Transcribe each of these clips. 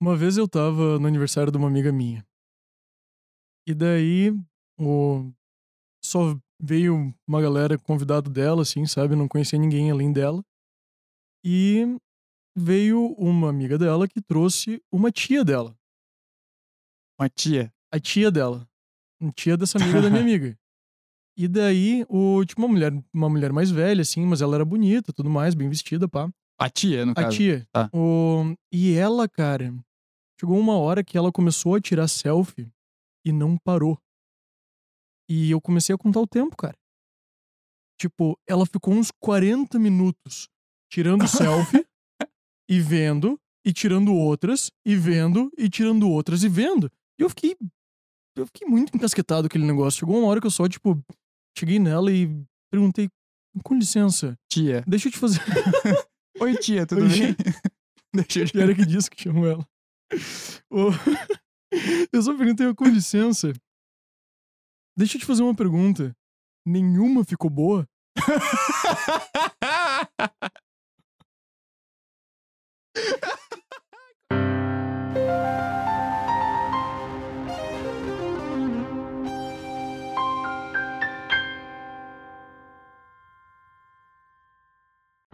Uma vez eu tava no aniversário de uma amiga minha. E daí, o... só veio uma galera convidado dela, assim, sabe? Não conhecia ninguém além dela. E veio uma amiga dela que trouxe uma tia dela. Uma tia. A tia dela. A tia dessa amiga da minha amiga. E daí, o, tipo, uma mulher, uma mulher mais velha, assim, mas ela era bonita, tudo mais, bem vestida, pá. A tia, no A caso. tia. Tá. O... E ela, cara, chegou uma hora que ela começou a tirar selfie e não parou. E eu comecei a contar o tempo, cara. Tipo, ela ficou uns 40 minutos tirando selfie e vendo, e tirando outras, e vendo, e tirando outras, e vendo. E eu fiquei. Eu fiquei muito encasquetado com aquele negócio. Chegou uma hora que eu só, tipo, cheguei nela e perguntei: com licença, Tia. deixa eu te fazer. Oi, tia, tudo Oi, bem? Deixa eu te... Era que disse que chamou ela. Eu só perguntei, com licença. Deixa eu te fazer uma pergunta. Nenhuma ficou boa?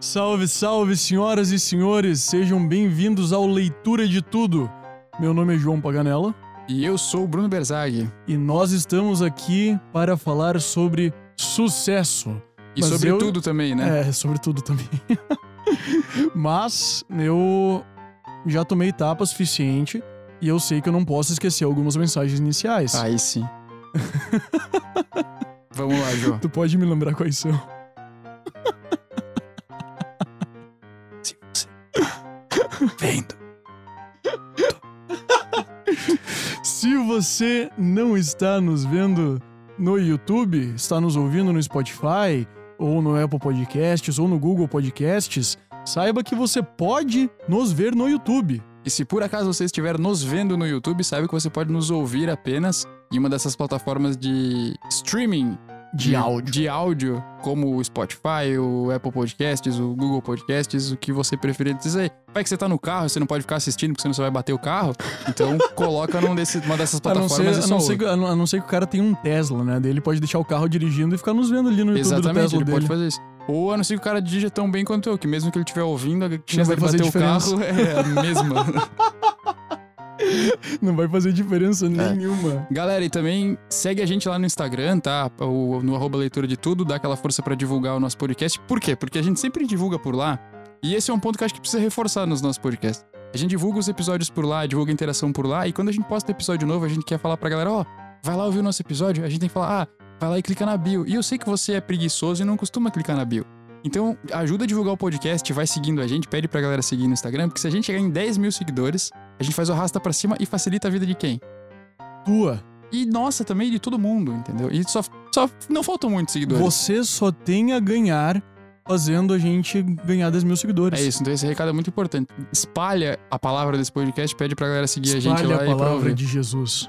Salve, salve, senhoras e senhores! Sejam bem-vindos ao Leitura de Tudo. Meu nome é João Paganella e eu sou o Bruno Berzag. e nós estamos aqui para falar sobre sucesso. E Mas sobre eu- tudo também, né? É, sobre tudo também. Mas eu já tomei etapa suficiente e eu sei que eu não posso esquecer algumas mensagens iniciais. Aí sim. Vamos lá, Jô. Tu pode me lembrar quais são? Vendo. Se você não está nos vendo no YouTube, está nos ouvindo no Spotify, ou no Apple Podcasts, ou no Google Podcasts, saiba que você pode nos ver no YouTube. E se por acaso você estiver nos vendo no YouTube, saiba que você pode nos ouvir apenas em uma dessas plataformas de streaming De áudio. de áudio, como o Spotify, o Apple Podcasts, o Google Podcasts, o que você preferir dizer. Vai que você tá no carro, você não pode ficar assistindo porque senão você vai bater o carro. Então coloca num desse, uma dessas A não, ser, plataformas a, não ser, a não- ser que o cara tenha um Tesla, né? Daí ele pode deixar o carro dirigindo e ficar nos vendo ali no YouTube do Exatamente, Tesla ele dele. pode fazer isso. Ou a não ser que o cara dirija tão bem quanto eu, que mesmo que ele estiver ouvindo, a chance vai de bater o diferença. carro é a mesma. Não vai fazer É. diferença nenhuma. Galera, e também segue a gente lá no Instagram, tá? O, no arroba leitura de tudo, dá aquela força pra divulgar o nosso podcast. Por quê? Porque a gente sempre divulga por lá. E esse é um ponto que eu acho que precisa reforçar nos nossos podcasts. A gente divulga os episódios por lá, divulga a interação por lá, e quando a gente posta episódio novo, a gente quer falar pra galera, ó, vai lá ouvir o nosso episódio, a gente tem que falar, ah, vai lá e clica na bio. E eu sei que você é preguiçoso e não costuma clicar na bio. Então, ajuda a divulgar o podcast, vai seguindo a gente, pede pra galera seguir no Instagram, porque se a gente chegar em 10 mil seguidores, a gente faz o arrasta pra cima e facilita a vida de quem? Tua. E nossa, também de todo mundo, entendeu? E só, só não faltam muitos seguidores. Você só tem a ganhar fazendo a gente ganhar 10 mil seguidores. É isso, então esse recado é muito importante. Espalha a palavra desse podcast, pede pra galera seguir a gente lá a e palavra de Jesus.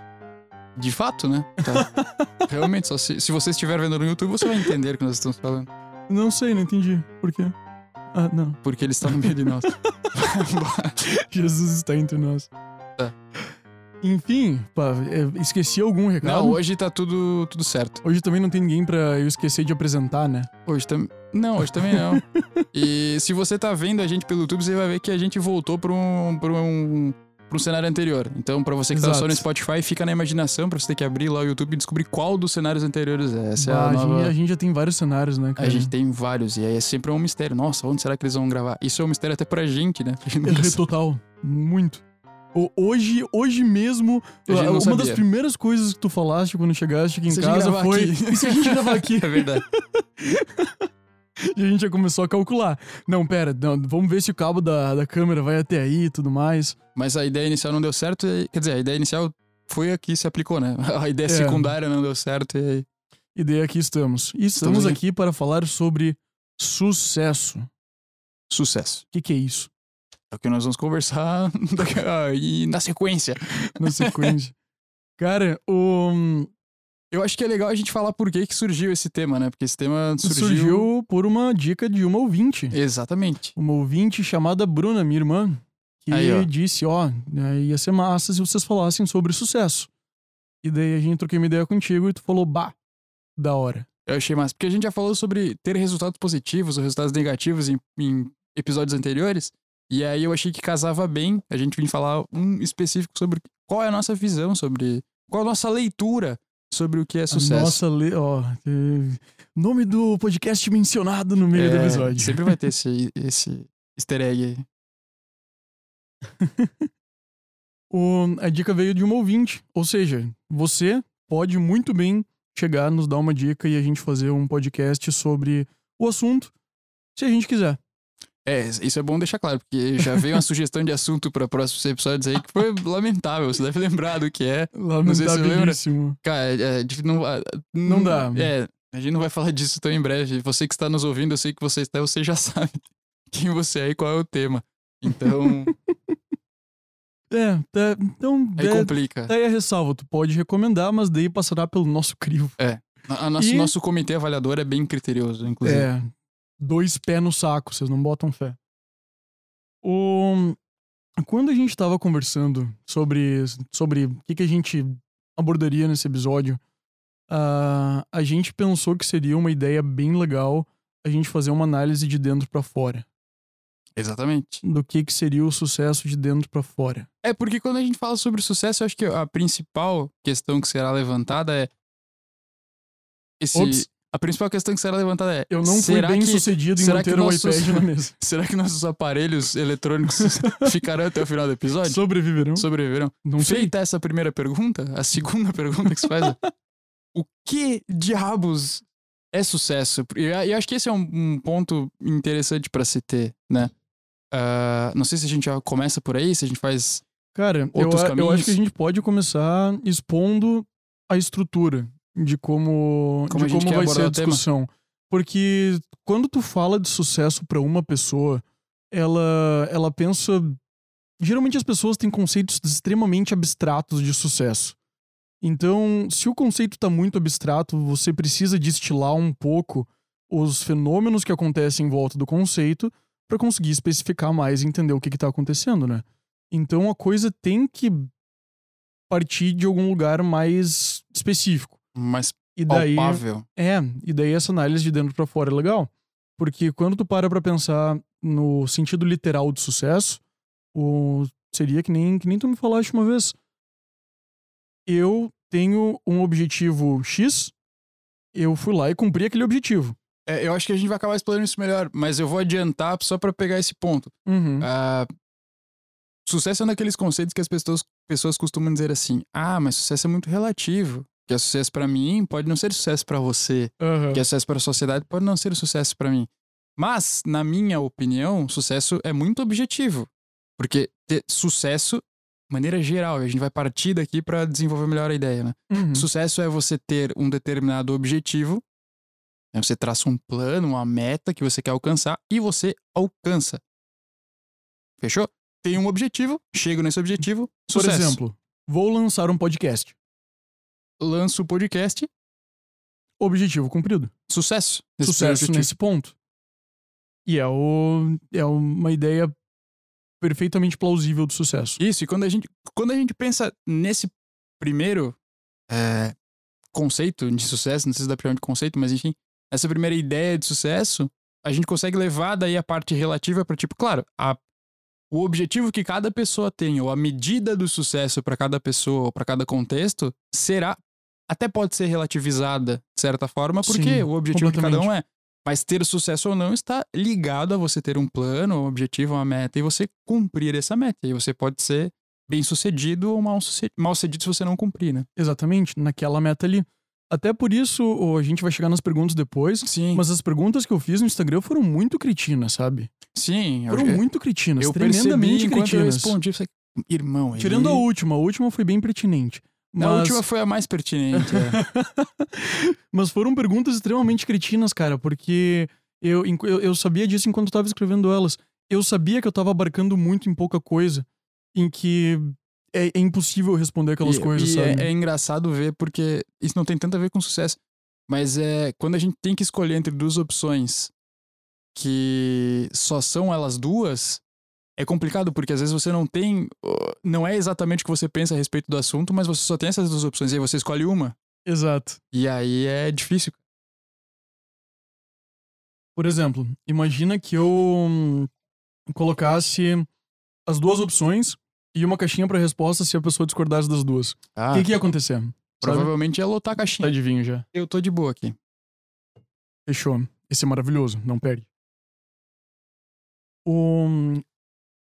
De fato, né? Tá. Realmente, só se, se você estiver vendo no YouTube, você vai entender o que nós estamos falando. Não sei, não entendi. Por quê? Ah, não. Porque ele está no meio de nós. Jesus está entre nós. Tá. Enfim, pá, é, esqueci algum recado? Não, hoje tá tudo, tudo certo. Hoje também não tem ninguém pra eu esquecer de apresentar, né? Hoje também. Não, hoje também não. E se você tá vendo a gente pelo YouTube, você vai ver que a gente voltou pra um, pra um, pra um cenário anterior. Então, pra você que tá Exato. só no Spotify, fica na imaginação pra você ter que abrir lá o YouTube e descobrir qual dos cenários anteriores é. Essa Bah, é a a, nova. gente, a gente já tem vários cenários, né, cara? A gente tem vários, e aí é sempre um mistério. Nossa, onde será que eles vão gravar? Isso é um mistério até pra gente, né? A gente É total. Muito. Hoje, hoje mesmo, uma sabia. das primeiras coisas que tu falaste quando chegaste aqui em Se casa foi. aqui. E se a gente gravar aqui? É verdade. E a gente já começou a calcular. Não, pera, não, vamos ver se o cabo da, da câmera vai até aí e tudo mais. Mas a ideia inicial não deu certo, e- quer dizer, a ideia inicial foi a que se aplicou, né? A ideia É. secundária não deu certo, e. E daí aqui estamos. E estamos, Estamos aqui para falar sobre sucesso. O Sucesso. que, que é isso? É o que nós vamos conversar na sequência. Na sequência. Cara, o. Eu acho que é legal a gente falar por que, que surgiu esse tema, né? Porque esse tema surgiu. surgiu por uma dica de uma ouvinte. Exatamente. Uma ouvinte chamada Bruna, minha irmã, que Aí, ó. disse, ó, né, ia ser massa se vocês falassem sobre sucesso. E daí a gente troquei uma ideia contigo e tu falou, bah, da hora. Eu achei massa. Porque a gente já falou sobre ter resultados positivos ou resultados negativos em, em episódios anteriores. E aí eu achei que casava bem a gente vir falar um específico sobre qual é a nossa visão sobre. Qual a nossa leitura sobre o que é sucesso. Nossa, le... ó, nome do podcast mencionado no meio do É, episódio. Sempre vai ter esse, esse easter egg aí. O- a dica veio de um ouvinte. Ou seja, você pode muito bem chegar, nos dar uma dica e a gente fazer um podcast sobre o assunto, se a gente quiser. É, isso é bom deixar claro, porque já veio uma sugestão de assunto para próximos episódios aí que foi lamentável. Você deve lembrar do que é. sei se. Lamentabilíssimo. Cara, é, dif- não, ah, Não dá. É, a gente não vai falar disso tão em breve. Você que está nos ouvindo, eu sei que você está, você já sabe quem você é e qual é o tema. Então, É, tá, então, aí é, complica. tá aí a ressalva. Tu pode recomendar, mas daí passará pelo nosso crivo. A, a nosso, E- nosso comitê avaliador é bem criterioso, inclusive. É, dois pés no saco, vocês não botam fé. O... Quando a gente tava conversando sobre, sobre o que, que a gente abordaria nesse episódio, ah, a gente pensou que seria uma ideia bem legal a gente fazer uma análise de dentro pra fora. Exatamente. Do que, que seria o sucesso de dentro pra fora. É porque quando a gente fala sobre sucesso, eu acho que a principal questão que será levantada é. Esse, Ops. A principal questão que será levantada é. Eu não fui bem que, sucedido em manter o nossos- iPad na mesa. Será que nossos aparelhos eletrônicos ficarão até o final do episódio? Sobreviverão? Sobreviverão? Não sei. Feita essa primeira pergunta, a segunda pergunta que se faz é: o que diabos é sucesso? E eu eu acho que esse é um, um ponto interessante pra se ter, né? Ah, não sei se a gente já começa por aí, se a gente faz. Cara, eu, eu acho que a gente pode começar expondo a estrutura de como, Como de como vai ser a o tema. discussão. Porque quando tu fala de sucesso pra uma pessoa, ela, ela pensa. Geralmente as pessoas têm conceitos extremamente abstratos de sucesso. Então, se o conceito tá muito abstrato, você precisa destilar um pouco os fenômenos que acontecem em volta do conceito pra conseguir especificar mais e entender o que, que tá acontecendo, né? Então a coisa tem que partir de algum lugar mais específico. Mais E daí, palpável. é, e daí essa análise de dentro pra fora é legal, porque quando tu para pra pensar no sentido literal do sucesso, o seria que nem que nem tu me falaste uma vez. Eu tenho um objetivo X, eu fui lá e cumpri aquele objetivo. É, eu acho que a gente vai acabar explorando isso melhor, mas eu vou adiantar só pra pegar esse ponto. Uhum. Ah, sucesso é um daqueles conceitos que as pessoas, pessoas costumam dizer assim: ah, mas sucesso é muito relativo. Que é sucesso pra mim pode não ser sucesso pra você. Aham. Que é sucesso pra sociedade pode não ser sucesso pra mim. Mas, na minha opinião, sucesso é muito objetivo. Porque ter sucesso, de maneira geral, e a gente vai partir daqui pra desenvolver melhor a ideia, né? Uhum. Sucesso é você ter um determinado objetivo, né? você traça um plano, uma meta que você quer alcançar e você alcança. Fechou? Tem um objetivo, chego nesse objetivo, Por sucesso. exemplo, vou lançar um podcast. Lanço o podcast, Objetivo cumprido. sucesso. Esse sucesso objetivo. nesse ponto. E é, o, é uma ideia perfeitamente plausível do sucesso. Isso, e quando a gente, quando a gente pensa nesse primeiro é, conceito de sucesso, não sei se dá pra de conceito, mas enfim, essa primeira ideia de sucesso, a gente consegue levar daí a parte relativa pra tipo, claro, a, o objetivo que cada pessoa tem, ou a medida do sucesso pra cada pessoa, ou pra cada contexto, será, até pode ser relativizada de certa forma, porque Sim, o objetivo de cada um é. Mas ter sucesso ou não está ligado a você ter um plano, um objetivo, uma meta, e você cumprir essa meta. E você pode ser bem sucedido ou mal sucedido, mal sucedido se você não cumprir, né? Exatamente, naquela meta ali. Até por isso, a gente vai chegar nas perguntas depois, Sim. mas as perguntas que eu fiz no Instagram foram muito cretinas, sabe? sim, Foram eu, muito cretinas, eu tremendamente cretinas. respondi. eu falei, Irmão, ele... Tirando a última, a última foi bem pertinente. Mas, A última foi a mais pertinente. é. mas foram perguntas extremamente cretinas, cara, porque eu, eu, eu sabia disso enquanto eu tava escrevendo elas. Eu sabia que eu tava abarcando muito em pouca coisa, em que é, é impossível responder aquelas e, coisas, e sabe? é, é engraçado ver porque isso não tem tanto a ver com sucesso. Mas é quando a gente tem que escolher entre duas opções que só são elas duas, é complicado porque às vezes você não tem. Não é exatamente o que você pensa a respeito do assunto, mas você só tem essas duas opções e aí você escolhe uma. Exato. E aí é difícil. Por exemplo, imagina que eu hum, colocasse as duas opções e uma caixinha pra resposta se a pessoa discordasse das duas. O Ah, que, que ia acontecer? Sabe? provavelmente ia lotar a Tá caixinha. adivinho já. Eu tô de boa aqui. Fechou. Esse é maravilhoso, não perde. O...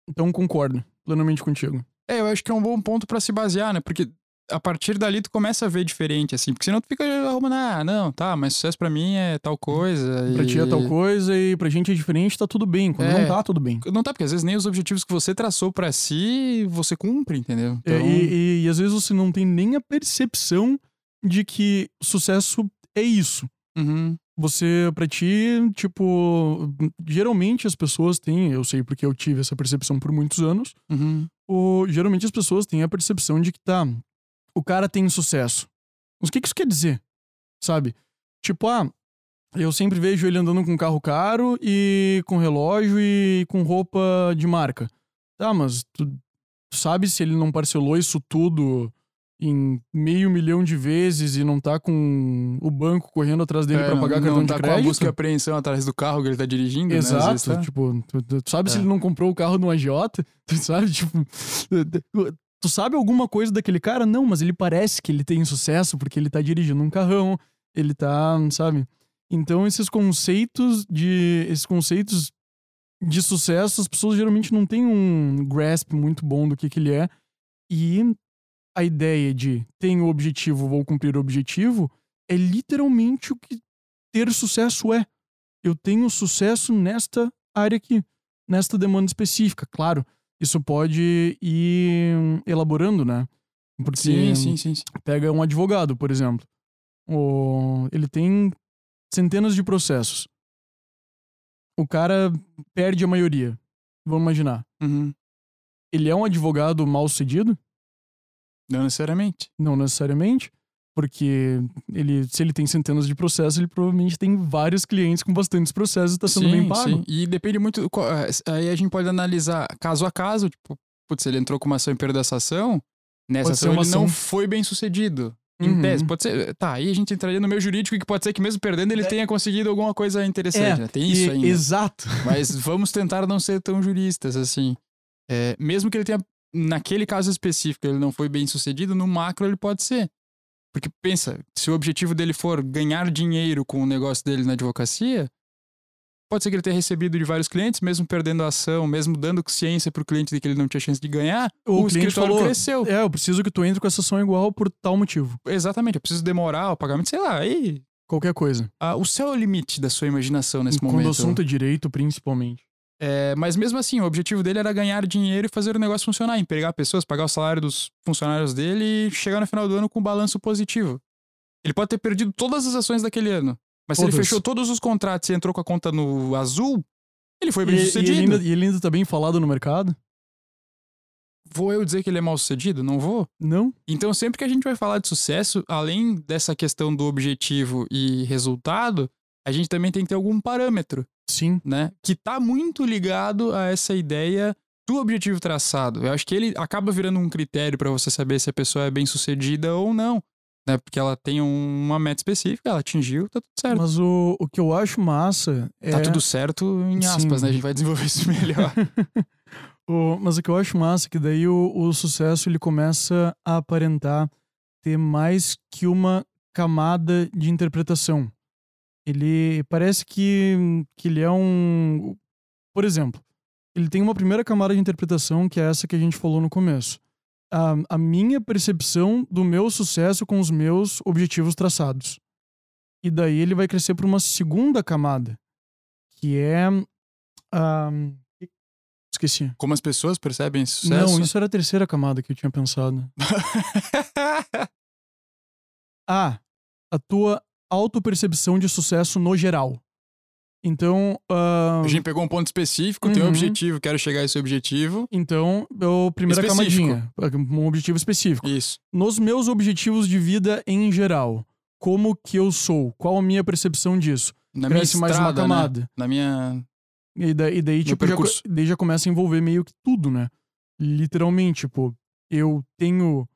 Então concordo plenamente contigo. É, eu acho que é um bom ponto pra se basear, né? Porque a partir dali tu começa a ver diferente, assim. Porque senão tu fica arrumando, ah, não, tá, mas sucesso pra mim é tal coisa. Pra e... ti é tal coisa e pra gente é diferente, tá tudo bem. Quando É. não tá, tudo bem. Não tá, porque às vezes nem os objetivos que você traçou pra si, você cumpre, entendeu? É, Então, E, e- e às vezes você não tem nem a percepção de que sucesso é isso. uhum, Você, pra ti, tipo, geralmente as pessoas têm, eu sei porque eu tive essa percepção por muitos anos, uhum. o, geralmente as pessoas têm a percepção de que tá, o cara tem sucesso. Mas o que, que isso quer dizer? Sabe? Tipo, ah, eu sempre vejo ele andando com um carro caro e com relógio e com roupa de marca. Tá, mas tu, tu sabe se ele não parcelou isso tudo em meio milhão de vezes e não tá com o banco correndo atrás dele É, pra não- pagar não cartão tá de com a crédito? busca e apreensão atrás do carro que ele tá dirigindo, né? Vezes Exato, tá- tipo, tu, tu- tu sabe se É. ele não comprou o carro no AJ? Tu sabe, tipo, tu sabe alguma coisa daquele cara? Não, mas ele parece que ele tem sucesso porque ele tá dirigindo um carrão, ele tá, sabe? Então esses conceitos de esses conceitos de sucesso, as pessoas geralmente não têm um grasp muito bom do que que ele é. E a ideia de tenho o objetivo, vou cumprir o objetivo, é literalmente o que ter sucesso é. Eu tenho sucesso nesta área aqui, nesta demanda específica. Claro, isso pode ir elaborando, né? Porque Sim, sim, sim. sim. pega um advogado, por exemplo. O... Ele tem centenas de processos. O cara perde a maioria. Vamos imaginar. Uhum. Ele é um advogado mal sucedido? Não necessariamente. Não necessariamente. Porque ele, se ele tem centenas de processos, ele provavelmente tem vários clientes com bastantes processos e está sendo bem pago. Sim. E depende muito. eh, Aí a gente pode analisar caso a caso, tipo, putz, ele entrou com uma ação em perda dessa ação, nessa Pode ação ele uma não ação- foi bem sucedido. Em Uhum. tese, pode ser. Tá, aí a gente entraria no meio jurídico que pode ser que mesmo perdendo ele É. tenha conseguido alguma coisa interessante. É, né? Tem isso E- ainda. Exato. Mas vamos tentar não ser tão juristas, assim. É, mesmo que ele tenha, naquele caso específico, ele não foi bem sucedido, no macro ele pode ser. Porque pensa, se o objetivo dele for ganhar dinheiro com o negócio dele na advocacia, pode ser que ele tenha recebido de vários clientes, mesmo perdendo a ação, mesmo dando ciência pro cliente de que ele não tinha chance de ganhar, O o, cliente escritório falou, cresceu. É, eu preciso que tu entre com essa ação igual por tal motivo. Exatamente, eu preciso demorar o pagamento, sei lá, aí... Qualquer coisa. ah, o céu é o limite da sua imaginação nesse Quando momento. o assunto é direito, principalmente. É, mas mesmo assim, o objetivo dele era ganhar dinheiro e fazer o negócio funcionar, empregar pessoas, pagar o salário dos funcionários dele e chegar no final do ano com um balanço positivo. Ele pode ter perdido todas as ações daquele ano, mas se ele fechou todos os contratos e entrou com a conta no azul, ele foi E, bem e sucedido. ele ainda, e ele ainda tá bem falado no mercado? Vou eu dizer que ele é mal sucedido? Não vou. Não? Então, sempre que a gente vai falar de sucesso, além dessa questão do objetivo e resultado, a gente também tem que ter algum parâmetro. Sim. né? Que tá muito ligado a essa ideia do objetivo traçado. Eu acho que ele acaba virando um critério para você saber se a pessoa é bem sucedida ou não, né? Porque ela tem um- uma meta específica, ela atingiu, tá tudo certo. Mas o, o que eu acho massa é. Tá tudo certo em aspas, Sim. né? A gente vai desenvolver isso melhor. o, mas o que eu acho massa é que daí o, o sucesso ele começa a aparentar ter mais que uma camada de interpretação. Ele parece que, que ele é um. Por exemplo, ele tem uma primeira camada de interpretação que é essa que a gente falou no começo. A, a minha percepção do meu sucesso com os meus objetivos traçados. E daí ele vai crescer para uma segunda camada, que é. ah, esqueci. Como as pessoas percebem esse sucesso? Não, isso era a terceira camada que eu tinha pensado. Ah, a tua autopercepção de sucesso no geral. Então, ah, A gente pegou um ponto específico, tem um Uhum. objetivo, quero chegar a esse objetivo. então, a primeira Específico. camadinha, um objetivo específico. Isso. Nos meus objetivos de vida em geral, como que eu sou? Qual a minha percepção disso? Na minha Cresce mais uma estrada, né? camada. Na minha E daí, e daí tipo, já, daí já começa a envolver meio que tudo, né? Literalmente, tipo, eu tenho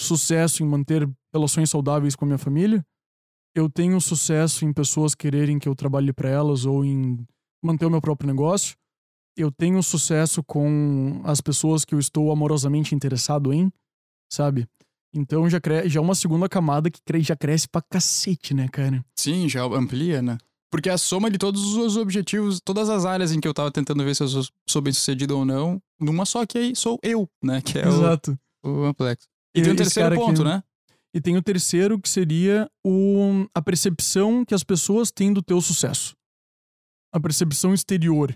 sucesso em manter relações saudáveis com a minha família, eu tenho sucesso em pessoas quererem que eu trabalhe pra elas ou em manter o meu próprio negócio, eu tenho sucesso com as pessoas que eu estou amorosamente interessado em, sabe? Então já, cre... já é uma segunda camada que cre... já cresce pra cacete, né, cara? Sim, já amplia, né? Porque a soma de todos os objetivos, todas as áreas em que eu tava tentando ver se eu sou, sou bem sucedido ou não, numa só que aí sou eu, né? Que é o, Exato. o Amplex. E E tem o esse terceiro aqui- ponto, né? E tem o terceiro, que seria o, a percepção que as pessoas têm do teu sucesso. A percepção exterior.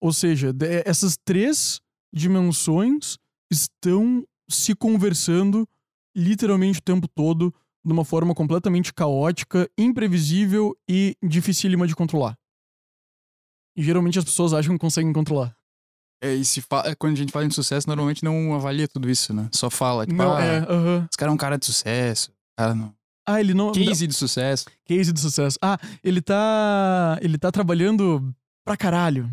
Ou seja, essas três dimensões estão se conversando literalmente o tempo todo de uma forma completamente caótica, imprevisível e dificílima de controlar. E geralmente as pessoas acham que conseguem controlar. É, e se fa- quando a gente fala em sucesso, normalmente não avalia tudo isso, né? Só fala, tipo, Não, ah, é, aham. esse cara é um cara de sucesso. Cara, não. Ah, ele não. Case de sucesso. Case de sucesso. Ah, ele tá. Ele tá trabalhando pra caralho.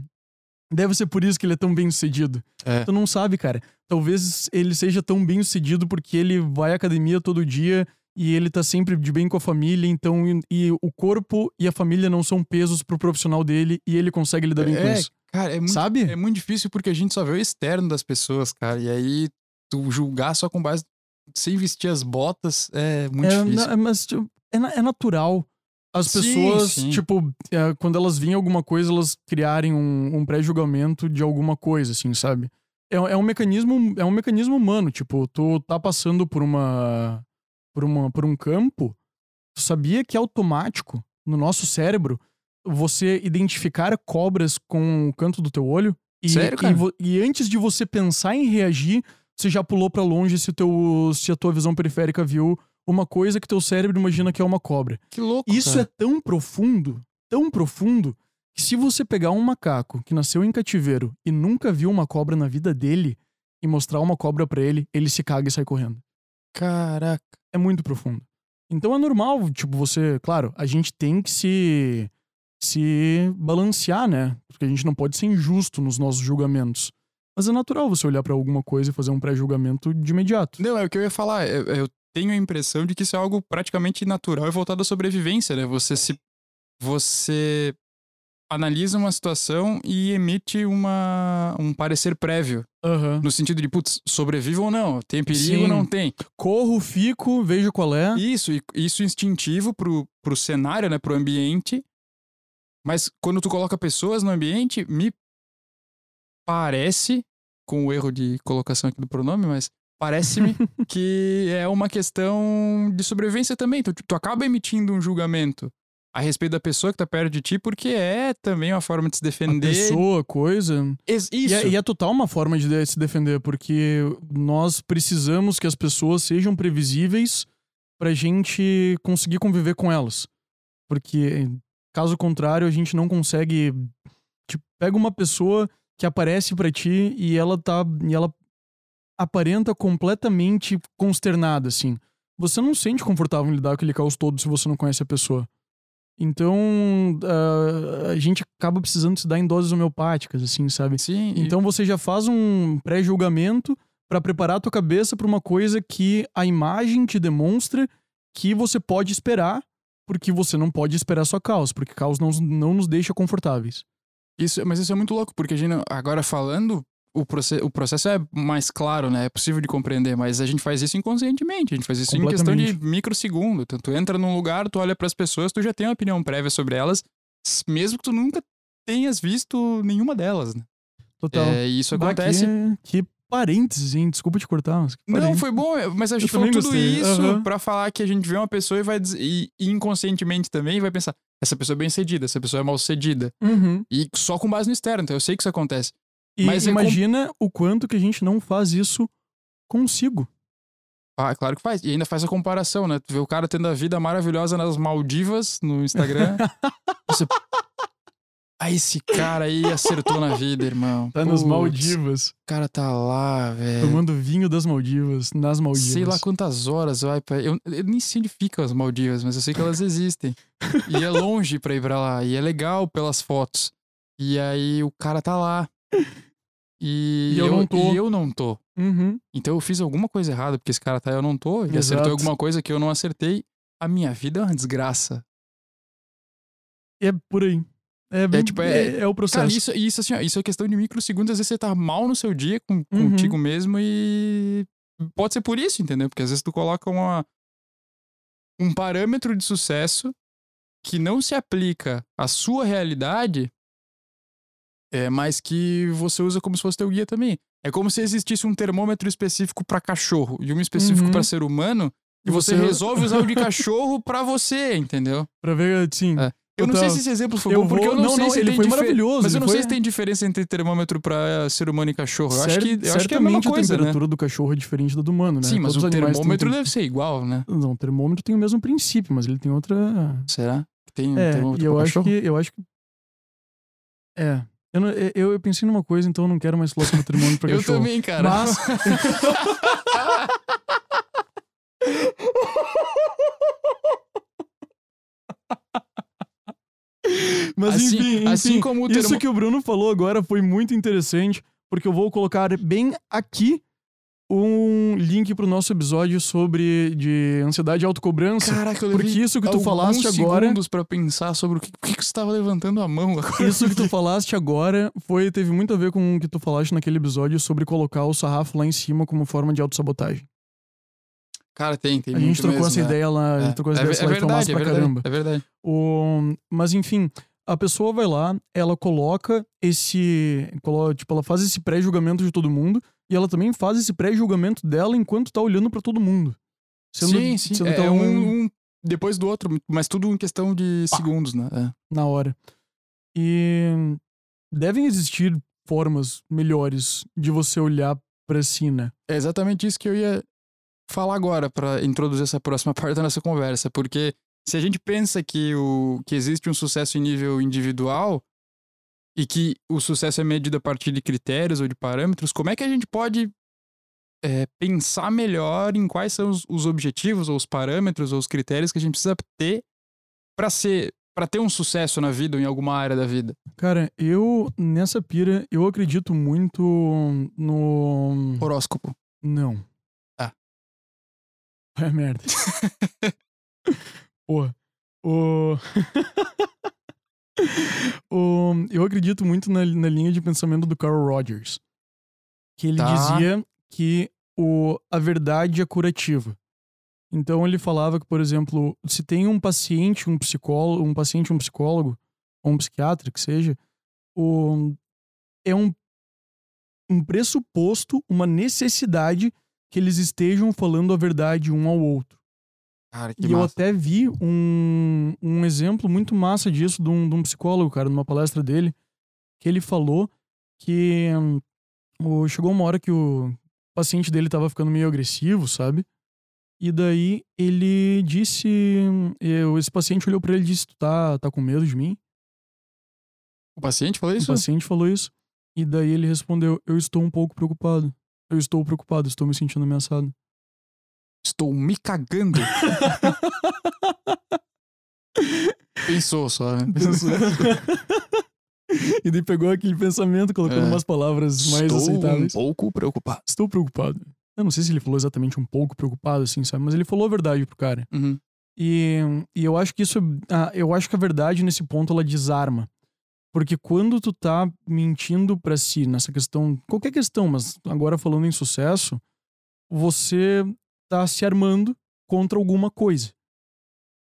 Deve ser por isso que ele é tão bem sucedido. É. Tu não sabe, cara. Talvez ele seja tão bem sucedido porque ele vai à academia todo dia e ele tá sempre de bem com a família, então. E, e o corpo e a família não são pesos pro profissional dele e ele consegue lidar bem com É, isso. Cara, é muito, Sabe? é muito difícil porque a gente só vê o externo das pessoas, cara. E aí, tu julgar só com base. Sem vestir as botas é muito é, difícil. na- mas tipo, é, é natural as Sim, pessoas, sim. tipo, é, quando elas veem alguma coisa, elas criarem um, um pré-julgamento de alguma coisa, assim, sabe? É, é um mecanismo, é um mecanismo humano, tipo, tu tá passando por uma, por uma, por um campo, tu sabia que é automático no nosso cérebro você identificar cobras com o canto do teu olho e, Sério, e cara? vo- e antes de você pensar em reagir, você já pulou pra longe se, teu, se a tua visão periférica viu uma coisa que teu cérebro imagina que é uma cobra. Que louco. Isso cara. é tão profundo, tão profundo, que se você pegar um macaco que nasceu em cativeiro e nunca viu uma cobra na vida dele e mostrar uma cobra pra ele, ele se caga e sai correndo. Caraca. É muito profundo. Então é normal, tipo, você, claro, a gente tem que se se balancear, né? Porque a gente não pode ser injusto nos nossos julgamentos. Mas é natural você olhar pra alguma coisa e fazer um pré-julgamento de imediato. Não, é o que eu ia falar. Eu, eu tenho a impressão de que isso é algo praticamente natural e voltado à sobrevivência, né? Você se. Você analisa uma situação e emite uma, um parecer prévio. Aham. No sentido de, putz, sobrevivo ou não? Tem perigo ou não tem? Corro, fico, vejo qual é. Isso, e isso instintivo pro, pro cenário, né? Pro ambiente. Mas quando tu coloca pessoas no ambiente, me parece, com o erro de colocação aqui do pronome, mas parece-me que é uma questão de sobrevivência também. Tu, tu acaba emitindo um julgamento a respeito da pessoa que tá perto de ti, porque é também uma forma de se A defender. pessoa, coisa. Ex- E Isso. é, e é total uma forma de de- se defender, porque nós precisamos que as pessoas sejam previsíveis pra gente conseguir conviver com elas. Porque, caso contrário, a gente não consegue. Tipo, pega uma pessoa que aparece pra ti e ela tá. E ela aparenta completamente consternada, assim. Você não se sente confortável em lidar com aquele caos todo se você não conhece a pessoa. Então, ah, a gente acaba precisando se dar em doses homeopáticas, assim, sabe? Sim, e- Então você já faz um pré-julgamento pra preparar a tua cabeça pra uma coisa que a imagem te demonstra que você pode esperar, porque você não pode esperar só caos, porque caos não, não nos deixa confortáveis. Isso, mas isso é muito louco, porque a gente, agora falando, o, proce o processo é mais claro, né? É possível de compreender, mas a gente faz isso inconscientemente, a gente faz isso em questão de microsegundo. Então, tu entra num lugar, tu olha pras pessoas, tu já tem uma opinião prévia sobre elas, mesmo que tu nunca tenhas visto nenhuma delas, né? Total. É, isso Bah, acontece. Que, que parênteses, hein? Desculpa te cortar. Mas Não, foi bom, mas a gente falou tudo gostei, isso aham. pra falar que a gente vê uma pessoa e vai dizer, e e inconscientemente também vai pensar, essa pessoa é bem cedida, essa pessoa é mal cedida. Uhum. E só com base no externo, então eu sei que isso acontece. E Mas é com- imagina o quanto que a gente não faz isso consigo. Ah, claro que faz. E ainda faz a comparação, né? Tu vê o cara tendo a vida maravilhosa nas Maldivas, no Instagram. Você... Ah, esse cara aí acertou na vida, irmão. Tá nas Putz, Maldivas. O cara tá lá, velho. Tomando vinho das Maldivas, nas Maldivas. Sei lá quantas horas vai pra... eu, eu nem sei onde ficam as Maldivas, mas eu sei que elas existem. e é longe pra ir pra lá. E é legal pelas fotos. E aí o cara tá lá. E, E eu não tô. E eu não tô. Uhum. Então eu fiz alguma coisa errada, porque esse cara tá, eu não tô. Ele Exato. acertou alguma coisa que eu não acertei. A minha vida é uma desgraça. É por aí. É, bem, tipo, é- é, o processo. Cara, isso, isso, assim, ó, isso é questão de microsegundos. Às vezes você tá mal no seu dia com, Uhum. contigo mesmo e pode ser por isso, entendeu? Porque às vezes tu coloca uma, um parâmetro de sucesso que não se aplica à sua realidade, é, mas que você usa como se fosse teu guia também. É como se existisse um termômetro específico pra cachorro e um específico Uhum. pra ser humano e você, Você- resolve usar o de cachorro pra você, entendeu? Pra ver, sim. É. Eu não sei se esse exemplo foi Eu bom, porque eu não, não, sei não, se ele foi maravilhoso, Mas eu não sei foi- se tem diferença entre termômetro pra ser humano e cachorro. Eu acho que, eu acho que é a mesma coisa, né? temperatura do cachorro é diferente da do humano, né? Sim, mas Todos o termômetro tem- deve ser igual, né? Não, o termômetro tem o mesmo princípio, mas ele tem outra. Será? Tem um É, termômetro e eu acho cachorro? que. Eu acho que. É. Eu, não- eu, eu pensei numa coisa, então eu não quero mais falar sobre termômetro pra Eu cachorro. também, cara. Mas. Mas Assim- enfim, assim enfim, como o isso termo- que o Bruno falou agora foi muito interessante, porque eu vou colocar bem aqui um link pro nosso episódio sobre de ansiedade e autocobrança. Caraca, eu Porque isso que tu falaste agora, segundos pra pensar sobre o que, por que que você tava levantando a mão agora. isso que tu falaste agora foi teve muito a ver com o que tu falaste naquele episódio sobre colocar o sarrafo lá em cima como forma de autossabotagem. Cara, tem, tem A gente trocou mesmo, essa né? ideia lá, a gente É, trocou essa é, ideia é lá massa verdade, é pra verdade, caramba. é verdade. O... Mas enfim, a pessoa vai lá, ela coloca esse. colo- Tipo, ela faz esse pré-julgamento de todo mundo e ela também faz esse pré-julgamento dela enquanto tá olhando pra todo mundo. Sendo, sim, sim. sendo É, é não- um, um depois do outro, mas tudo em questão de segundos, né? É. na hora. E devem existir formas melhores de você olhar pra si, né? É exatamente isso que eu ia falar agora pra introduzir essa próxima parte da nossa conversa, porque se a gente pensa que, o, que existe um sucesso em nível individual e que o sucesso é medido a partir de critérios ou de parâmetros, como é que a gente pode é, pensar melhor em quais são os, os objetivos ou os parâmetros ou os critérios que a gente precisa ter para ser para ter um sucesso na vida ou em alguma área da vida? Cara, eu, nessa pira, eu acredito muito no. Horóscopo. Não. É merda. Porra. O... o... Eu acredito muito na, na linha de pensamento do Carl Rogers. Que ele Tá. dizia que o... a verdade é curativa. Então ele falava que, por exemplo, se tem um paciente, um psicólogo, um paciente, um psicólogo, ou um psiquiatra, que seja, o... é um, um pressuposto, uma necessidade que eles estejam falando a verdade um ao outro. Cara, que E eu massa. até vi um, um exemplo muito massa disso de um, de um psicólogo, cara, numa palestra dele, que ele falou que hum, o- chegou uma hora que o paciente dele tava ficando meio agressivo, sabe? E daí ele disse. Eu, esse paciente olhou pra ele e disse: Tu tá, tá com medo de mim? O paciente falou O isso? paciente falou isso. E daí ele respondeu: Eu estou um pouco preocupado. Eu estou preocupado, estou me sentindo ameaçado. Estou me cagando. Pensou só, né? e daí pegou aquele pensamento, colocou É. umas palavras mais Estou aceitáveis. um pouco preocupado. Estou preocupado. Eu não sei se ele falou exatamente um pouco preocupado, assim, sabe? Mas ele falou a verdade pro cara. Uhum. E, e eu acho que isso. ah, eu acho que a verdade nesse ponto ela desarma. Porque quando tu tá mentindo pra si nessa questão, qualquer questão, mas agora falando em sucesso, você tá se armando contra alguma coisa.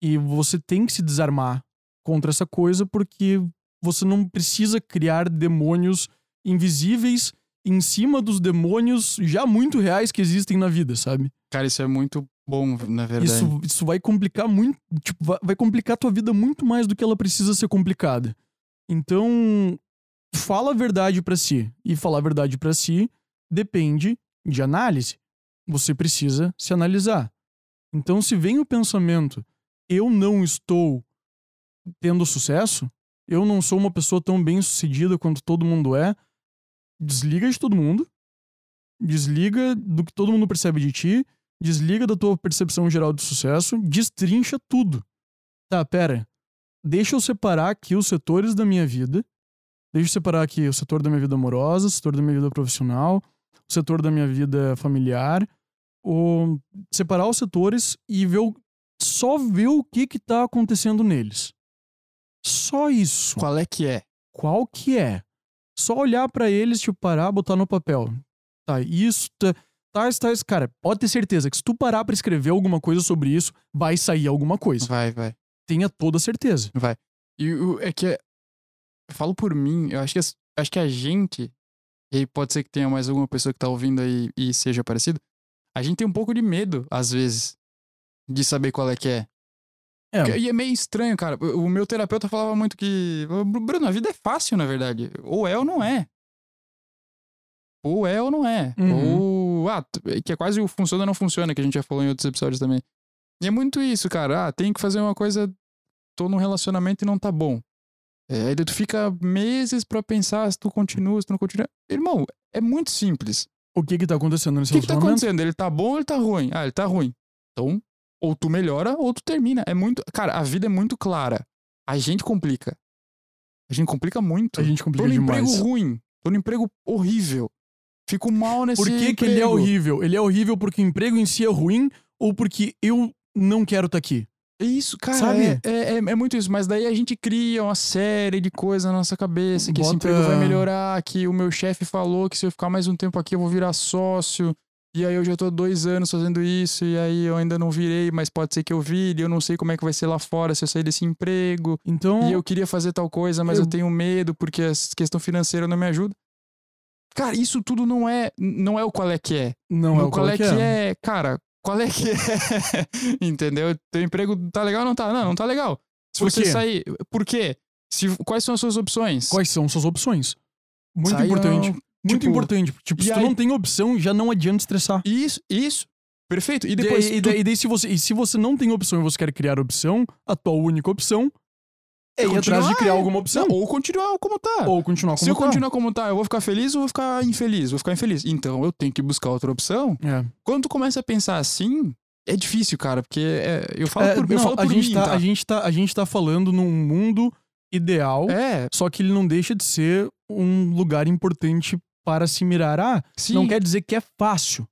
E você tem que se desarmar contra essa coisa porque você não precisa criar demônios invisíveis em cima dos demônios já muito reais que existem na vida, sabe? Cara, isso é muito bom, na verdade. Isso, isso vai complicar muito. Tipo, vai, vai complicar a tua vida muito mais do que ela precisa ser complicada. Então, fala a verdade pra si. E falar a verdade pra si depende de análise. Você precisa se analisar. Então, se vem o pensamento, eu não estou tendo sucesso, eu não sou uma pessoa tão bem sucedida quanto todo mundo é, desliga de todo mundo, desliga do que todo mundo percebe de ti, desliga da tua percepção geral de sucesso, destrincha tudo. Tá, pera. Deixa eu separar aqui os setores da minha vida, Deixa eu separar aqui o setor da minha vida amorosa, o setor da minha vida profissional, o setor da minha vida familiar, o, separar os setores e ver o, só ver o que que tá acontecendo neles. Só isso. Qual é que é? Qual que é? Só olhar pra eles, tipo, parar, botar no papel. Tá, isso, tá, tais, tais. Cara, pode ter certeza que se tu parar pra escrever alguma coisa sobre isso, vai sair alguma coisa. Vai, vai. Tenha toda certeza. Vai. E o- é que. Eu falo por mim, eu acho que, acho que a gente. E pode ser que tenha mais alguma pessoa que tá ouvindo aí e seja parecido. A gente tem um pouco de medo, às vezes, de saber qual é que é. É, E é meio estranho, cara. O meu terapeuta falava muito que. Bruno, a vida é fácil, na verdade. Ou é ou não é. Ou é ou não é. Uhum. Ou. Ah, t- que é quase o funciona ou não funciona, que a gente já falou em outros episódios também. E é muito isso, cara. Ah, tem que fazer uma coisa. Tô num relacionamento e não tá bom. É, aí tu fica meses pra pensar se tu continua, se tu não continua. Irmão, é muito simples. o que que tá acontecendo nesse O que, que tá relacionamento? acontecendo? Ele tá bom ou ele tá ruim? Ah, ele tá ruim. Então, ou tu melhora ou tu termina. É muito. Cara, a vida é muito clara. A gente complica. A gente complica muito. A gente Tô complica no demais. emprego ruim. Tô no emprego horrível. Fico mal nesse Por que, que ele é horrível? Ele é horrível porque o emprego em si é ruim ou porque eu não quero estar aqui? É isso, cara. Sabe? É, é, é- é muito isso. Mas daí a gente cria uma série de coisas na nossa cabeça. Que esse Bota- emprego vai melhorar. Que o meu chefe falou que se eu ficar mais um tempo aqui eu vou virar sócio. E aí eu já tô dois anos fazendo isso. E aí eu ainda não virei, mas pode ser que eu vire. Eu não sei como é que vai ser lá fora se eu sair desse emprego. Então, E eu queria fazer tal coisa, mas eu, Eu- tenho medo porque a questão financeira não me ajuda. Cara, isso tudo não é, não é o qual é que é. não é o qual é que é. é, cara, qual é que é? Entendeu? Teu emprego tá legal ou não tá? Não, não tá legal. Se Por você quê? sair, por quê? Se, quais são as suas opções? Quais são suas opções? Muito Saiam, importante. Muito tipo, importante. Tipo, e se tu aí- não tem opção, já não adianta estressar. Isso, isso. Perfeito. E E depois e tu- daí- e daí se, você, e se você não tem opção e você quer criar opção, a tua única opção é continuar, atrás de criar é. alguma opção. Não, ou continuar como tá. Ou continuar Se como eu tá. continuar como tá, eu vou ficar feliz ou vou ficar infeliz? Vou ficar infeliz. Então eu tenho que buscar outra opção. É. Quando tu começa a pensar assim, é difícil, cara, porque é, eu falo É, por, eu não, falo a por gente mim, tá, tá? A gente, tá, a gente tá falando num mundo ideal, É, só que ele não deixa de ser um lugar importante para se mirar. Ah, sim. não quer dizer que é fácil,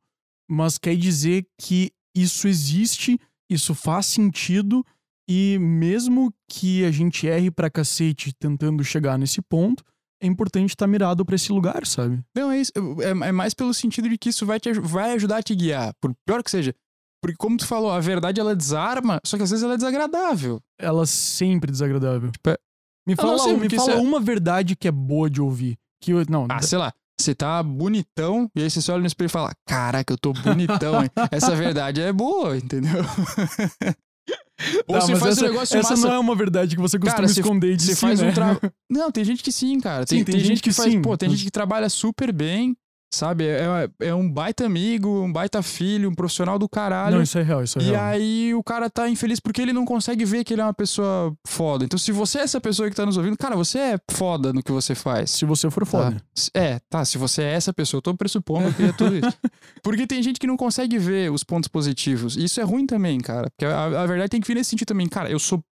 mas quer dizer que isso existe, isso faz sentido e mesmo que a gente erre pra cacete tentando chegar nesse ponto, é importante estar mirado pra esse lugar, sabe? Não, é isso. É, é mais pelo sentido de que isso vai, te, vai ajudar a te guiar. Por pior que seja. Porque, como tu falou, a verdade ela desarma, só que às vezes ela é desagradável. Ela é sempre desagradável. é- Me fala, sei, me fala é- uma verdade que é boa de ouvir. Que eu, não, Ah, sei lá. Você tá bonitão, e aí você se olha no espelho e fala: Caraca, eu tô bonitão, hein? Essa verdade é boa, entendeu? Ou Tá, você faz essa, um negócio essa massa. não é uma verdade que você costuma Cara, esconder de Você si, faz né? um trabalho. Não, tem gente que sim, cara. Tem, Sim, tem gente que faz. sim. Pô, tem gente que trabalha super bem, sabe? É, é um baita amigo, um baita filho, um profissional do caralho. Não, isso é real, isso é E real. aí o cara tá infeliz porque ele não consegue ver que ele é uma pessoa foda. Então, se você é essa pessoa que tá nos ouvindo, cara, você é foda no que você faz. Se você for foda. Tá? É, tá. Se você é essa pessoa, eu tô pressupondo que é tudo isso. Porque tem gente que não consegue ver os pontos positivos. E isso é ruim também, cara. Porque a, a verdade tem que vir nesse sentido também. Cara, eu sou.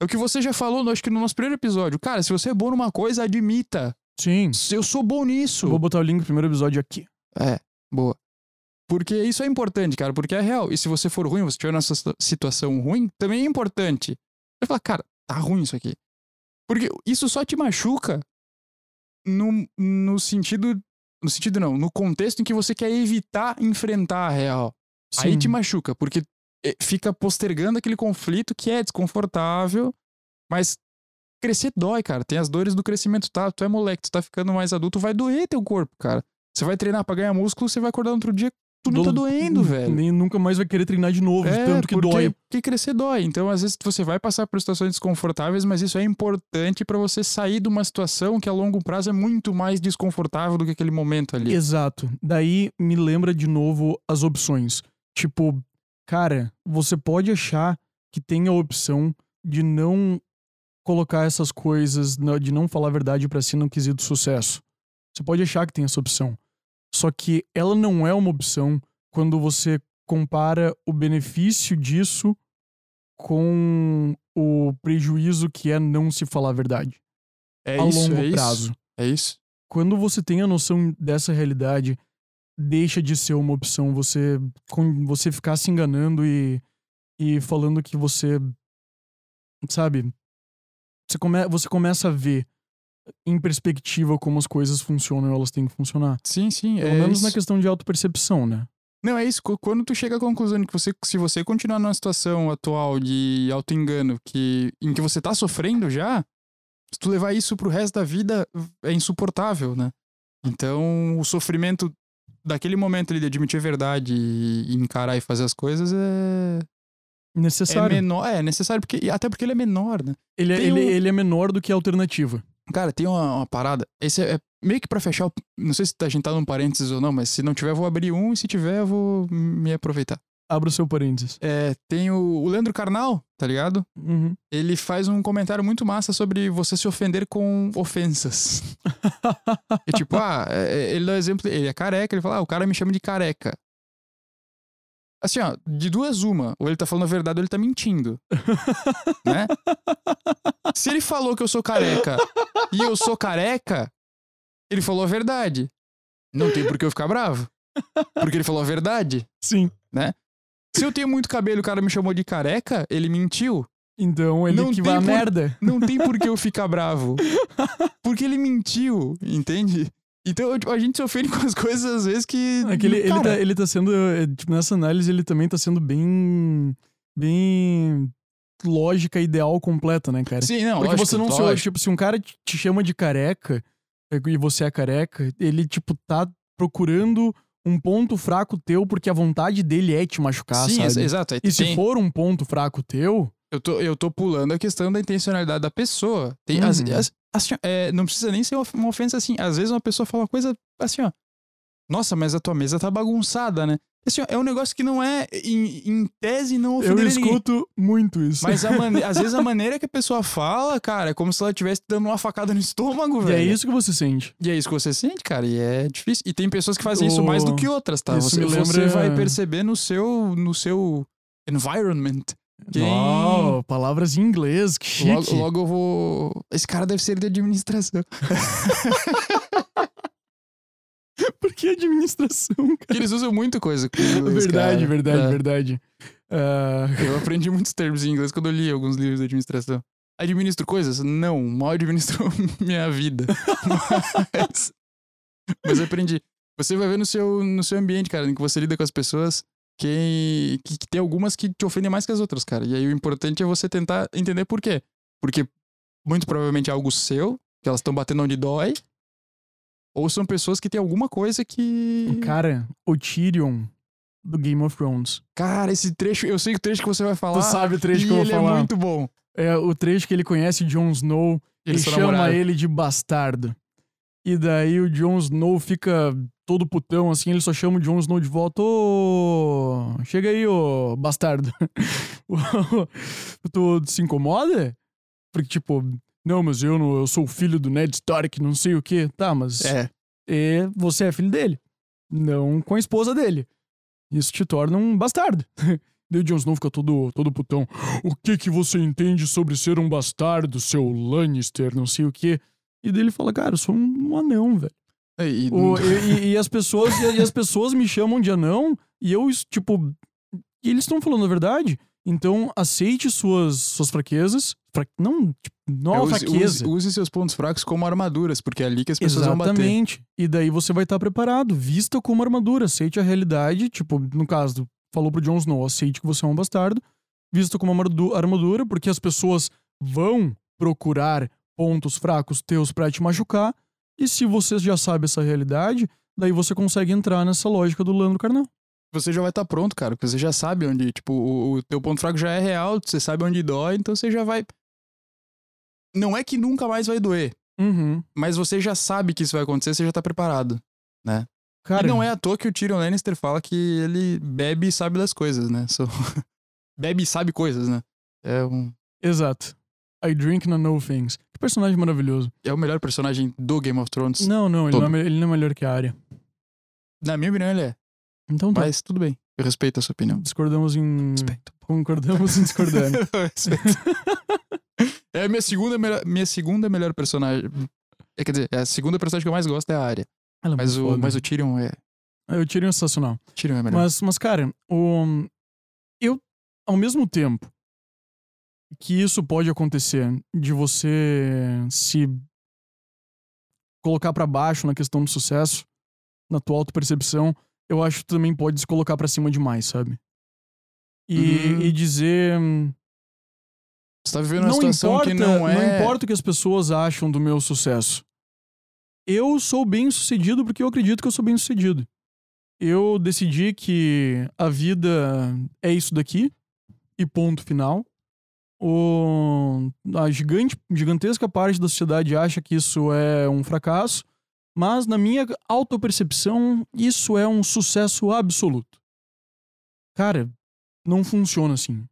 É o que você já falou, acho que no nosso primeiro episódio. Cara, se você é bom numa coisa, admita. Sim. Eu sou bom nisso. Vou botar o link do primeiro episódio aqui. É, boa. Porque isso é importante, cara, porque é real. E se você for ruim, você estiver nessa situ- situação ruim, também é importante. Você fala, cara, tá ruim isso aqui. Porque isso só te machuca no, no sentido. No sentido não, no contexto em que você quer evitar enfrentar a real. Aí Sim. te machuca, porque eh, fica postergando aquele conflito que é desconfortável, mas crescer dói, cara. Tem as dores do crescimento, tá? Tu é moleque, tu tá ficando mais adulto, vai doer teu corpo, cara. Você vai treinar pra ganhar músculo, você vai acordar no outro dia, tudo tá Do- doendo, velho. Nem nunca mais vai querer treinar de novo, de É, tanto que porque, dói. porque crescer dói. Então, às vezes, você vai passar por situações desconfortáveis, mas isso é importante pra você sair de uma situação que a longo prazo é muito mais desconfortável do que aquele momento ali. Exato. Daí me lembra de novo as opções. Tipo, cara, você pode achar que tem a opção de não colocar essas coisas, de não falar a verdade pra si no quesito sucesso. Você pode achar que tem essa opção. Só que ela não é uma opção quando você compara o benefício disso com o prejuízo que é não se falar a verdade É a isso, longo é isso. prazo. É isso? Quando você tem a noção dessa realidade, deixa de ser uma opção você, com- você ficar se enganando e, e falando que você. Sabe? Você, come, você começa a ver em perspectiva como as coisas funcionam e elas têm que funcionar. Sim, sim. Pelo é menos isso. na questão de autopercepção, né? Não, é isso. Qu- Quando tu chega à conclusão de que você, se você continuar numa situação atual de auto-engano, que, em que você tá sofrendo já, se tu levar isso pro resto da vida, é insuportável, né? Então, o sofrimento daquele momento ali de admitir a verdade e encarar e fazer as coisas é, é Necessário. menor. É necessário, porque, até porque ele é menor, né? ele, é- ele, um- ele é menor do que a alternativa. Cara, tem uma, uma parada. Esse é, é meio que pra fechar. Não sei se a gente tá num parênteses ou não, mas se não tiver, vou abrir um, e se tiver, eu vou me aproveitar. Abra o seu parênteses. É, tem o, o Leandro Carnal, tá ligado? Uhum. Ele faz um comentário muito massa sobre você se ofender com ofensas. É tipo, ah, é- ele dá o exemplo, ele é careca, ele fala, ah, o cara me chama de careca. Assim, ó, de duas uma, ou ele tá falando a verdade ou ele tá mentindo. né? Se ele falou que eu sou careca e eu sou careca, ele falou a verdade. Não tem por que eu ficar bravo. Porque ele falou a verdade. Sim. Se eu tenho muito cabelo e o cara me chamou de careca, ele mentiu. Então ele Não que vai a por- merda. Não tem por que eu ficar bravo. Porque ele mentiu, entende? Então tipo, a gente se ofende com as coisas às vezes que. É que ele, ele, tá, ele tá sendo. é, Tipo, nessa análise, ele também tá sendo bem. Bem. Lógica ideal completa, né, cara? Sim, não, Porque lógico, você não se. lógico. Tipo, se um cara te chama de careca é, e você é careca, ele, tipo, tá procurando um ponto fraco teu porque a vontade dele é te machucar, Sim, sabe? exato. E se for um ponto fraco teu, eu, tô, eu tô pulando a questão da intencionalidade da pessoa. Tem, Uhum. as- as- assim, é, não precisa nem ser uma ofensa assim. Às vezes uma pessoa fala uma coisa assim, ó. Nossa, mas a tua mesa tá bagunçada, né? Assim, ó, é um negócio que não é, em, em tese, não eu ofenderia ninguém. escuto muito isso. Mas mane- às vezes a maneira que a pessoa fala, cara, é como se ela estivesse dando uma facada no estômago, e velho. é isso que você sente. E é isso que você sente, cara, e é difícil. E tem pessoas que fazem isso O- mais do que outras, tá? isso Você, me você lembra- vai perceber no seu, no seu environment. Oh, palavras em inglês, que chique. Logo, logo eu vou. Esse cara deve ser de administração. Por que administração, cara? Porque eles usam muito coisa com inglês. verdade, cara. verdade, É. verdade. Ah, Eu aprendi muitos termos em inglês quando eu li alguns livros de administração. Administro coisas? Não, mal administro minha vida. Mas, mas eu aprendi. Você vai ver no seu, no seu ambiente, cara, em que você lida com as pessoas, que, que, que tem algumas que te ofendem mais que as outras, cara. E aí o importante é você tentar entender por quê. Porque muito provavelmente é algo seu, que elas estão batendo onde dói, ou são pessoas que têm alguma coisa que. cara, o Tyrion do Game of Thrones. Cara, esse trecho, eu sei o trecho que você vai falar. Tu sabe o trecho que eu vou ele falar. é muito bom. É o trecho que ele conhece Jon Snow Eles e chama namorados. ele de bastardo. E daí o Jon Snow fica todo putão, assim, ele só chama o Jon Snow de volta. Ô, chega aí, ô bastardo. tu se incomoda? Porque, tipo, não, mas eu, não, eu sou filho do Ned Stark, não sei o quê. Tá, mas É. e você é filho dele, não com a esposa dele. Isso te torna um bastardo. Daí o Jon Snow fica todo, todo putão. O que que você entende sobre ser um bastardo, seu Lannister, não sei o quê? E daí ele fala, cara, eu sou um anão, velho. E, O- e, e- as pessoas e as pessoas me chamam de anão e eu, tipo... E eles estão falando a verdade. Então, aceite suas, suas fraquezas. Fra- Não, tipo, não é uma use, fraqueza. use- use seus pontos fracos como armaduras, porque é ali que as pessoas vão bater. Exatamente. E daí você vai estar preparado. Vista como armadura. Aceite a realidade. Tipo, no caso, falou pro Jon Snow, aceite que você é um bastardo. Vista como armadu- armadura, porque as pessoas vão procurar pontos fracos teus pra te machucar. E se você já sabe essa realidade, daí você consegue entrar nessa lógica do Leandro Carnal. Você já vai estar pronto, cara, porque você já sabe onde, tipo, o, o teu ponto fraco já é real, você sabe onde dói, então você já vai. Não é que nunca mais vai doer, Uhum. mas você já sabe que isso vai acontecer, você já tá preparado. Cara, E não é à toa que o Tyrion Lannister fala que ele bebe e sabe das coisas, né? So- bebe e sabe coisas, né? É, um... Exato. I drink and I know things. Personagem maravilhoso. é o melhor personagem do Game of Thrones. Não, não, ele não, é, ele não é melhor que a área. Na minha opinião, ele é. Então tá. Mas tudo bem. Eu respeito a sua opinião. Discordamos em. Respeito. Concordamos em discordar. Respeito. é a minha segunda, melhor, minha segunda melhor personagem. É, quer dizer, a segunda personagem que eu mais gosto é a área. Ela é Mas o, foda. mas o Tyrion é. Eu tirei um sensacional. Tyrion é melhor. Mas, mas cara, o... eu, ao mesmo tempo que isso pode acontecer de você se colocar pra baixo na questão do sucesso, na tua autopercepção, eu acho que tu também pode se colocar pra cima demais, sabe? E, Uhum. e dizer. Você tá vivendo uma Não situação importa, que não é. importa o que as pessoas acham do meu sucesso. Eu sou bem sucedido porque eu acredito que eu sou bem sucedido. Eu decidi que a vida é isso daqui e ponto final. O, a gigante, gigantesca parte da sociedade acha que isso é um fracasso, mas na minha autopercepção, isso é um sucesso absoluto. Cara, não funciona assim.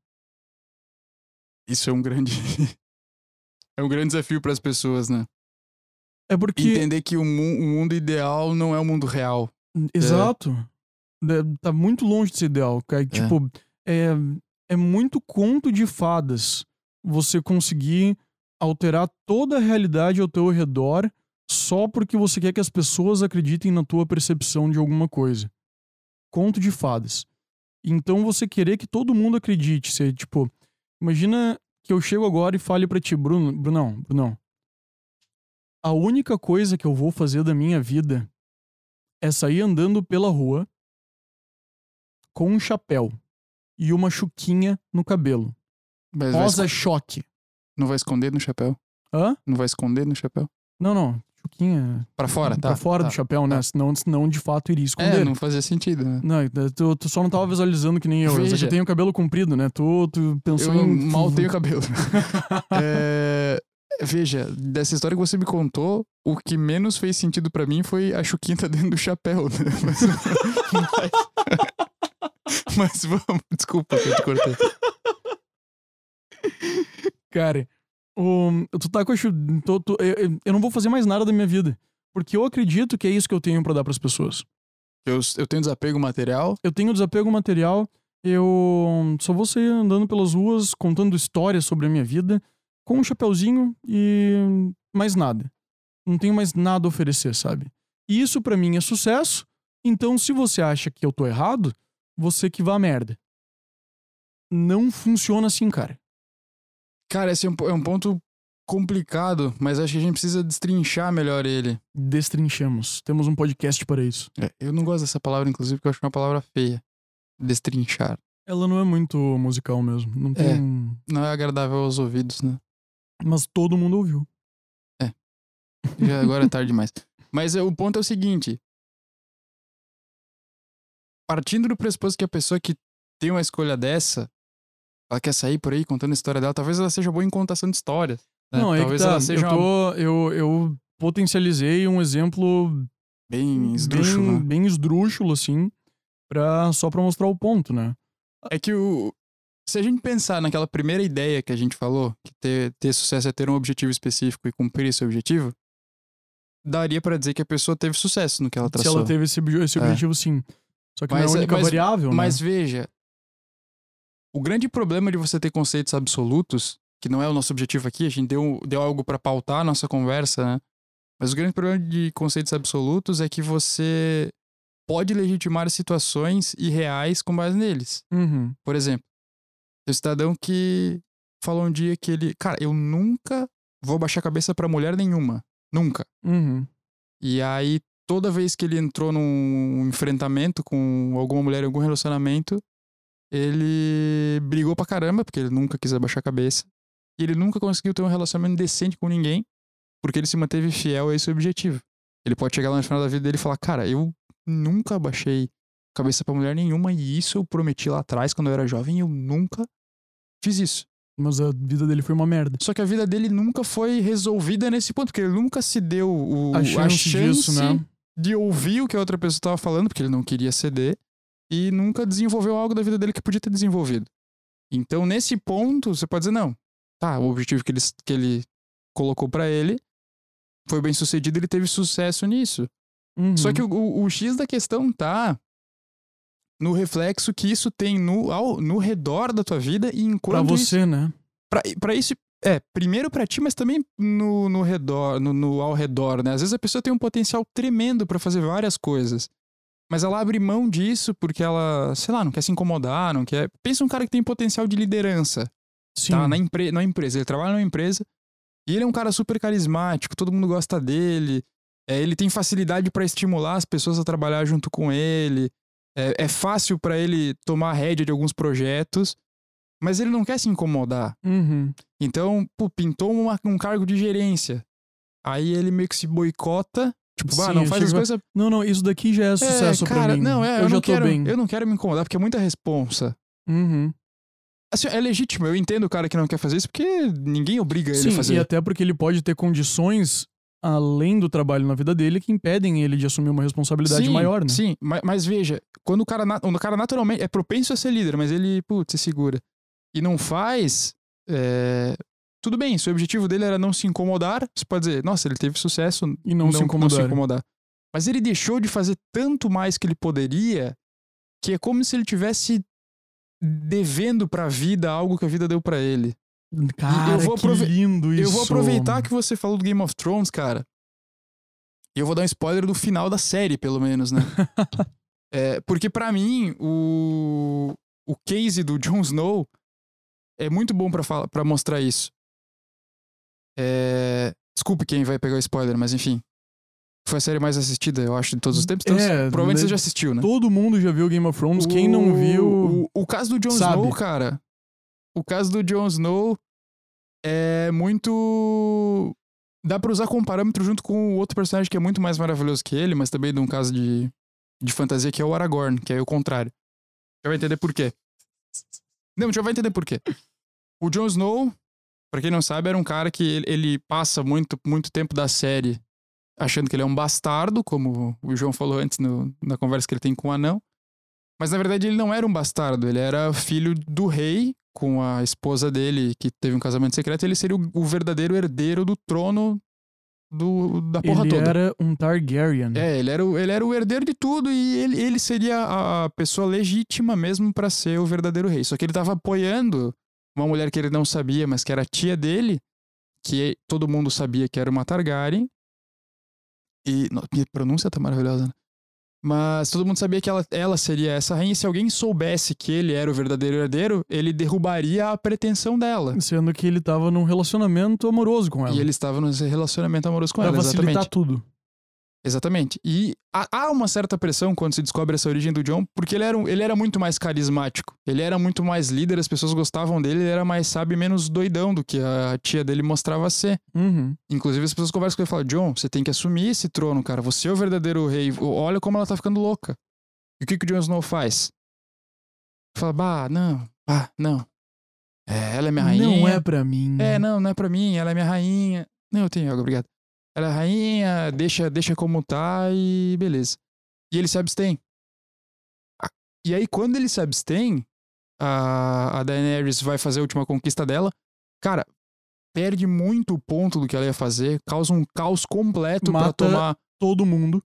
Isso é um grande. é um grande desafio para as pessoas, né? É porque. Entender que o, mu- o mundo ideal não é o mundo real. Exato. É, Tá muito longe desse ideal. cara. Tipo, é, é muito conto de fadas você conseguir alterar toda a realidade ao teu redor só porque você quer que as pessoas acreditem na tua percepção de alguma coisa. Conto de fadas. Então você querer que todo mundo acredite. Você, tipo, imagina que eu chego agora e fale pra ti, Bruno, Brunão, Brunão. A única coisa que eu vou fazer da minha vida é sair andando pela rua com um chapéu e uma chuquinha no cabelo. Mas vai Rosa esco- choque. não vai esconder no chapéu? Hã? Não vai esconder no chapéu? Não, não. Chuquinha Pra fora, tá? pra fora tá. do chapéu, né? tá. Senão, senão de fato iria esconder. É, não fazia sentido, né? Não, tu, tu só não tava visualizando que nem eu. Eu Veja. já tenho cabelo comprido, né? Tu, tu pensou Eu em. mal tenho cabelo. É, Veja, dessa história que você me contou, o que menos fez sentido pra mim foi a Chuquinha tá dentro do chapéu, né? Mas, mas, mas vamos, desculpa que eu te cortei. Cara, o, tu tá com a chu... tu- tu- eu, eu- não vou fazer mais nada da minha vida. Porque eu acredito que é isso que eu tenho pra dar pras pessoas. Eu, eu tenho desapego material, Eu tenho desapego material, eu só vou sair andando pelas ruas contando histórias sobre a minha vida, com um chapeuzinho e mais nada. Não tenho mais nada a oferecer, sabe? E isso pra mim é sucesso. Então, se você acha que eu tô errado, você que vá à merda. Não funciona assim, cara. Cara, esse é um, é um ponto complicado, mas acho que a gente precisa destrinchar melhor ele. Destrinchamos. Temos um podcast para isso. É, eu não gosto dessa palavra, inclusive, porque eu acho uma palavra feia. Destrinchar. Ela não é muito musical mesmo. Não tem. Não é agradável aos ouvidos, né? Mas todo mundo ouviu. Já agora é tarde demais. Mas é, o ponto é o seguinte. Partindo do pressuposto que a pessoa que tem uma escolha dessa, ela quer sair por aí contando a história dela, talvez ela seja boa em contação de histórias. né? Não, é que talvez tá. ela seja eu, uma tô, eu, eu potencializei um exemplo bem esdrúxula. bem, bem esdrúxulo, assim, pra, só pra mostrar o ponto, né? É que o. Se a gente pensar naquela primeira ideia que a gente falou, que ter, ter sucesso é ter um objetivo específico e cumprir esse objetivo, daria pra dizer que a pessoa teve sucesso no que ela Se traçou. ela teve esse, esse É. objetivo, sim. Só que Mas, não é a única mas- variável, Mas né? veja, o grande problema de você ter conceitos absolutos, que não é o nosso objetivo aqui, a gente deu, deu algo pra pautar a nossa conversa, né? Mas o grande problema de conceitos absolutos é que você pode legitimar situações irreais com base neles. Uhum. Por exemplo, tem um cidadão que falou um dia que ele, cara, eu nunca vou baixar a cabeça pra mulher nenhuma, nunca. Uhum. E aí, toda vez que ele entrou num enfrentamento com alguma mulher em algum relacionamento, ele brigou pra caramba, porque ele nunca quis abaixar a cabeça. E ele nunca conseguiu ter um relacionamento decente com ninguém, porque ele se manteve fiel a esse objetivo. Ele pode chegar lá no final da vida dele e falar: Cara, eu nunca abaixei a cabeça pra mulher nenhuma, e isso eu prometi lá atrás, quando eu era jovem, e eu nunca fiz isso. Mas a vida dele foi uma merda. Só que a vida dele nunca foi resolvida nesse ponto, porque ele nunca se deu o, A chance, disso, né? De ouvir o que a outra pessoa estava falando, porque ele não queria ceder, e nunca desenvolveu algo da vida dele que podia ter desenvolvido. Então, nesse ponto, você pode dizer, não, tá, o objetivo que ele, que ele colocou pra ele foi bem sucedido, ele teve sucesso nisso. Uhum. Só que o, o- o X da questão tá no reflexo que isso tem no, ao, no redor da tua vida e Pra enquanto isso você, né? Pra, pra isso, É, primeiro pra ti, mas também no, no redor, no, no ao redor, né? Às vezes a pessoa tem um potencial tremendo pra fazer várias coisas. Mas ela abre mão disso porque ela, sei lá, não quer se incomodar, não quer. Pensa um cara que tem potencial de liderança. Sim. Tá, na, empre... na empresa. Ele trabalha numa empresa e ele é um cara super carismático, todo mundo gosta dele. É, ele tem facilidade pra estimular as pessoas a trabalhar junto com ele. É, é fácil pra ele tomar a rédea de alguns projetos, mas ele não quer se incomodar. Uhum. Então, pô, pintou uma- um cargo de gerência. Aí ele meio que se boicota. Tipo, ah, Sim, não faz as coisas. Não, não, isso daqui já é sucesso é, cara, pra mim. não, é, eu, eu, já não tô quero, bem. eu não quero me incomodar, porque é muita responsa. Uhum. Assim, é legítimo, eu entendo o cara que não quer fazer isso, porque ninguém obriga ele Sim, a fazer. e até porque ele pode ter condições além do trabalho na vida dele que impedem ele de assumir uma responsabilidade sim, maior, né? Sim, mas, mas veja, quando o cara, na- o cara naturalmente é propenso a ser líder, mas ele, putz, se segura. E não faz. é, Tudo bem, se o objetivo dele era não se incomodar, você pode dizer, nossa, ele teve sucesso E não, se incomodar. incomodar. Mas ele deixou de fazer tanto mais que ele poderia, que é como se ele tivesse devendo pra vida algo que a vida deu pra ele. Cara, vou que lindo isso. Eu vou aproveitar que você falou do Game of Thrones, cara. E eu vou dar um spoiler do final da série, pelo menos, né? É, porque pra mim, o, o case do Jon Snow é muito bom para mostrar isso. É, desculpe quem vai pegar o spoiler, mas enfim. Foi a série mais assistida, eu acho, de todos os tempos. Então, É, provavelmente le- você já assistiu, né? Todo mundo já viu Game of Thrones. Quem não viu. O, o caso do Jon. Snow, cara. O caso do Jon Snow é muito. Dá pra usar como parâmetro junto com o outro personagem que é muito mais maravilhoso que ele, mas também de um caso de, de fantasia que é o Aragorn, que é o contrário. Já vai entender por quê. Não, já vai entender por quê. O Jon Snow, pra quem não sabe, era um cara que ele, ele passa muito, muito tempo da série achando que ele é um bastardo, como o João falou antes no- na conversa que ele tem com o anão. Mas na verdade ele não era um bastardo, ele era filho do rei com a esposa dele, que teve um casamento secreto, e ele seria o, o verdadeiro herdeiro do trono do, da porra Ele toda. era um Targaryen. É, ele era, o, ele era o herdeiro de tudo e ele, ele seria a, a pessoa legítima mesmo pra ser o verdadeiro rei. Só que ele tava apoiando uma mulher que ele não sabia, mas que era a tia dele, que todo mundo sabia que era uma Targaryen. E. Minha pronúncia tá maravilhosa, né? Mas todo mundo sabia que ela, ela seria essa rainha. E se alguém soubesse que ele era o verdadeiro herdeiro, ele derrubaria a pretensão dela. Sendo que ele tava num relacionamento amoroso com ela. E ele estava num relacionamento amoroso com pra ela. facilitar Exatamente. tudo. Exatamente. E há, uma certa pressão quando se descobre essa origem do John, porque ele era, ele era muito mais carismático. Ele era muito mais líder, as pessoas gostavam dele, ele era mais sábio e menos doidão do que a tia dele mostrava ser. Uhum. Inclusive, as pessoas conversam com ele e falam: John, você tem que assumir esse trono, cara. Você é o verdadeiro rei. Olha como ela tá ficando louca. E o que, que o Jon Snow faz? Fala, bah, não, bah, não. É, ela é minha rainha. Não é pra mim. É, não, não é pra mim, ela é minha rainha. Não, eu tenho água, obrigado. Ela é rainha, deixa, deixa como tá e beleza. E ele se abstém. E aí, quando ele se abstém, a, a Daenerys vai fazer a última conquista dela. Cara, perde muito o ponto do que ela ia fazer, causa um caos completo pra Mata- tomar. Todo mundo.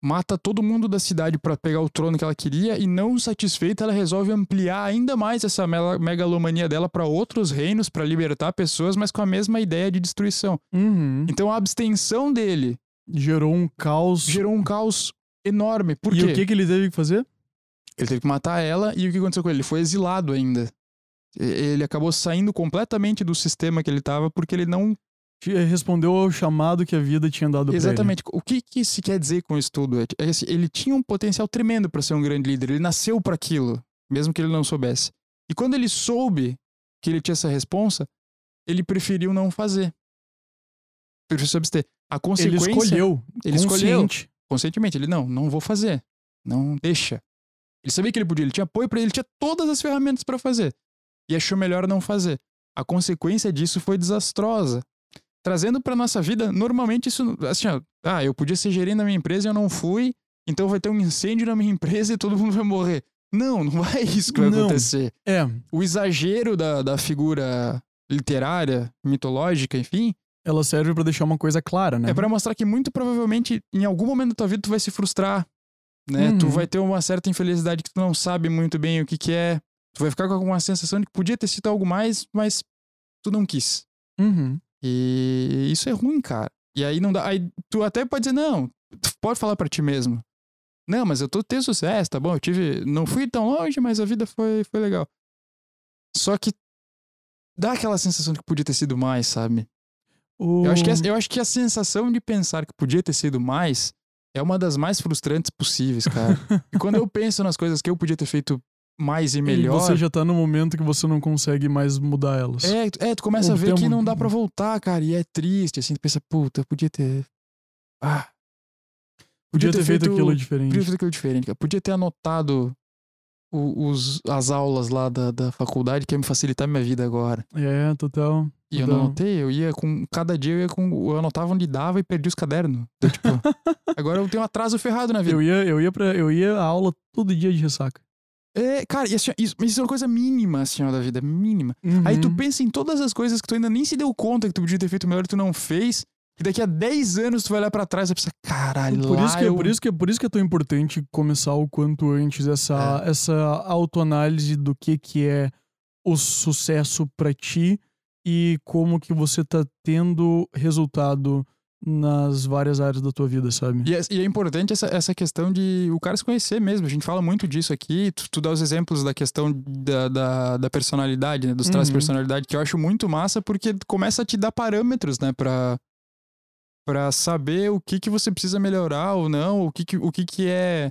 Mata todo mundo da cidade pra pegar o trono que ela queria e não satisfeita, ela resolve ampliar ainda mais essa megalomania dela pra outros reinos, pra libertar pessoas, mas com a mesma ideia de destruição. Uhum. Então a abstenção dele Gerou um caos. gerou um caos enorme. Por e quê? o que, que ele teve que fazer? Ele teve que matar ela e o que aconteceu com ele? Ele foi exilado ainda. Ele acabou saindo completamente do sistema que ele tava porque ele não. Respondeu ao chamado que a vida tinha dado pra ele. Exatamente. O que, que se quer dizer com isso tudo? É que, assim, ele tinha um potencial tremendo pra ser um grande líder. Ele nasceu pra aquilo, mesmo que ele não soubesse. E quando ele soube que ele tinha essa responsa, ele preferiu não fazer. Preferiu se abster. A Ele consequência. escolheu. Ele escolheu. consciente. conscientemente. Ele, não, não vou fazer. Não deixa. Ele sabia que ele podia, ele tinha apoio pra ele, ele tinha todas as ferramentas pra fazer. E achou melhor não fazer. A consequência disso foi desastrosa. Trazendo pra nossa vida, normalmente isso, assim, ó, ah, eu podia ser gerente da minha empresa e eu não fui, então vai ter um incêndio na minha empresa e todo mundo vai morrer. Não, não é isso que vai Não. acontecer. É, O exagero da, da figura literária, mitológica, enfim, ela serve pra deixar uma coisa clara, né? é pra mostrar que muito provavelmente em algum momento da tua vida tu vai se frustrar, né? Uhum. Tu vai ter uma certa infelicidade que tu não sabe muito bem o que que é. Tu vai ficar com uma sensação de que podia ter sido algo mais, mas tu não quis. Uhum. E isso é ruim, cara. E aí não dá. Aí tu até pode dizer, não, tu pode falar pra ti mesmo. Não, mas eu tô tendo sucesso, tá bom? Eu tive. Não fui tão longe, mas a vida foi, foi legal. Só que dá aquela sensação de que podia ter sido mais, sabe? O... Eu acho, que, eu acho que a sensação de pensar que podia ter sido mais é uma das mais frustrantes possíveis, cara. e quando eu penso nas coisas que eu podia ter feito mais e melhor. E você já tá no momento que você não consegue mais mudar elas. É, é tu começa Ou a ver tem que não dá pra voltar, cara. E é triste, assim, tu pensa, puta, eu podia ter. Ah. Podia ter feito aquilo diferente. Podia ter feito aquilo diferente, cara. Podia ter anotado o- os, as aulas lá da, da faculdade que ia me facilitar minha vida agora. É, total. E eu não anotei, eu ia com. Cada dia eu ia com. Eu anotava onde dava e perdi os cadernos. Então, tipo, agora eu tenho um atraso ferrado na vida. Eu ia, eu ia pra. Eu ia à aula todo dia de ressaca. É, cara, assim, isso, isso é uma coisa mínima, assim, ó, da vida, mínima. Aí tu Uhum. pensa em todas as coisas que tu ainda nem se deu conta que tu podia ter feito melhor e tu não fez. E daqui a 10 anos tu vai olhar pra trás e vai pensar, caralho, Por isso, que, eu... por, isso que, por isso que é tão importante começar o quanto antes essa, É. essa autoanálise do que, que é o sucesso pra ti e como que você tá tendo resultado nas várias áreas da tua vida, sabe? E é, e é importante essa, essa questão de o cara se conhecer mesmo. A gente fala muito disso aqui. Tu, tu dá os exemplos da questão da, da, da personalidade, né? Dos traços de Uhum. personalidade, que eu acho muito massa, porque começa a te dar parâmetros, né? Pra, pra saber o que que você precisa melhorar ou não, o que que, o que, que é,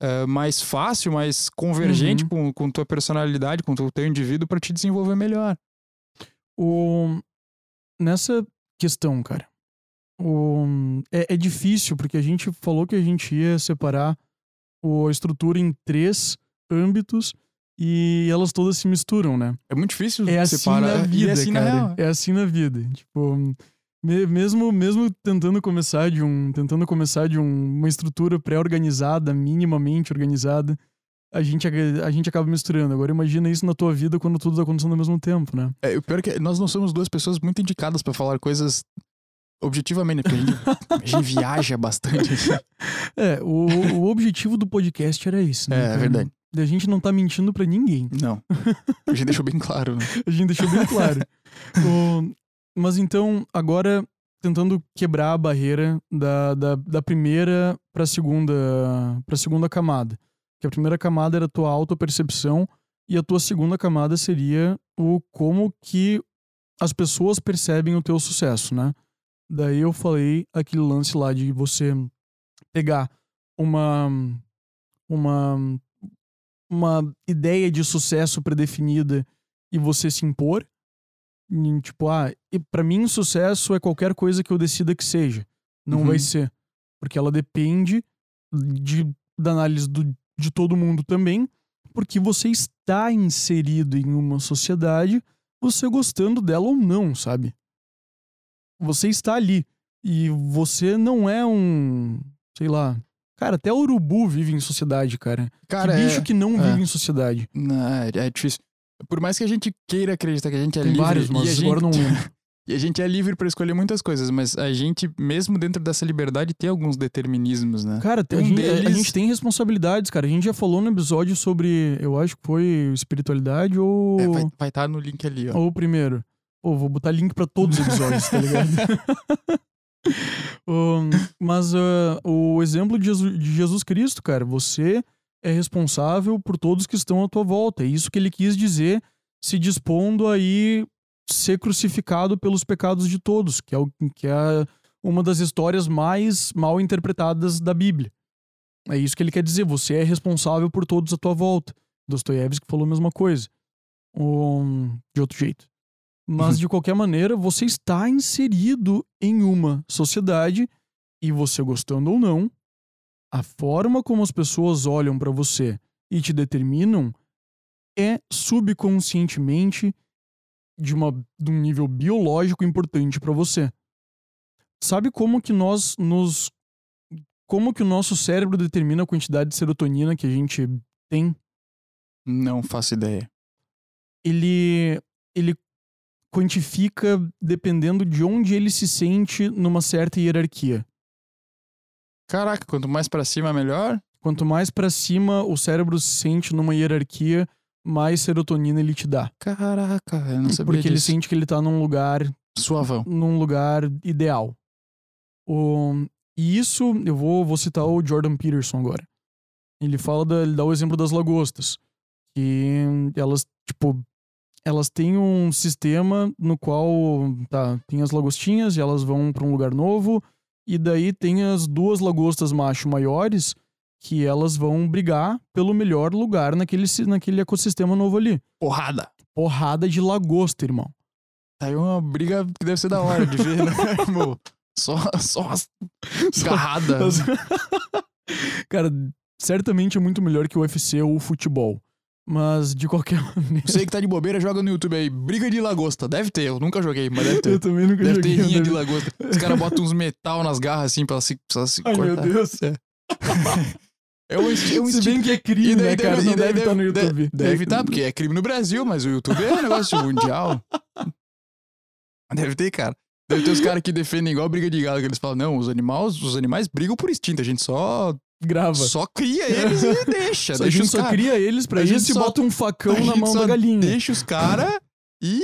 é, mais fácil, mais convergente Uhum. com, com tua personalidade, com o teu indivíduo, pra te desenvolver melhor. O... Nessa questão, cara, o... é, é difícil porque a gente falou que a gente ia separar o- a estrutura em três âmbitos e elas todas se misturam, né? É muito difícil É assim separar. na vida, é assim na cara. real. é assim na vida. Tipo, me- mesmo mesmo tentando começar de um tentando começar de um- uma estrutura pré-organizada, minimamente organizada, a gente a gente acaba misturando. Agora imagina isso na tua vida quando tudo tá acontecendo ao mesmo tempo, né? É, o pior é que nós não somos duas pessoas muito indicadas pra falar coisas objetivamente, né? Porque a gente, a gente viaja bastante. É, o, o objetivo do podcast era esse, né? É, é cara? verdade. A gente não tá mentindo pra ninguém. Não. A gente deixou bem claro, né? A gente deixou bem claro. O- mas então, agora tentando quebrar a barreira da, da, da primeira pra segunda, pra segunda camada. Que a primeira camada era a tua autopercepção e a tua segunda camada seria o como que as pessoas percebem o teu sucesso, né? Daí eu falei aquele lance lá de você pegar uma uma uma ideia de sucesso predefinida e você se impor. Em, tipo, ah, e para mim sucesso é qualquer coisa que eu decida que seja. Não Uhum. vai ser. Porque ela depende de, da análise do, de todo mundo também. Porque você está inserido em uma sociedade, você gostando dela ou não, sabe? Você está ali. E você não é um. Sei lá. Cara, até o urubu vive em sociedade, cara. Cara, que bicho é... que não é. vive em sociedade? Não, é, é difícil. Por mais que a gente queira acreditar que a gente é Tem livre... vários, mas a gente... agora não lembro. E a gente é livre pra escolher muitas coisas, mas a gente, mesmo dentro dessa liberdade, tem alguns determinismos, né? Cara, tem- a, Um gente, a deles- gente tem responsabilidades, cara. A gente já falou no episódio sobre, eu acho que foi espiritualidade ou, É, vai estar tá no link ali, ó. ou o primeiro. Pô, vou botar link pra todos os episódios, tá ligado? Um, mas ah, o exemplo de Jesus, de Jesus Cristo, cara, você é responsável por todos que estão à tua volta. É isso que ele quis dizer, se dispondo a ir ser crucificado pelos pecados de todos, que é, o, que é uma das histórias mais mal interpretadas da Bíblia. É isso que ele quer dizer, você é responsável por todos à tua volta. Dostoiévski falou a mesma coisa, um, de outro jeito. Mas, Uhum. de qualquer maneira, você está inserido em uma sociedade e você gostando ou não, a forma como as pessoas olham pra você e te determinam é subconscientemente de, uma, de um nível biológico importante pra você. Sabe como que nós nos como que o nosso cérebro determina a quantidade de serotonina que a gente tem? Não faço ideia. Ele ele quantifica dependendo de onde ele se sente numa certa hierarquia. Caraca, quanto mais pra cima, melhor? Quanto mais pra cima o cérebro se sente numa hierarquia, mais serotonina ele te dá. Caraca, eu não sabia Porque ele disso. sente que ele tá num lugar Suavão. num lugar ideal. O, e isso, eu vou, vou citar o Jordan Peterson agora. Ele fala da, ele dá o exemplo das lagostas. Que elas, tipo, elas têm um sistema no qual tá, tem as lagostinhas e elas vão para um lugar novo. E daí tem as duas lagostas macho maiores que elas vão brigar pelo melhor lugar naquele, naquele ecossistema novo ali. Porrada. Porrada de lagosta, irmão. Tá aí uma briga que deve ser da hora de ver, né, irmão? Só, só as garradas. Cara, certamente é muito melhor que o UFC ou o futebol. Mas de qualquer maneira. Você que tá de bobeira, joga no YouTube aí. Briga de lagosta. Deve ter, eu nunca joguei, mas deve Eu ter. também nunca Deve ter joguei. rinha de né? lagosta. Os caras botam uns metal nas garras assim pra ela se, pra ela se Ai, cortar. meu Deus. É um, esti- é um Se estilo bem que é crime, né, cara? Não deve estar no YouTube. Deve estar, porque é crime no Brasil, mas o YouTube é um negócio mundial. Deve ter, cara. Deve ter os caras que defendem igual briga de galo, que eles falam, não, os animais, os animais brigam por instinto, a gente só, Grava. só cria eles e deixa. a deixa gente os só cara- cria eles pra a gente isso e só- bota um facão a na gente mão só da galinha. Deixa os caras e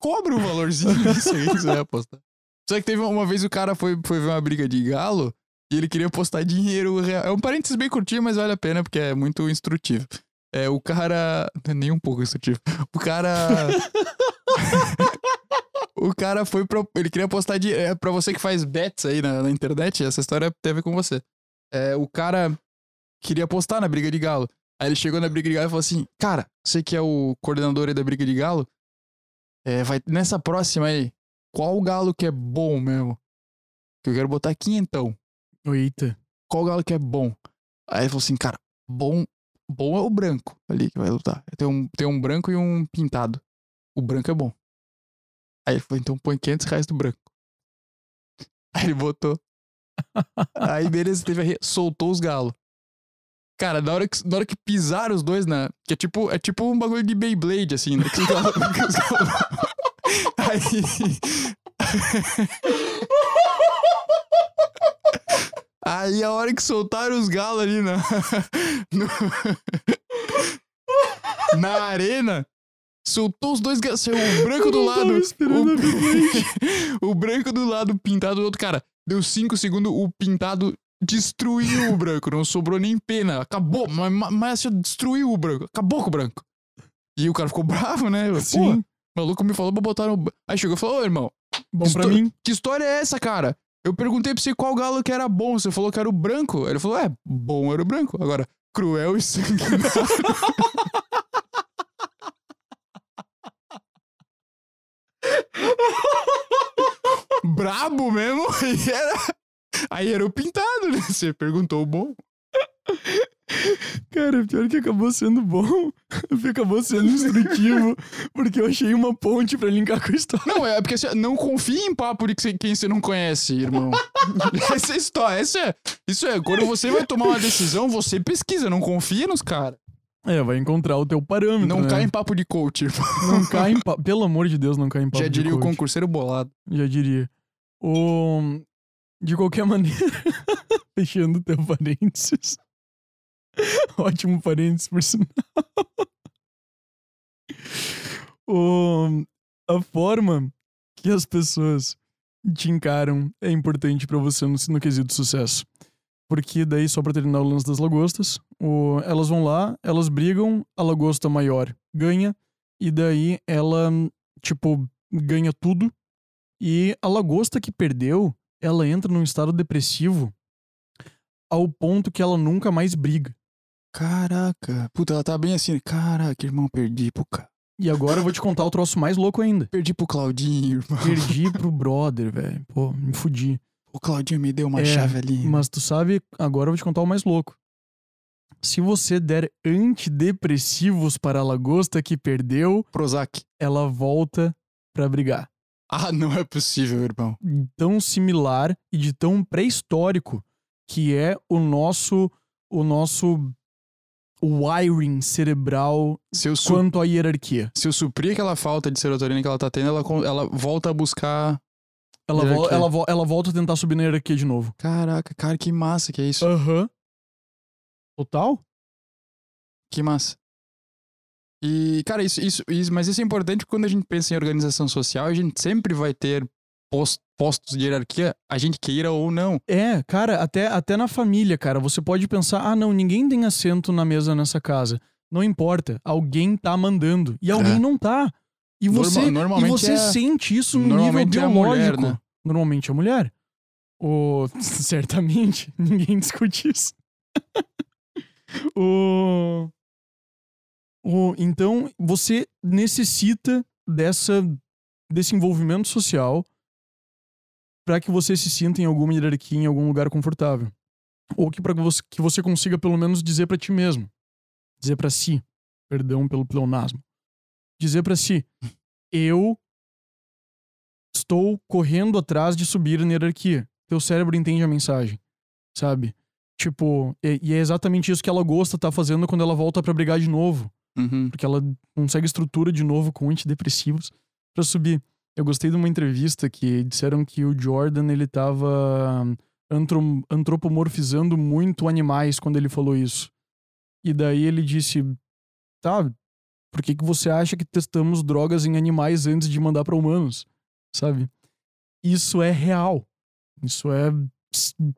cobra o valorzinho disso aí que você vai apostar. Só que teve uma vez o cara foi, foi ver uma briga de galo e ele queria postar dinheiro real. É um parênteses bem curtinho, mas vale a pena porque é muito instrutivo. É, o cara. não é Nem um pouco instrutivo. O cara. o cara foi pra. Ele queria postar de. É, pra você que faz bets aí na, na internet, essa história tem a ver com você. É, o cara queria postar na briga de galo. Aí ele chegou na briga de galo e falou assim: Cara, você que é o coordenador aí da briga de galo, é, vai nessa próxima aí, qual galo que é bom mesmo? Que eu quero botar quinhentão. Eita. Qual galo que é bom? Aí ele falou assim: Cara, bom, bom é o branco ali que vai lutar. Tem um, tem um branco e um pintado. O branco é bom. Aí ele falou: Então põe 500 reais do branco. Aí ele botou. Aí beleza, teve a re- soltou os galos. Cara, na hora, que, na hora que pisaram os dois na. Que é tipo, é tipo um bagulho de Beyblade, assim, né? Que os galos- que os galos- Aí. Aí a hora que soltaram os galos ali na. no- na arena. Soltou os dois galos. saiu O branco do lado. O, o branco do lado, pintado do outro. Cara, deu cinco segundos, o pintado destruiu o branco. Não sobrou nem pena. Acabou. Mas, mas assim, destruiu o branco. Acabou com o branco. E o cara ficou bravo, né? Pô, Sim. o maluco me falou pra botar no. Aí chegou e falou: Ô, irmão, Bom pra mim. que história é essa, cara? Eu perguntei pra você qual galo que era bom. Você falou que era o branco. Aí Ele falou: É, bom era o branco. Agora, cruel e sanguinário. Brabo mesmo? Aí era, aí era o pintado, né? Você perguntou o bom. Cara, pior que acabou sendo bom. acabou sendo instrutivo. porque eu achei uma ponte pra linkar com a história. Não, é porque você não confia em papo de quem você não conhece, irmão. essa é a história. Essa é, isso é, quando você vai tomar uma decisão, você pesquisa, não confia nos caras. É, vai encontrar o teu parâmetro. Não né? cai em papo de coach, irmão. Não cai em papo. Pelo amor de Deus, não cai em papo. Já de diria o coach. concurseiro bolado. Já diria. O... De qualquer maneira, fechando teu parênteses. Ótimo parênteses, por sinal. o... A forma que as pessoas te encaram é importante pra você no, no quesito sucesso. Porque daí, só pra terminar o lance das lagostas, o... elas vão lá, elas brigam, a lagosta maior ganha, e daí ela, tipo, ganha tudo, e a lagosta que perdeu, ela entra num estado depressivo ao ponto que ela nunca mais briga. Caraca. Puta, ela tá bem assim. Caraca, irmão, perdi pro cara. E agora eu vou te contar o troço mais louco ainda. Perdi pro Claudinho, irmão. Perdi pro brother, velho. Pô, me fudi. O Claudinho me deu uma É, chave ali. Mas tu sabe, agora eu vou te contar o mais louco. Se você der antidepressivos para a lagosta que perdeu, Prozac. ela volta pra brigar. Ah, não é possível, irmão. tão similar e de tão pré-histórico que é o nosso o nosso wiring cerebral su- quanto à hierarquia. se eu suprir aquela falta de serotonina que ela tá tendo, ela, ela volta a buscar. Ela, vo- ela, vo- ela volta a tentar subir na hierarquia de novo. Caraca, cara, que massa que é isso. Aham. Total? Que massa. E, cara, isso, isso, isso, mas isso é importante quando a gente pensa em organização social, a gente sempre vai ter post, postos de hierarquia, a gente queira ou não. É, cara, até, até na família, cara, você pode pensar, ah, não, ninguém tem assento na mesa nessa casa. Não importa, alguém tá mandando. E alguém É. não tá. E você, Norma- normalmente e você é- sente isso no nível normalmente é mulher, biológico. né? Normalmente é a mulher. O... Certamente, ninguém discute isso. o... Então, você necessita dessa, desse envolvimento social para que você se sinta em alguma hierarquia, em algum lugar confortável. Ou que para você, que você consiga pelo menos dizer para ti mesmo, dizer para si, perdão pelo pleonasmo, dizer para si, eu estou correndo atrás de subir na hierarquia. Teu cérebro entende a mensagem, sabe? Tipo, e, e é exatamente isso que ela gosta tá fazendo quando ela volta pra brigar de novo, Uhum. porque ela consegue estrutura de novo com antidepressivos pra subir. Eu gostei de uma entrevista que disseram que o Jordan ele tava antro- antropomorfizando muito animais quando ele falou isso. E daí ele disse: "Tá, por que que você acha que testamos drogas em animais antes de mandar pra humanos?" Sabe? Isso é real. Isso é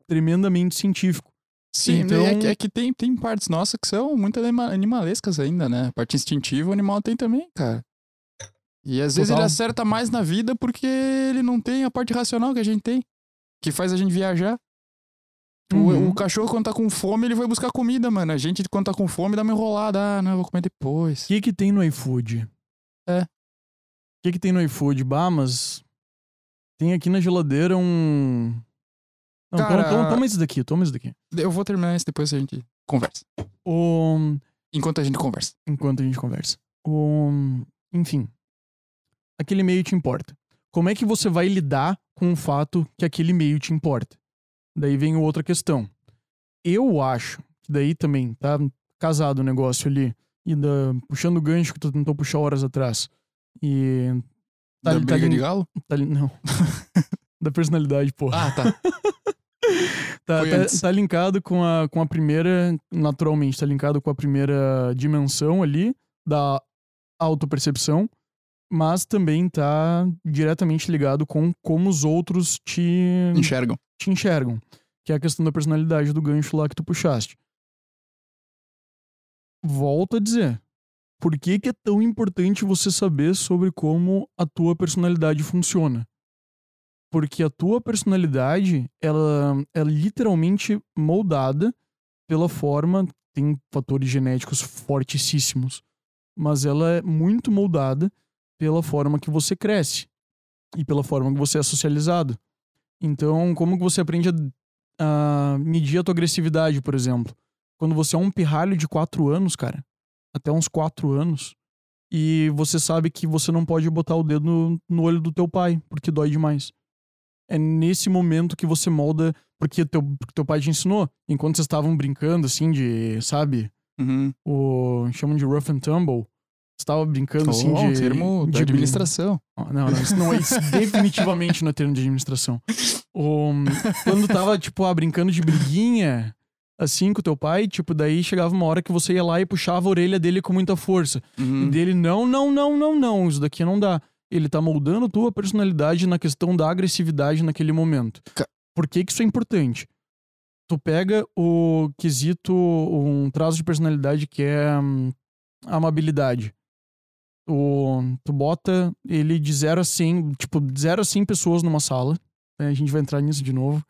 tremendamente científico. Sim, Então- é, que, é que tem, tem partes nossas que são muito anima- animalescas ainda, né? A parte instintiva o animal tem também, cara. E às vezes Total. ele acerta mais na vida porque ele não tem a parte racional que a gente tem, que faz a gente viajar. O- Uhum. O, cachorro, quando tá com fome, ele vai buscar comida, mano. A gente, quando tá com fome, dá uma enrolada. Ah, não, eu vou comer depois. O que que tem no iFood? É. O que que tem no iFood? Bah, mas tem aqui na geladeira um... Não, Cara, toma, toma, esse daqui, toma esse daqui. Eu vou terminar isso depois a gente conversa. O... Enquanto a gente conversa. Enquanto a gente conversa. O... Enfim. Aquele e-mail te importa. Como é que você vai lidar com o fato que aquele e-mail te importa? Daí vem outra questão. Eu acho que daí também tá casado o negócio ali. E da... puxando o gancho que tu tentou puxar horas atrás. E... Tá, da tá briga lin- de galo? Tá, não. da personalidade, porra. Ah, tá. tá, tá, tá linkado com a, com a primeira, naturalmente, tá linkado com a primeira dimensão ali da autopercepção, mas também tá diretamente ligado com como os outros te, Enxergam. te enxergam, que é a questão da personalidade do gancho lá que tu puxaste. Volto a dizer, por que, que é tão importante você saber sobre como a tua personalidade funciona? Porque a tua personalidade, ela é literalmente moldada pela forma, tem fatores genéticos fortíssimos, mas ela é muito moldada pela forma que você cresce e pela forma que você é socializado. Então, como que você aprende a, a medir a tua agressividade, por exemplo? Quando você é um pirralho de 4 anos, cara, até uns 4 anos, e você sabe que você não pode botar o dedo no, no olho do teu pai, porque dói demais. É nesse momento que você molda, porque teu, porque teu pai te ensinou, enquanto vocês estavam brincando, assim, de, sabe, Uhum. o chamam de rough and tumble. Você tava brincando, assim, Oh, de... um termo de administração. Não, não, isso não isso definitivamente não é termo de administração. O, quando tava, tipo, ah, brincando de briguinha, assim, com teu pai, tipo, daí chegava uma hora que você ia lá e puxava a orelha dele com muita força. Uhum. E dele, não, não, não, não, não, isso daqui não dá. Ele tá moldando tua personalidade na questão da agressividade naquele momento. Ca- Por que que isso é importante? Tu pega o quesito, um traço de personalidade que é hum, amabilidade. O, tu bota ele de 0 a 100, tipo, de 0 a 100 pessoas numa sala. né? A gente vai entrar nisso de novo.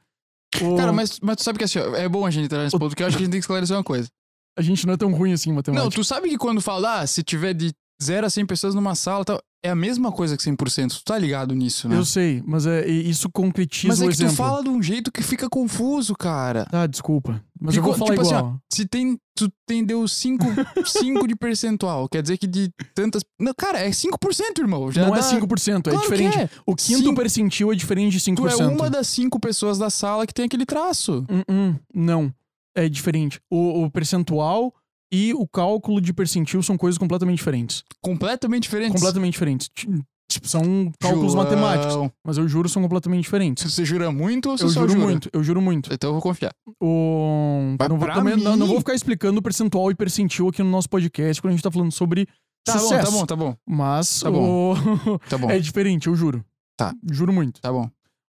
O- Cara, mas, mas tu sabe que assim, é bom a gente entrar nesse O- ponto, porque eu acho que a gente tem que esclarecer uma coisa. a gente não é tão ruim assim em matemática. Não, tu sabe que quando fala, ah, se tiver de 0 a 100 pessoas numa sala, tal, é a mesma coisa que 100%. Tu tá ligado nisso, né? Eu sei, mas é, isso concretiza Mas é o que exemplo. tu fala de um jeito que fica confuso, cara. Tá, desculpa. Mas eu Ficou- vou falar tipo assim, igual. Se tem, tu tem deu 5 cinco de percentual, quer dizer que de tantas... Não, cara, é 5%, irmão. Já não é dá- 5%, é Claro que diferente. é. O quinto Cinco- percentil é diferente de 5%. Tu é uma das cinco pessoas da sala que tem aquele traço. Hum, hum, não. É diferente. O, o percentual e o cálculo de percentil são coisas completamente diferentes. Completamente diferentes. Completamente diferentes. Ti- Tipo, são cálculos João, matemáticos. Mas eu juro, são completamente diferentes. Você jura muito ou você Eu só juro jura? muito, eu juro muito. Então eu vou confiar. O... Não, vou, também- não, não vou ficar explicando percentual e percentil aqui no nosso podcast quando a gente tá falando sobre Tá bom, sucesso. tá bom, tá bom. Mas Tá bom. o- Tá bom. é diferente, eu juro. Tá. Juro muito. Tá bom.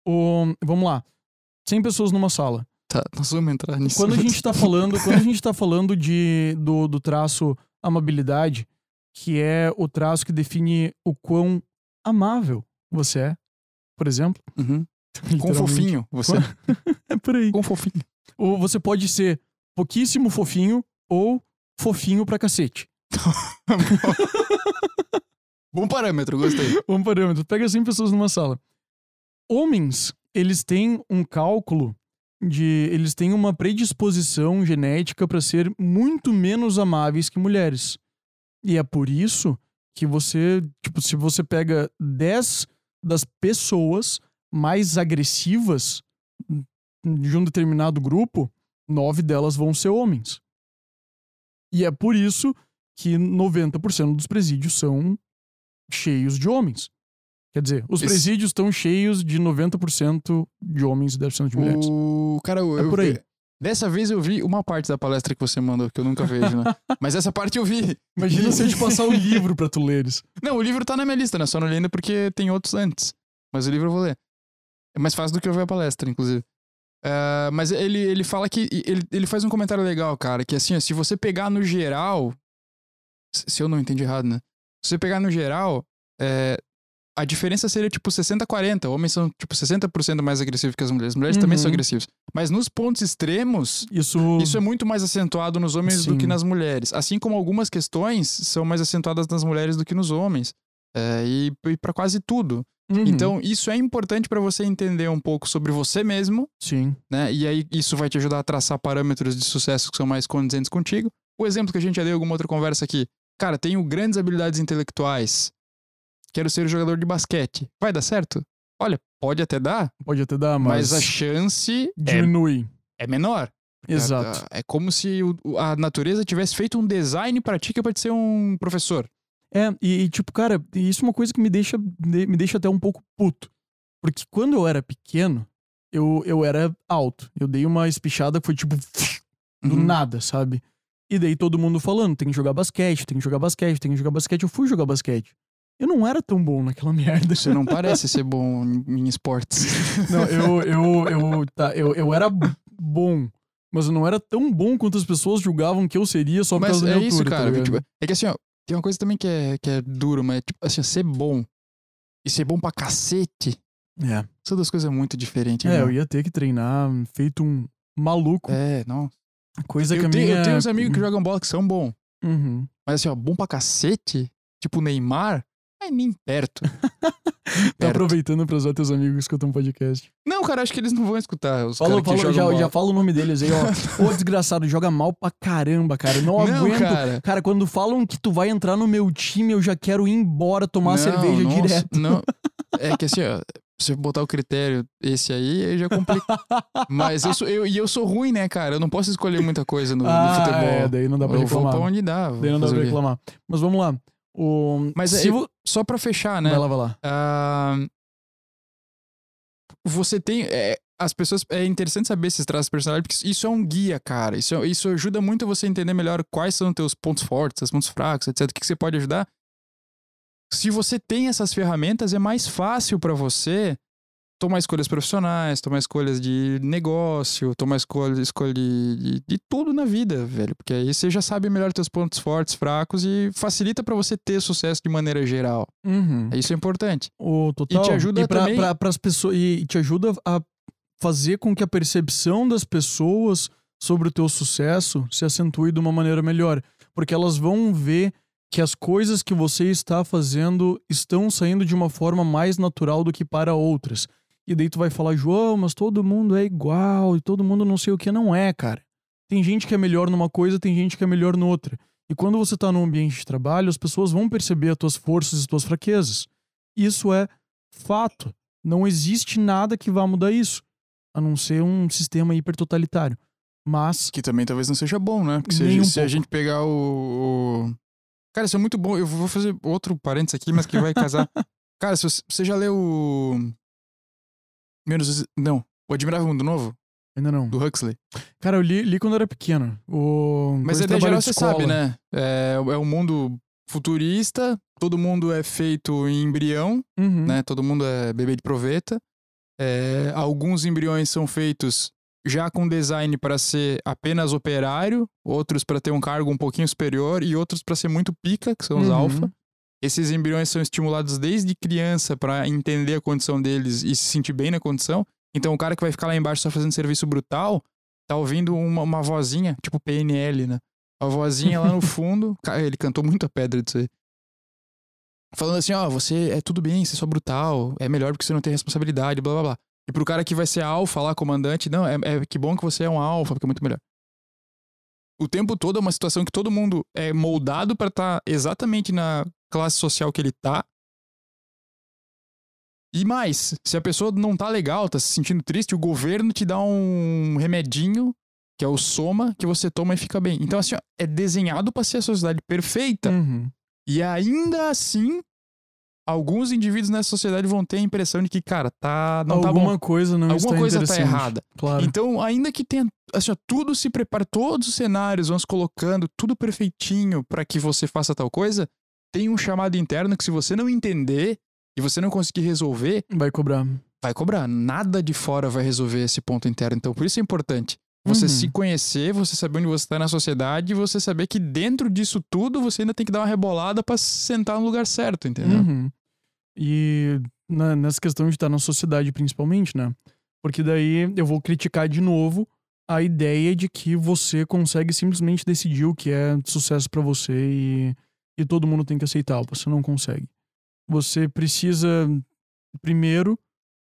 O... Vamos lá. 100 pessoas numa sala. Tá, nós vamos entrar nisso. Quando a gente tá falando, quando a gente tá falando de, do, do traço amabilidade, que é o traço que define o quão amável você é, por exemplo. Uhum. Com fofinho, você. É por aí. Com fofinho. Ou você pode ser pouquíssimo fofinho ou fofinho pra cacete. Bom parâmetro, gostei. Um parâmetro. Pega 100 pessoas numa sala. Homens, eles têm um cálculo de. Eles têm uma predisposição genética para ser muito menos amáveis que mulheres. E é por isso que você. Tipo, se você pega 10 das pessoas mais agressivas de um determinado grupo, nove delas vão ser homens. E é por isso que 90% dos presídios são cheios de homens. Quer dizer, os Esse- presídios estão cheios de 90% de homens e 10% de mulheres. O cara, eu, É por aí. Dessa vez eu vi uma parte da palestra que você mandou, que eu nunca vejo, né? Mas essa parte eu vi. Imagina se eu te passar o livro pra tu leres. Não, o livro tá na minha lista, né? Só não li ainda porque tem outros antes. Mas o livro eu vou ler. É mais fácil do que eu ver a palestra, inclusive. Ah, mas ele, ele fala que. Ele, ele faz um comentário legal, cara, que assim, ó, se você pegar no geral. se- Se eu não entendi errado, né? Se você pegar no geral, é, a diferença seria tipo 60-40. Homens são tipo 60% mais agressivos que as mulheres. As mulheres também são Uhum. agressivas. Mas nos pontos extremos, Isso, isso é muito mais acentuado nos homens do Sim. que nas mulheres. Assim como algumas questões são mais acentuadas nas mulheres do que nos homens. É, e e para quase tudo. Uhum. Então, isso é importante para você entender um pouco sobre você mesmo, Sim. né? E aí, isso vai te ajudar a traçar parâmetros de sucesso que são mais condizentes contigo. O exemplo que a gente já deu em alguma outra conversa aqui. Cara, tenho grandes habilidades intelectuais. Quero ser jogador de basquete. Vai dar certo? Olha, pode até dar, Pode até dar, mas, mas, a chance é, diminui. é menor. Exato. É, é como se o- a natureza tivesse feito um design pra ti que é pra te ser um professor. É, e, e, tipo, cara, isso é uma coisa que me deixa, de- me deixa até um pouco puto. Porque quando eu era pequeno, eu, eu era alto. Eu dei uma espichada que foi tipo do Uhum. nada, sabe? E daí todo mundo falando, tem que jogar basquete, tem que jogar basquete, tem que jogar basquete. Eu fui jogar basquete. Eu não era tão bom naquela merda. Você não parece ser bom em, esportes. Não, eu, eu, eu, tá, eu, eu era bom, mas eu não era tão bom quanto as pessoas julgavam que eu seria só por Mas causa da é minha isso, altura, tá cara. ligado? tipo, é que assim, ó, tem uma coisa também que é, que é duro, mas tipo, assim, ser bom e ser bom pra cacete É, são duas coisas muito diferentes. é, eu irmão. ia ter que treinar feito um maluco. É, não. Coisa que Eu a tenho, minha... eu tenho uns amigos que jogam bola que são bons. Uhum. Mas assim, ó, bom pra cacete, tipo Neymar, é nem perto. Tá Perto. aproveitando pra usar teus amigos que escutam podcast. Não, cara, acho que eles não vão escutar. Os jogam já, bola. já fala o nome deles aí, ó. Ô, desgraçado, joga mal pra caramba, cara. Não, Não, aguento. cara. Cara, quando falam que tu vai entrar no meu time, eu já quero ir embora tomar Não, cerveja nossa, direto. Não, é que assim, ó, se eu botar o critério esse aí, aí já complica. Mas eu sou, eu, e eu sou ruim, né, cara? Eu não posso escolher muita coisa no, no ah, futebol. é, daí não dá pra eu vou reclamar. pra onde dá. vou Daí não dá pra reclamar. Mas vamos lá. O... Mas se é- vo- Só pra fechar, né? Vai lá, vai lá. ah, você tem. é, as pessoas. É interessante saber esses traços de personalidade, porque isso é um guia, cara. Isso, é- isso ajuda muito você a entender melhor quais são os teus pontos fortes, os pontos fracos, etc. O que, que você pode ajudar. Se você tem essas ferramentas, é mais fácil pra você tomar escolhas profissionais, tomar escolhas de negócio, tomar escolha, escolha de, de, de tudo na vida, velho. Porque aí você já sabe melhor teus pontos fortes, fracos e facilita pra você ter sucesso de maneira geral. Uhum. Isso é importante. O total. E te ajuda e pra, também- pra, pras pessoas E te ajuda a fazer com que a percepção das pessoas sobre o teu sucesso se acentue de uma maneira melhor. Porque elas vão ver que as coisas que você está fazendo estão saindo de uma forma mais natural do que para outras. E daí tu vai falar, João, mas todo mundo é igual e todo mundo não sei o que. Não é, cara. Tem gente que é melhor numa coisa, tem gente que é melhor noutra. E quando você tá num ambiente de trabalho, as pessoas vão perceber as tuas forças e as tuas fraquezas. Isso é fato. Não existe nada que vá mudar isso, a não ser um sistema hipertotalitário. Mas Que também talvez não seja bom, né? Porque se, a gente, um se a gente pegar o, o- Cara, isso é muito bom. Eu vou fazer outro parênteses aqui, mas que vai casar. Cara, se você, você já leu o. Menos. Não. O Admirável Mundo Novo, ainda não. do Huxley. Cara, eu li, li quando era pequeno. O Mas a de geral você sabe, né? É, é um mundo futurista, todo mundo é feito em embrião, Uhum. né? Todo mundo é bebê de proveta. É, alguns embriões são feitos já com design para ser apenas operário, outros para ter um cargo um pouquinho superior e outros para ser muito pica, que são os Uhum. alfa. Esses embriões são estimulados desde criança para entender a condição deles e se sentir bem na condição. Então o cara que vai ficar lá embaixo só fazendo serviço brutal, tá ouvindo uma, uma vozinha, tipo PNL, né? A vozinha lá no fundo. Cara, ele cantou muito a pedra disso aí. Falando assim, ó, você é tudo bem, você é só brutal, é melhor porque você não tem responsabilidade, blá blá blá. E pro cara que vai ser alfa lá, comandante, não, é, é que bom que você é um alfa, porque é muito melhor. O tempo todo é uma situação que todo mundo é moldado pra estar exatamente na classe social que ele tá. E mais, se a pessoa não tá legal, tá se sentindo triste, o governo te dá um remedinho, que é o soma, que você toma e fica bem. Então, assim, ó, é desenhado pra ser a sociedade perfeita. Uhum. E ainda assim, alguns indivíduos nessa sociedade vão ter a impressão de que, cara, tá. Não tá Alguma bom. coisa não Alguma coisa tá errada. Claro. Então, ainda que tenha. Assim, ó, tudo se prepara, todos os cenários vão se colocando, tudo perfeitinho pra que você faça tal coisa, tem um chamado interno que, se você não entender e você não conseguir resolver, Vai cobrar. vai cobrar. Nada de fora vai resolver esse ponto interno. Então, por isso é importante. Você Uhum. se conhecer, você saber onde você está na sociedade e você saber que dentro disso tudo você ainda tem que dar uma rebolada pra sentar no lugar certo, entendeu? Uhum. E na- nessa questão de estar na sociedade, principalmente, né? Porque daí eu vou criticar de novo a ideia de que você consegue simplesmente decidir o que é sucesso pra você e, e todo mundo tem que aceitar. Você não consegue. Você precisa, primeiro,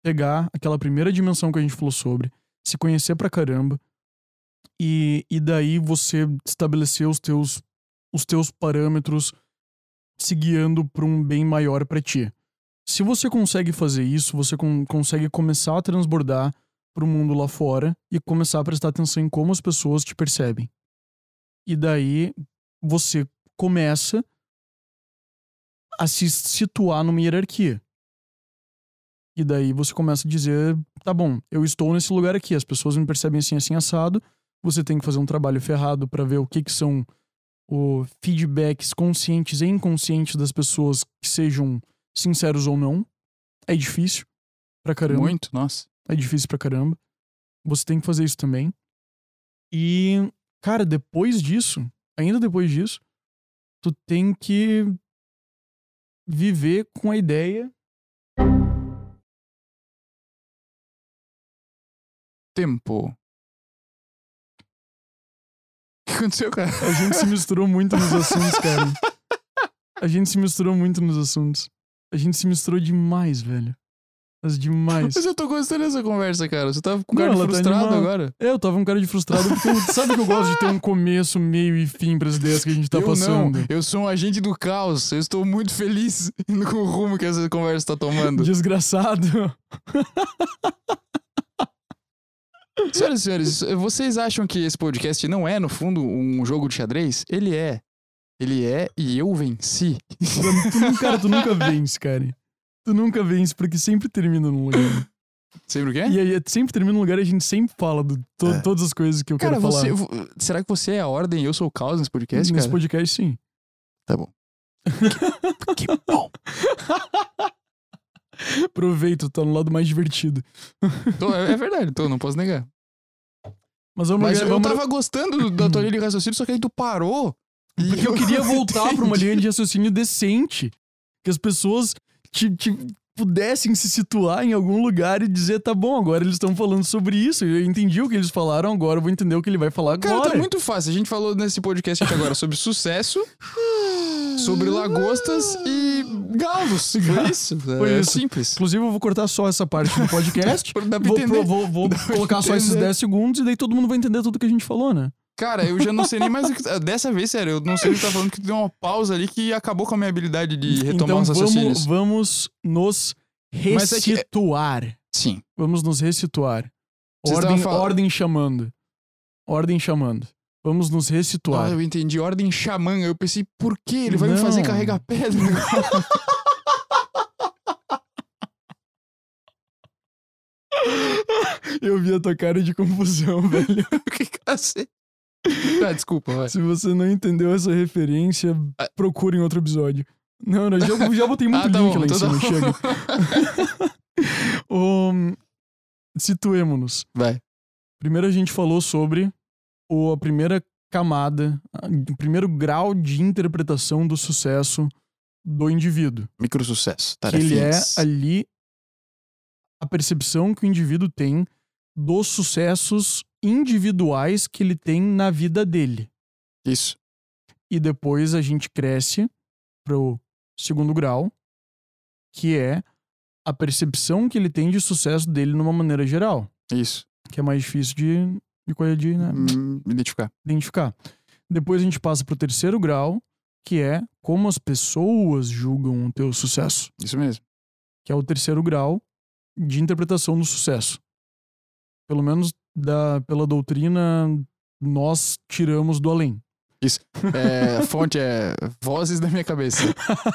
pegar aquela primeira dimensão que a gente falou sobre, se conhecer pra caramba, e, e daí você estabelecer os teus, os teus parâmetros se guiando para um bem maior para ti. Se você consegue fazer isso, você con- consegue começar a transbordar pro mundo lá fora e começar a prestar atenção em como as pessoas te percebem. E daí você começa a se situar numa hierarquia. E daí você começa a dizer, tá bom, eu estou nesse lugar aqui, as pessoas me percebem assim, assim, assado, você tem que fazer um trabalho ferrado para ver o que que são o feedbacks conscientes e inconscientes das pessoas que sejam sinceros ou não. É difícil pra caramba. Muito, nossa. É difícil pra caramba. Você tem que fazer isso também. E, cara, depois disso, ainda depois disso, tu tem que viver com a ideia. Tempo. O que aconteceu, cara? A gente se misturou muito nos assuntos, cara. A gente se misturou muito nos assuntos. A gente se misturou demais, velho. Mas demais. Mas eu tô gostando dessa conversa, cara. Você tá com cara de tá frustrado animada. agora. É, eu tava um cara de frustrado porque eu- sabe que eu gosto de ter um começo, meio e fim pras ideias que a gente tá eu passando. não, eu sou um agente do caos. Eu estou muito feliz com o rumo que essa conversa tá tomando. Desgraçado. Senhoras e senhores, vocês acham que esse podcast não é, no fundo, um jogo de xadrez? Ele é. Ele é e eu venci. Cara, tu nunca vence, cara. Tu nunca vence, porque sempre termina num lugar. Sempre o quê? E aí, sempre termina num lugar e a gente sempre fala de to- É. todas as coisas que eu Cara, quero falar. você. vo- Será que você é a ordem e eu sou o caos nesse podcast, Nesse cara? podcast, sim. Tá bom. que bom. Aproveita, tá no lado mais divertido. Tô- é é verdade, tô, não posso negar. Mas vamos Mas eu vamos- tava gostando do- da tua linha de raciocínio, só que aí tu parou. Porque eu queria voltar pra uma linha de raciocínio decente. Que as pessoas te, te pudessem se situar em algum lugar e dizer, tá bom, agora eles estão falando sobre isso. Eu entendi o que eles falaram, agora eu vou entender o que ele vai falar Cara, agora. tá muito fácil. A gente falou nesse podcast aqui agora sobre sucesso, sobre lagostas e galos. Foi isso. Foi é isso. simples. Inclusive, eu vou cortar só essa parte do podcast. Vou, vou- vou colocar só esses entender. 10 segundos e daí todo mundo vai entender tudo que a gente falou, né? Cara, eu já não sei nem mais o que. Dessa vez, sério, eu não sei o que tá falando, que deu uma pausa ali que acabou com a minha habilidade de retomar então os raciocínios. vamos, vamos nos Mas é que- ressituar. Sim. Vamos nos ressituar. Vocês Ordem, ordem chamando. Ordem chamando. Vamos nos Ah, ressituar. eu entendi. Ordem xamã. Eu pensei, por quê? Ele vai me fazer Não. carregar pedra? Eu vi a tua cara de confusão, velho. que cacete. Tá, desculpa, vai. Se você não entendeu essa referência, Ah. procure em outro episódio. Não, não, já, já botei muito Ah, tá link bom, lá em cima, chega. um, situemo-nos. Vai. Primeiro a gente falou sobre o, a primeira camada, o primeiro grau de interpretação do sucesso do indivíduo. Micro sucesso. que ele é tarefinhas. ali a percepção que o indivíduo tem dos sucessos individuais que ele tem na vida dele. Isso. E depois a gente cresce pro segundo grau, que é a percepção que ele tem de sucesso dele numa maneira geral, Isso. que é mais difícil de, de, de né, Hum, identificar. identificar. Depois a gente passa pro terceiro grau, que é como as pessoas julgam o teu sucesso. Isso mesmo. que é o terceiro grau de interpretação do sucesso. Pelo menos da, pela doutrina, nós tiramos do além. É, a fonte é vozes da minha cabeça.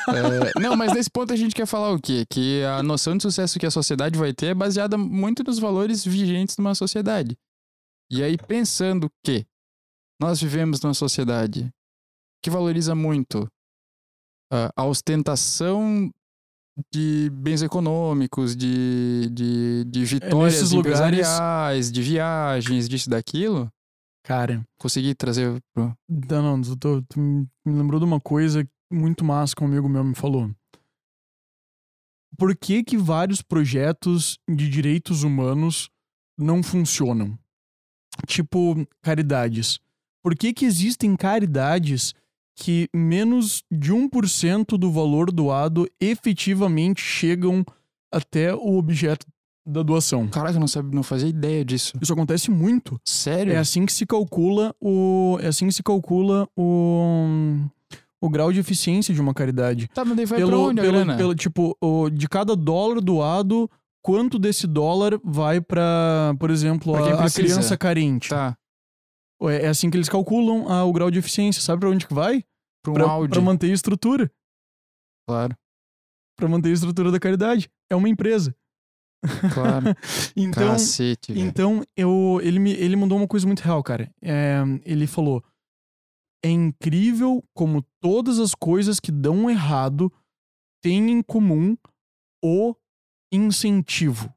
É, não, mas nesse ponto a gente quer falar o quê? Que a noção de sucesso que a sociedade vai ter é baseada muito nos valores vigentes numa sociedade. E aí, pensando que nós vivemos numa sociedade que valoriza muito a ostentação de bens econômicos, de, de, de vitórias lugares- empresariais, de viagens, disso e daquilo, Cara, consegui trazer pro, não, não, tu, tu- tu me lembrou de uma coisa muito massa que um amigo meu me falou. Por que que vários projetos de direitos humanos não funcionam? Tipo, caridades. Por que que existem caridades que menos de 1% do valor doado efetivamente chegam até o objeto da doação? Caraca, não, sabia, não fazia ideia disso. Isso acontece muito. Sério? É assim que se calcula o. É assim que se calcula o. O grau de eficiência de uma caridade. Tá, mas daí vai pra onde a grana? pelo- tipo, o- de cada dólar doado, quanto desse dólar vai pra, por exemplo, Pra a, a criança carente? Tá, É, é assim que eles calculam ah, o grau de eficiência. Sabe pra onde que vai? Pra um Pra, áudio, pra manter a estrutura. claro, Pra manter a estrutura da caridade. É uma empresa. claro. Então, Cacete. Então, eu, ele, me, ele mandou uma coisa muito real, cara. É, ele falou: É incrível como todas as coisas que dão errado têm em comum o incentivo.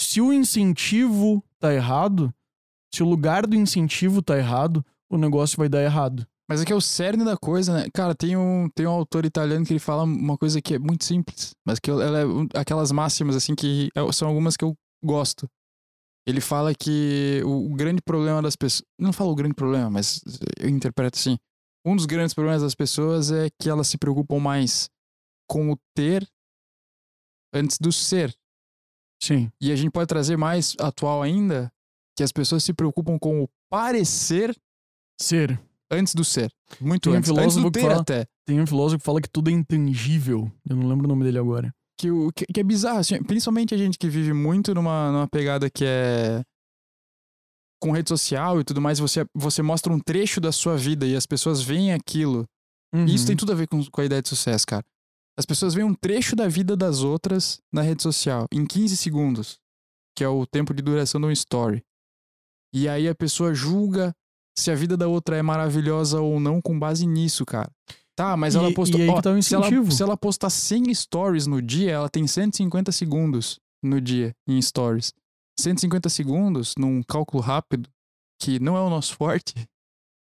Se o incentivo tá errado, se o lugar do incentivo tá errado, o negócio vai dar errado. Mas é que é o cerne da coisa, né? Cara, tem um, tem um autor italiano que ele fala uma coisa que é muito simples, mas que ela é um- aquelas máximas, assim, que é- são algumas que eu gosto. Ele fala que o, o grande problema das pessoas. Não fala o grande problema, mas eu interpreto assim. Um dos grandes problemas das pessoas é que elas se preocupam mais com o ter antes do ser. Sim. E a gente pode trazer mais atual ainda, que as pessoas se preocupam com o parecer Ser. Antes do ser. Muito Tem um antes. Antes filósofo do que ter fala- até. Tem um filósofo que fala que tudo é intangível. Eu não lembro o nome dele agora. Que, o, que, que é bizarro, assim, principalmente a gente que vive muito numa, numa pegada que é com rede social e tudo mais, você, você mostra um trecho da sua vida e as pessoas veem aquilo. E isso Uhum. tem tudo a ver com, com a ideia de sucesso, cara. As pessoas veem um trecho da vida das outras na rede social, em 15 segundos, que é o tempo de duração de um story. E aí a pessoa julga se a vida da outra é maravilhosa ou não com base nisso, cara. Tá, mas E- ela postou. e aí ó, que tá o se, ela, se ela postar 100 stories no dia, ela tem 150 segundos no dia em stories. 150 segundos num cálculo rápido, que não é o nosso forte,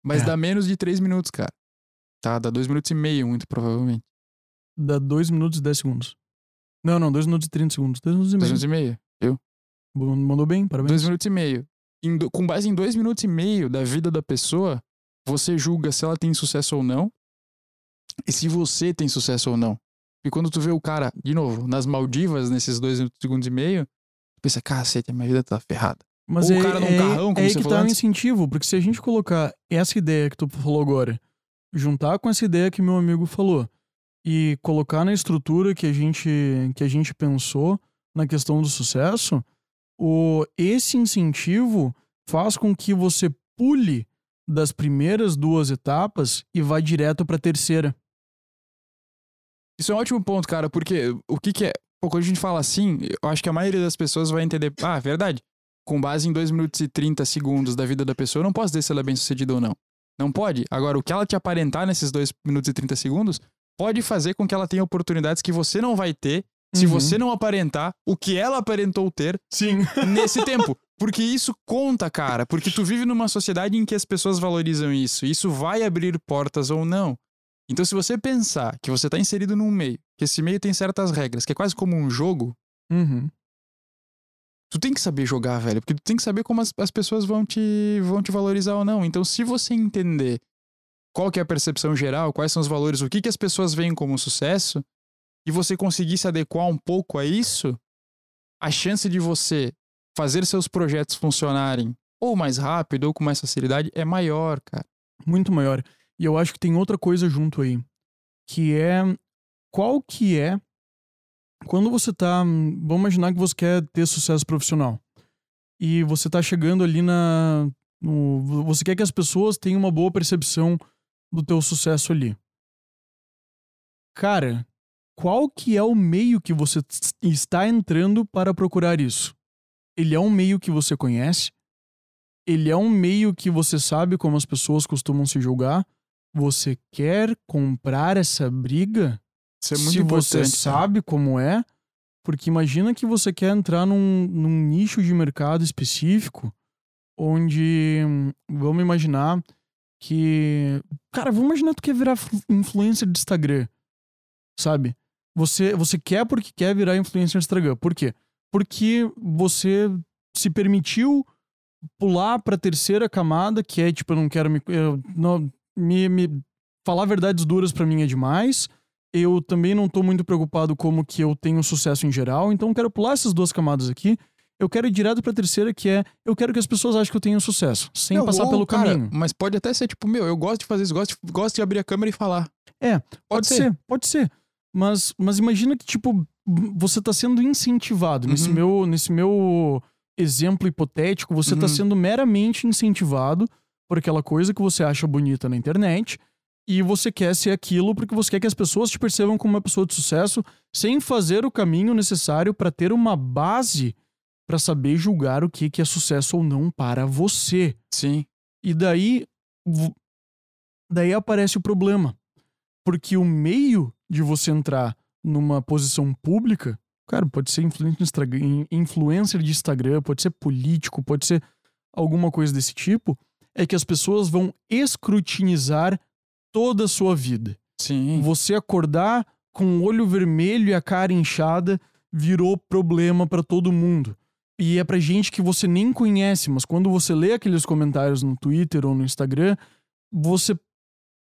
mas É. dá menos de 3 minutos, cara. Tá, dá 2 minutos e meio, muito provavelmente. Dá 2 minutos e 10 segundos. Não, não, 2 minutos e 30 segundos. 2 minutos e 2 meio. minutos e meio. Bo- Mandou bem, parabéns. 2 minutos e meio. Do- com base em 2 minutos e meio da vida da pessoa, você julga se ela tem sucesso ou não. E se você tem sucesso ou não. E quando tu vê o cara, de novo, nas Maldivas, nesses 2 segundos e meio, tu pensa, cacete, minha vida tá ferrada. Mas Ou é, o cara num é, carrão, como é você que falou tá antes. incentivo, porque se a gente colocar essa ideia que tu falou agora, juntar com essa ideia que meu amigo falou, e colocar na estrutura que a gente, que a gente pensou na questão do sucesso, o, esse incentivo faz com que você pule das primeiras duas etapas e vá direto pra terceira. Isso é um ótimo ponto, cara, porque o que que é. Pô, quando a gente fala assim, eu acho que a maioria das pessoas vai entender. Ah, verdade. com base em 2 minutos e 30 segundos da vida da pessoa, eu não posso dizer se ela é bem sucedida ou não. Não pode. Agora, o que ela te aparentar nesses 2 minutos e 30 segundos pode fazer com que ela tenha oportunidades que você não vai ter se Uhum. você não aparentar o que ela aparentou ter Sim. nesse tempo. Porque isso conta, cara. Porque tu vive numa sociedade em que as pessoas valorizam isso. Isso vai abrir portas ou não. Então, se você pensar que você tá inserido num meio, que esse meio tem certas regras, que é quase como um jogo, Uhum. tu tem que saber jogar, velho. Porque tu tem que saber como as, as pessoas vão te, vão te valorizar ou não. Então, se você entender qual que é a percepção geral, quais são os valores, o que, que as pessoas veem como sucesso, e você conseguir se adequar um pouco a isso, a chance de você fazer seus projetos funcionarem ou mais rápido ou com mais facilidade é maior, cara. Muito maior. E eu acho que tem outra coisa junto aí. Que é. Qual que é. Quando você tá. Vamos imaginar que você quer ter sucesso profissional. E você tá chegando ali na. no- você quer que as pessoas tenham uma boa percepção do teu sucesso ali. Cara, qual que é o meio que você está entrando para procurar isso? Ele é um meio que você conhece? Ele é um meio que você sabe como as pessoas costumam se julgar? Você quer comprar essa briga? É Se você sabe como é, porque imagina que você quer entrar num, num nicho de mercado específico, onde hum, vamos imaginar que. Cara, vamos imaginar que tu quer virar flu- influencer de Instagram. Sabe? Você, você quer porque quer virar influencer de Instagram. Por quê? Porque você se permitiu pular pra terceira camada, que é tipo, eu não quero me. Eu, não, me, me falar verdades duras pra mim é demais. Eu também não tô muito preocupado como que eu tenho sucesso em geral, então eu quero pular essas duas camadas aqui. Eu quero ir direto pra terceira, que é eu quero que as pessoas achem que eu tenho sucesso, sem Não, passar ou, pelo cara, caminho. Mas pode até ser tipo, meu, eu gosto de fazer isso, gosto de, gosto de abrir a câmera e falar. É, Pode, Pode ser, pode ser. Mas, mas imagina que, tipo, você tá sendo incentivado. Nesse, Uhum. meu, nesse meu exemplo hipotético, você tá Uhum. sendo meramente incentivado por aquela coisa que você acha bonita na internet. E você quer ser aquilo porque você quer que as pessoas te percebam como uma pessoa de sucesso, sem fazer o caminho necessário para ter uma base para saber julgar o que, que é sucesso ou não para você. Sim. E daí. Daí aparece o problema. Porque o meio de você entrar numa posição pública, cara, pode ser influencer, de Instagram, pode ser político, pode ser alguma coisa desse tipo, é que as pessoas vão escrutinizar toda a sua vida. Sim. Você acordar com o olho vermelho e a cara inchada virou problema pra todo mundo. E é pra gente que você nem conhece, mas quando você lê aqueles comentários no Twitter ou no Instagram, você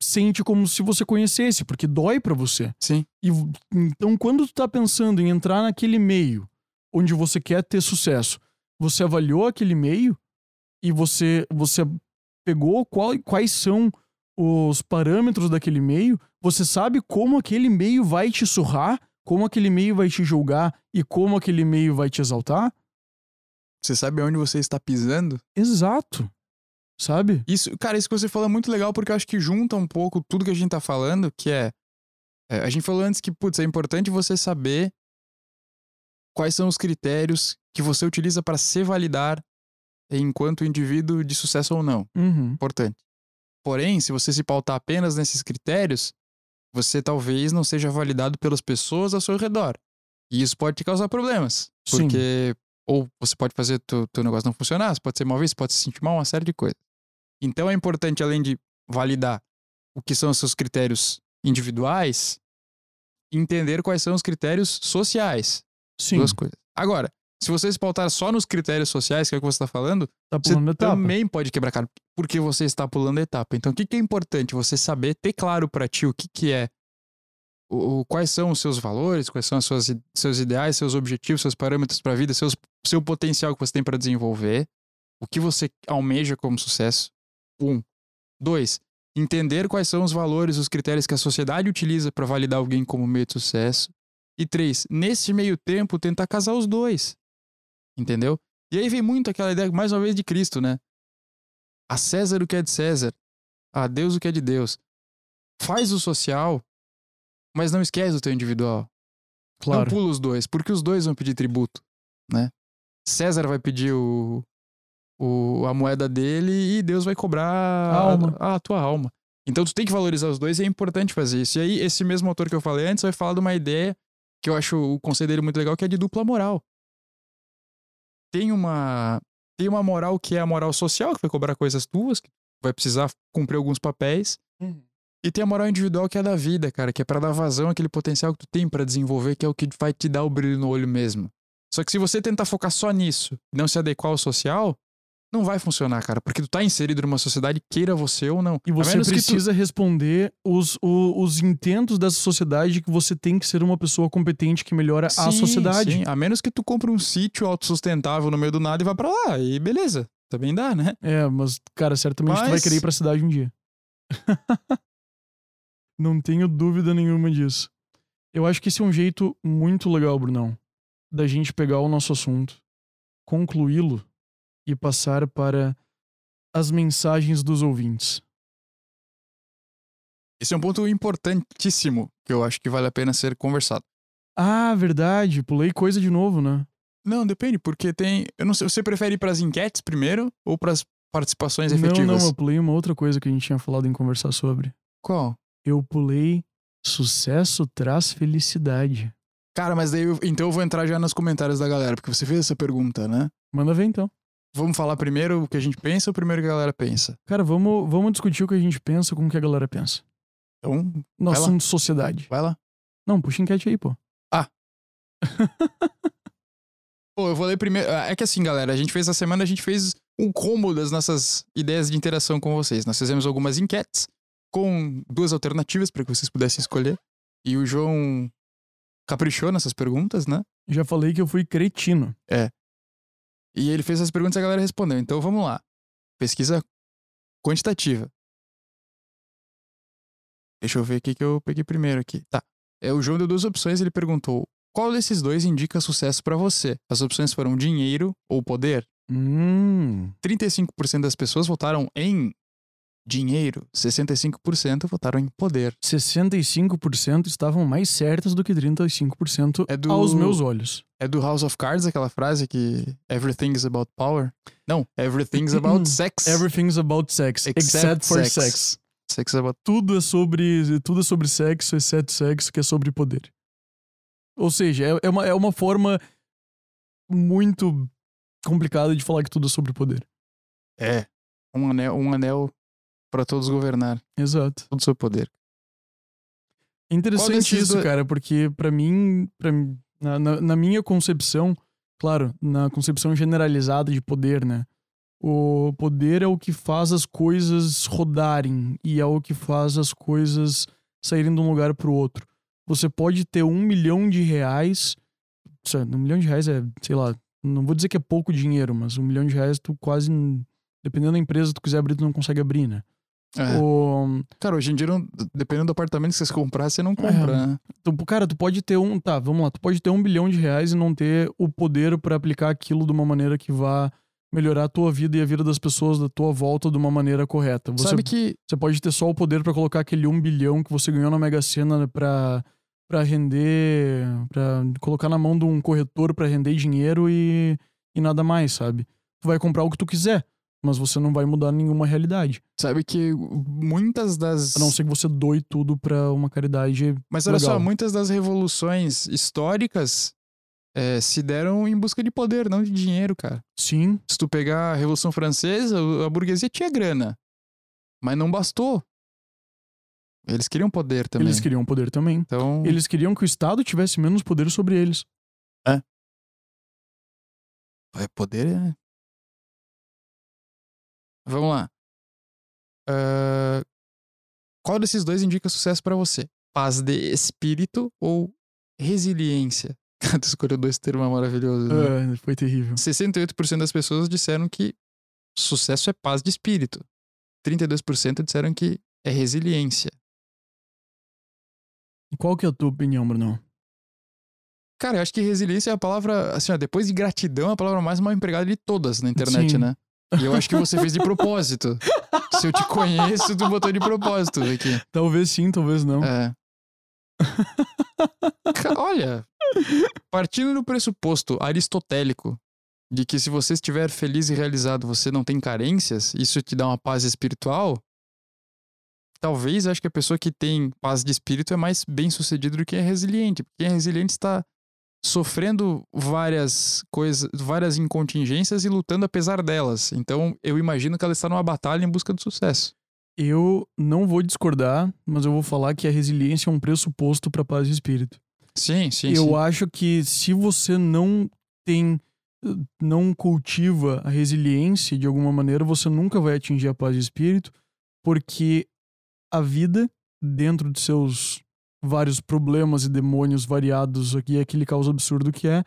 sente como se você conhecesse, porque dói pra você. Sim. E então quando tu tá pensando em entrar naquele meio onde você quer ter sucesso, você avaliou aquele meio e você você pegou qual, quais são os parâmetros daquele meio, você sabe como aquele meio vai te surrar, como aquele meio vai te julgar e como aquele meio vai te exaltar? Você sabe aonde você está pisando? Exato. Sabe? Isso, cara, isso que você falou é muito legal porque eu acho que junta um pouco tudo que a gente tá falando, que é, é, a gente falou antes que, putz, é importante você saber quais são os critérios que você utiliza para se validar enquanto indivíduo de sucesso ou não. Uhum. Importante. Porém, se você se pautar apenas nesses critérios, você talvez não seja validado pelas pessoas ao seu redor. E isso pode te causar problemas. Sim. Porque ou você pode fazer teu, teu negócio não funcionar, você pode ser mal visto, pode se sentir mal, uma série de coisas. Então é importante, além de validar o que são os seus critérios individuais, entender quais são os critérios sociais. Sim. Duas coisas. Agora, se você se pautar só nos critérios sociais, que é o que você está falando, Tá você também pode quebrar cara, porque você está pulando etapa. Então, o que, que é importante? Você saber, ter claro para ti o que, que é, o, o- quais são os seus valores, quais são os seus ideais, seus objetivos, seus parâmetros para a vida, seus, seu potencial que você tem para desenvolver, o que você almeja como sucesso. Um. Dois. Entender quais são os valores, os critérios que a sociedade utiliza para validar alguém como meio de sucesso. E três. Nesse meio tempo, tentar casar os dois. Entendeu? E aí vem muito aquela ideia, mais uma vez, de Cristo, né? A César o que é de César, a Deus o que é de Deus. Faz o social, mas não esquece o teu individual. Claro. Não pula os dois, porque os dois vão pedir tributo, né? César vai pedir o, o, a moeda dele e Deus vai cobrar A. A, a tua alma. Então tu tem que valorizar os dois e é importante fazer isso. E aí, esse mesmo autor que eu falei antes vai falar de uma ideia que eu acho o conceito dele muito legal, que é de dupla moral. Tem uma, tem uma moral que é a moral social, que vai cobrar coisas tuas, que vai precisar cumprir alguns papéis. E tem a moral individual que é da vida, cara, que é pra dar vazão àquele potencial que tu tem pra desenvolver, que é o que vai te dar o brilho no olho mesmo. Só que se você tentar focar só nisso e não se adequar ao social, não vai funcionar, cara, porque tu tá inserido numa sociedade, queira você ou não. E A você que tu- precisa responder os, o- os intentos dessa sociedade que você tem que ser uma pessoa competente que melhora a Sim, sociedade. sim. A menos que tu compre um sítio autossustentável no meio do nada e vá pra lá. E beleza. Também dá, né? É, mas, cara, certamente tu vai Mas- querer ir pra cidade um dia. Não tenho dúvida nenhuma disso. Eu acho que esse é um jeito muito legal, Brunão, da gente pegar o nosso assunto, concluí-lo e passar para as mensagens dos ouvintes. Esse é um ponto importantíssimo que eu acho que vale a pena ser conversado. Ah, verdade, pulei coisa de novo, né? Não, depende, porque tem. Eu não sei, você prefere ir pras enquetes primeiro ou pras participações Não, efetivas? não, eu pulei uma outra coisa que a gente tinha falado em conversar sobre. Qual? Eu pulei sucesso traz felicidade. Cara, mas daí eu, então eu vou entrar já nos comentários da galera, porque você fez essa pergunta, né? Manda ver então. Vamos falar primeiro o que a gente pensa ou primeiro o que a galera pensa? Cara, vamos, vamos discutir o que a gente pensa com o que a galera pensa. Então, lá. assunto sociedade. vai lá. Não, puxa enquete aí, pô. Pô, eu vou ler primeiro. É que assim, galera, a gente fez essa semana, a gente fez um combo das nossas ideias de interação com vocês. Nós fizemos algumas enquetes com duas alternativas para que vocês pudessem escolher. E o João caprichou nessas perguntas, né? Já falei que eu fui cretino. E ele fez as perguntas e a galera respondeu. Então vamos lá. Pesquisa quantitativa. Deixa eu ver o que eu peguei primeiro aqui. Tá. É, o João deu duas opções. Ele perguntou: qual desses dois indica sucesso pra você? As opções foram dinheiro ou poder. Hum. 35% das pessoas votaram em dinheiro, 65% votaram em poder. 65% estavam mais certas do que 35% É do- aos meus olhos. É do House of Cards aquela frase que everything's about power? Não, everything's about sex. Everything's about sex, Except except, for sex. sex. Sex is about Tudo é sobre tudo é sobre sexo, exceto sexo, que é sobre poder. Ou seja, é, é uma, é uma forma muito complicada de falar que tudo é sobre poder. É. Um anel, um anel para todos governar. Exato. Todo o seu poder. Interessante desses isso, cara, porque pra mim, pra, na, na, na minha concepção, claro, na concepção generalizada de poder, né? O poder é o que faz as coisas rodarem e é o que faz as coisas saírem de um lugar pro outro. Você pode ter um milhão de reais, um milhão de reais é, sei lá, não vou dizer que é pouco dinheiro, mas um milhão de reais tu quase, dependendo da empresa que tu quiser abrir, tu não consegue abrir, né? É. O, Cara, hoje em dia, não- dependendo do apartamento que você comprar, você não compra, né? Tu, cara, tu pode ter um. Tá, vamos lá. Tu pode ter um bilhão de reais e não ter o poder pra aplicar aquilo de uma maneira que vá melhorar a tua vida e a vida das pessoas da tua volta de uma maneira correta. Você, Sabe que você pode ter só o poder pra colocar aquele um bilhão que você ganhou na Mega Sena pra, pra render. pra colocar na mão de um corretor pra render dinheiro e, e nada mais, sabe? Tu vai comprar o que tu quiser, mas você não vai mudar nenhuma realidade. sabe que muitas das A não ser que você doe tudo pra uma caridade. Mas olha só, Legal. muitas das revoluções históricas é, se deram em busca de poder, não de dinheiro, cara. Sim, Se tu pegar a Revolução Francesa, a burguesia tinha grana. Mas não bastou. Eles queriam poder também. eles queriam poder também. Então, Eles queriam que o Estado tivesse menos poder sobre eles. é poder é... Vamos lá. Ah, qual desses dois indica sucesso pra você? Paz de espírito ou resiliência? tu escolheu dois termos maravilhosos. né? Ah, foi terrível. 68% das pessoas disseram que sucesso é paz de espírito. 32% disseram que é resiliência. Qual que é a tua opinião, Bruno? Cara, eu acho que resiliência é a palavra, assim, ó, depois de gratidão, é a palavra mais mal empregada de todas na internet, Sim. né? E eu acho que você fez de propósito. Se eu te conheço, tu botou de propósito aqui. Talvez sim, talvez não. É. Olha, partindo do pressuposto aristotélico de que se você estiver feliz e realizado, você não tem carências, isso te dá uma paz espiritual, talvez acho que a pessoa que tem paz de espírito é mais bem sucedida do que é resiliente. Porque é resiliente está sofrendo várias coisas, várias incontingências e lutando apesar delas. Então eu imagino que ela está numa batalha em busca do sucesso. Eu não vou discordar, mas eu vou falar que a resiliência é um pressuposto para paz de espírito. Sim, sim, eu sim. acho que se você não tem não cultiva a resiliência de alguma maneira, você nunca vai atingir a paz de espírito, porque a vida dentro de seus vários problemas e demônios variados aqui, aquele caos absurdo que é,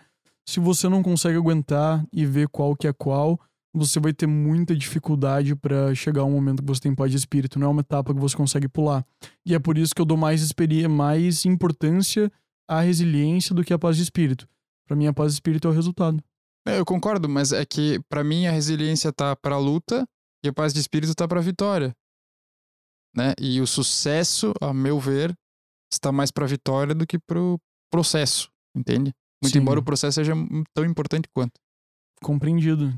se você não consegue aguentar e ver qual que é qual, você vai ter muita dificuldade para chegar a um momento que você tem paz de espírito. Não é uma etapa que você consegue pular. E é por isso que eu dou mais, experi mais importância à resiliência do que à paz de espírito. Para mim, a paz de espírito é o resultado. É, eu concordo, mas é que para mim a resiliência tá para luta e a paz de espírito tá para vitória. Né? E o sucesso, a meu ver, está mais para vitória do que pro processo, entende? Muito Sim. embora o processo seja tão importante quanto. Compreendido.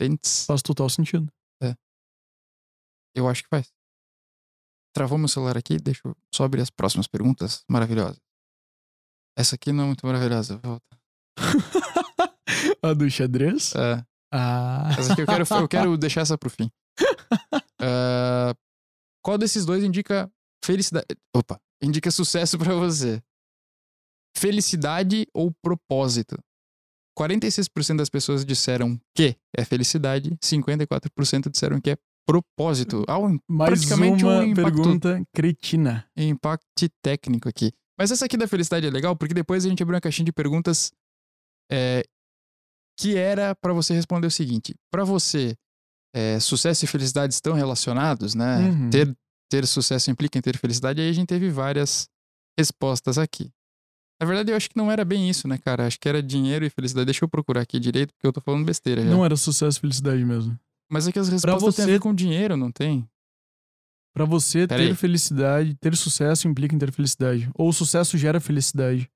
Entende? Faz total sentido. Eu acho que faz. Travou meu celular aqui, deixa eu só abrir as próximas perguntas maravilhosas. Essa aqui não é muito maravilhosa. Volta. a do xadrez? É, Ah. essa aqui eu quero, eu quero deixar essa pro fim. Ah, qual desses dois indica felicidade? Opa, indica sucesso pra você? Felicidade ou propósito? 46% das pessoas disseram que é felicidade, 54% disseram que é propósito. Ah, um Mais praticamente uma um impacto pergunta cretina. impacto técnico aqui. Mas essa aqui da felicidade é legal porque depois a gente abriu uma caixinha de perguntas é, que era pra você responder o seguinte: Pra você, é, sucesso e felicidade estão relacionados, né? Uhum. Ter, ter sucesso implica em ter felicidade. Aí a gente teve várias respostas aqui. Na verdade, eu acho que não era bem isso, né, cara? Acho que era dinheiro e felicidade. Deixa eu procurar aqui direito, porque eu tô falando besteira já. Não era sucesso e felicidade mesmo. Mas é que as respostas têm a você- ver com dinheiro, não tem? Pra você Pera ter aí. felicidade, ter sucesso implica em ter felicidade. Ou sucesso gera felicidade.